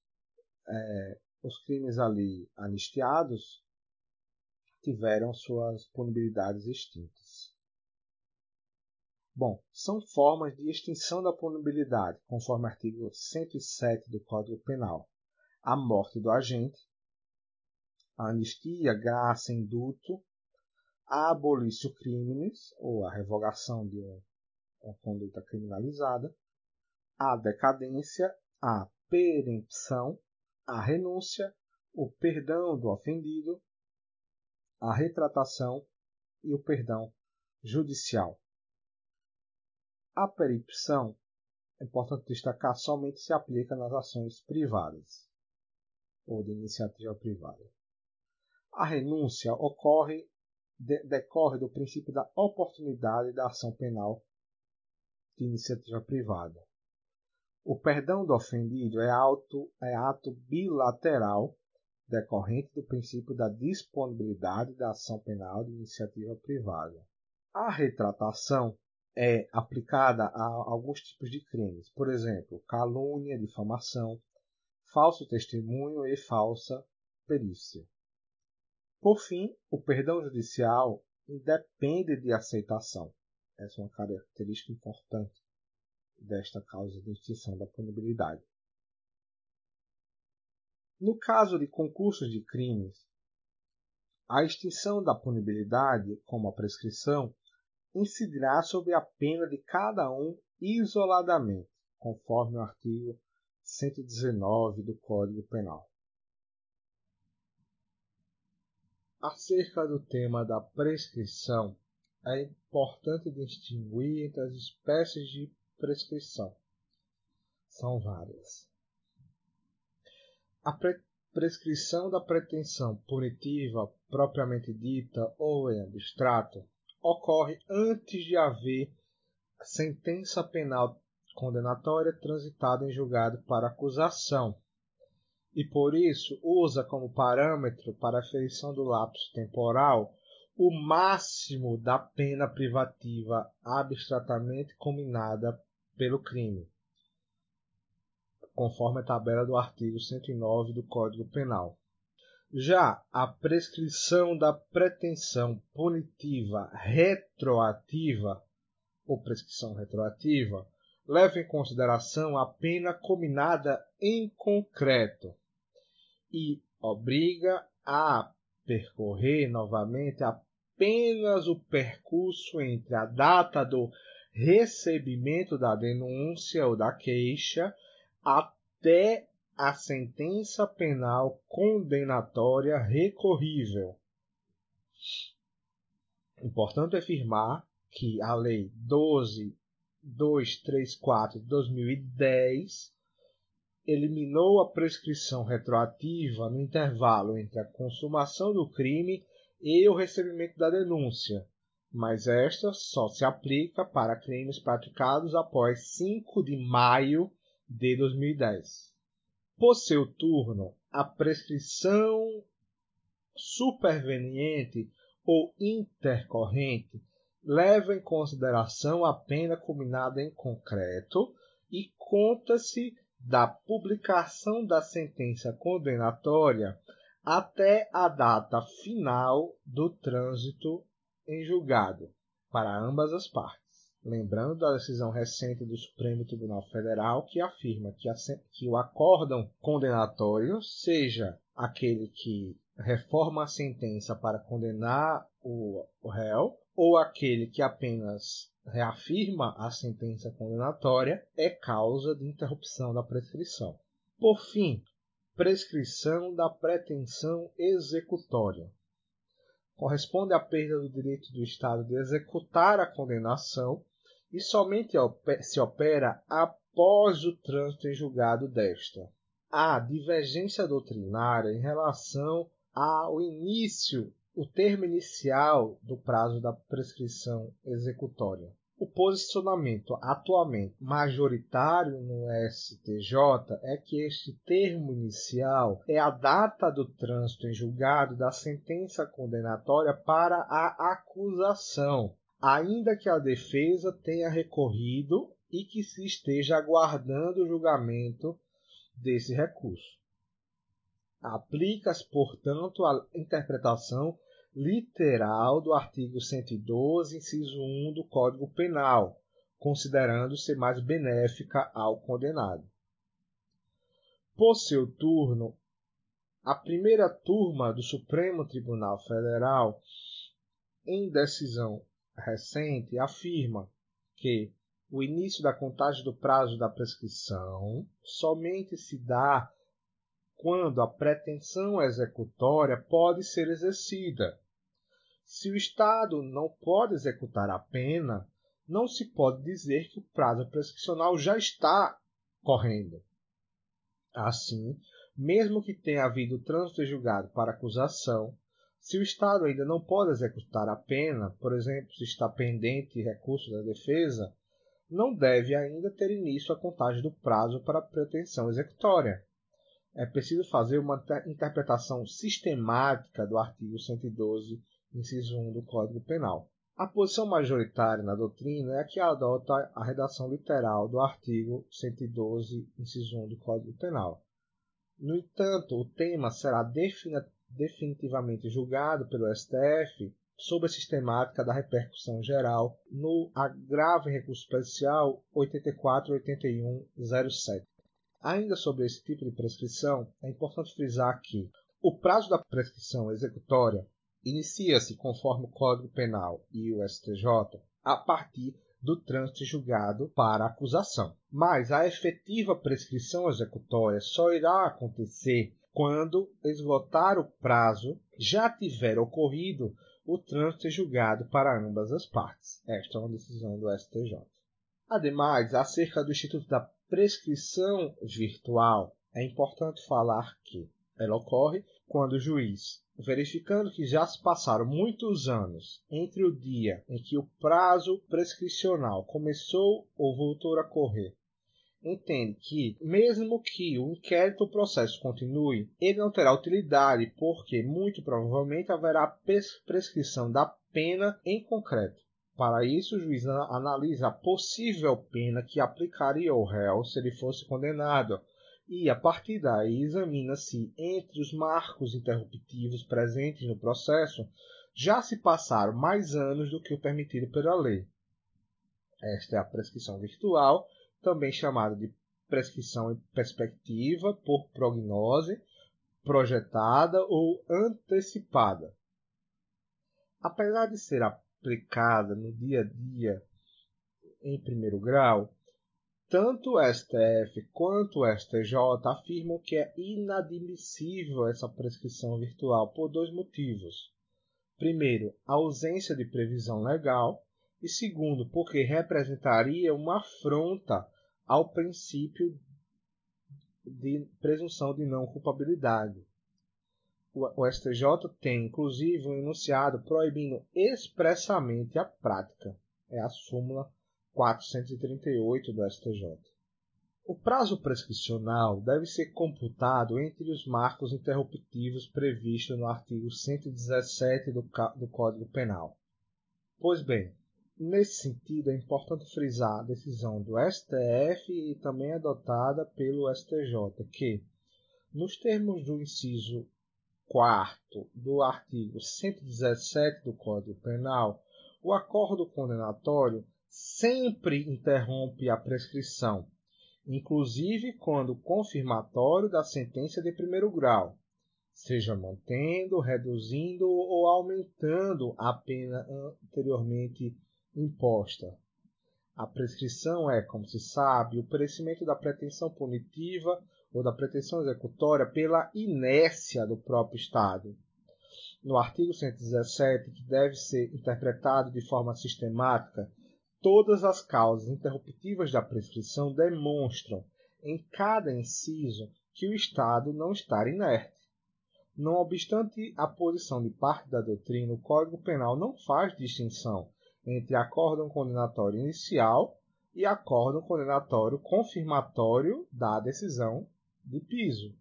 é, os crimes ali anistiados tiveram suas punibilidades extintas. Bom, são formas de extinção da punibilidade, conforme o artigo 107 do Código Penal. A morte do agente, a anistia, graça, indulto a abolício crimes, ou a revogação de uma conduta criminalizada, a decadência, a perempção, a renúncia, o perdão do ofendido, a retratação e o perdão judicial. A peripção, é importante destacar, somente se aplica nas ações privadas ou de iniciativa privada. A renúncia ocorre, de, decorre do princípio da oportunidade da ação penal de iniciativa privada. O perdão do ofendido é, auto, é ato bilateral decorrente do princípio da disponibilidade da ação penal de iniciativa privada. A retratação é aplicada a alguns tipos de crimes, por exemplo, calúnia, difamação, falso testemunho e falsa perícia. Por fim, o perdão judicial independe de aceitação. Essa é uma característica importante desta causa de extinção da punibilidade. No caso de concursos de crimes, a extinção da punibilidade, como a prescrição, incidirá sobre a pena de cada um isoladamente, conforme o artigo 119 do Código Penal. Acerca do tema da prescrição, é importante distinguir entre as espécies de prescrição. São várias. A pre prescrição da pretensão punitiva propriamente dita ou em abstrato ocorre antes de haver sentença penal condenatória transitada em julgado para acusação e por isso usa como parâmetro para a aferição do lapso temporal o máximo da pena privativa abstratamente combinada pelo crime conforme a tabela do artigo 109 do Código Penal. Já a prescrição da pretensão punitiva retroativa ou prescrição retroativa leva em consideração a pena combinada em concreto e obriga a percorrer novamente apenas o percurso entre a data do recebimento da denúncia ou da queixa até a sentença penal condenatória recorrível. Importante afirmar que a Lei 12234 de 2010 eliminou a prescrição retroativa no intervalo entre a consumação do crime e o recebimento da denúncia, mas esta só se aplica para crimes praticados após 5 de maio de 2010. Por seu turno, a prescrição superveniente ou intercorrente leva em consideração a pena combinada em concreto e conta-se da publicação da sentença condenatória até a data final do trânsito em julgado para ambas as partes lembrando da decisão recente do Supremo Tribunal Federal que afirma que, a, que o acórdão condenatório, seja aquele que reforma a sentença para condenar o, o réu, ou aquele que apenas reafirma a sentença condenatória, é causa de interrupção da prescrição. Por fim, prescrição da pretensão executória. Corresponde à perda do direito do Estado de executar a condenação e somente se opera após o trânsito em julgado desta. Há divergência doutrinária em relação ao início, o termo inicial do prazo da prescrição executória. O posicionamento atualmente majoritário no STJ é que este termo inicial é a data do trânsito em julgado da sentença condenatória para a acusação, ainda que a defesa tenha recorrido e que se esteja aguardando o julgamento desse recurso. Aplica-se, portanto, a interpretação literal do artigo 112, inciso 1 do Código Penal, considerando ser mais benéfica ao condenado. Por seu turno, a primeira turma do Supremo Tribunal Federal, em decisão recente afirma que o início da contagem do prazo da prescrição somente se dá quando a pretensão executória pode ser exercida, Se o Estado não pode executar a pena, não se pode dizer que o prazo prescricional já está correndo. Assim, mesmo que tenha havido trânsito julgado para acusação, se o Estado ainda não pode executar a pena, por exemplo, se está pendente recurso da defesa, não deve ainda ter início a contagem do prazo para a pretensão executória. É preciso fazer uma interpretação sistemática do artigo 112 inciso 1 do Código Penal. A posição majoritária na doutrina é a que adota a redação literal do artigo 112, inciso 1 do Código Penal. No entanto, o tema será definitivamente julgado pelo STF sob a sistemática da repercussão geral no agravo em recurso especial 848107. Ainda sobre esse tipo de prescrição, é importante frisar que o prazo da prescrição executória inicia-se, conforme o Código Penal e o STJ, a partir do trânsito julgado para acusação. Mas a efetiva prescrição executória só irá acontecer quando esgotar o prazo já tiver ocorrido o trânsito julgado para ambas as partes. Esta é uma decisão do STJ. Ademais, acerca do Instituto da Prescrição Virtual, é importante falar que ela ocorre quando o juiz verificando que já se passaram muitos anos entre o dia em que o prazo prescricional começou ou voltou a correr, entende que, mesmo que o inquérito ou processo continue, ele não terá utilidade, porque muito provavelmente haverá prescrição da pena em concreto. Para isso, o juiz analisa a possível pena que aplicaria ao réu se ele fosse condenado e, a partir daí, examina se, entre os marcos interruptivos presentes no processo, já se passaram mais anos do que o permitido pela lei. Esta é a prescrição virtual, também chamada de prescrição em perspectiva por prognose, projetada ou antecipada. Apesar de ser aplicada no dia a dia em primeiro grau, tanto o STF quanto o STJ afirmam que é inadmissível essa prescrição virtual por dois motivos. Primeiro, a ausência de previsão legal, e segundo, porque representaria uma afronta ao princípio de presunção de não culpabilidade. O STJ tem, inclusive, um enunciado proibindo expressamente a prática. É a súmula 438 do STJ. O prazo prescricional deve ser computado entre os marcos interruptivos previstos no artigo 117 do, do Código Penal. Pois bem, nesse sentido é importante frisar a decisão do STF e também adotada pelo STJ, que, nos termos do inciso 4 do artigo 117 do Código Penal, o acordo condenatório sempre interrompe a prescrição, inclusive quando confirmatório da sentença de primeiro grau, seja mantendo, reduzindo ou aumentando a pena anteriormente imposta. A prescrição é, como se sabe, o perecimento da pretensão punitiva ou da pretensão executória pela inércia do próprio Estado. No artigo 117, que deve ser interpretado de forma sistemática Todas as causas interruptivas da prescrição demonstram, em cada inciso, que o Estado não está inerte. Não obstante a posição de parte da doutrina, o Código Penal não faz distinção entre acórdão condenatório inicial e acórdão condenatório confirmatório da decisão de piso.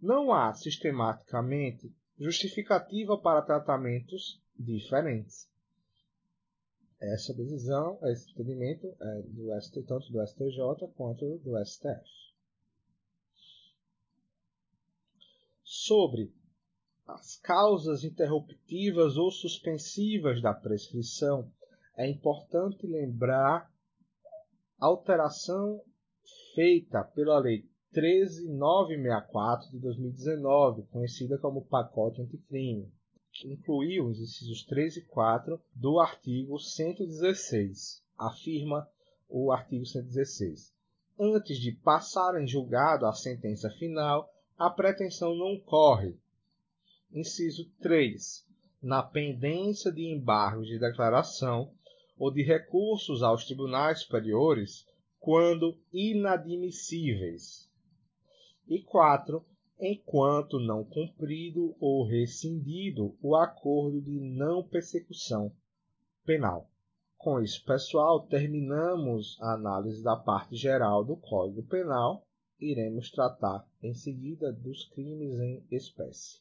Não há, sistematicamente, justificativa para tratamentos diferentes essa decisão, esse entendimento é do ST, tanto do STJ quanto do STF. Sobre as causas interruptivas ou suspensivas da prescrição, é importante lembrar alteração feita pela Lei 13964 de 2019, conhecida como pacote anticrime incluiu os incisos 3 e 4 do artigo 116. Afirma o artigo 116. Antes de passar em julgado a sentença final, a pretensão não corre. Inciso 3. na pendência de embargos de declaração ou de recursos aos tribunais superiores quando inadmissíveis. E 4. Enquanto não cumprido ou rescindido o acordo de não persecução penal. Com isso, pessoal, terminamos a análise da parte geral do Código Penal. Iremos tratar em seguida dos crimes em espécie.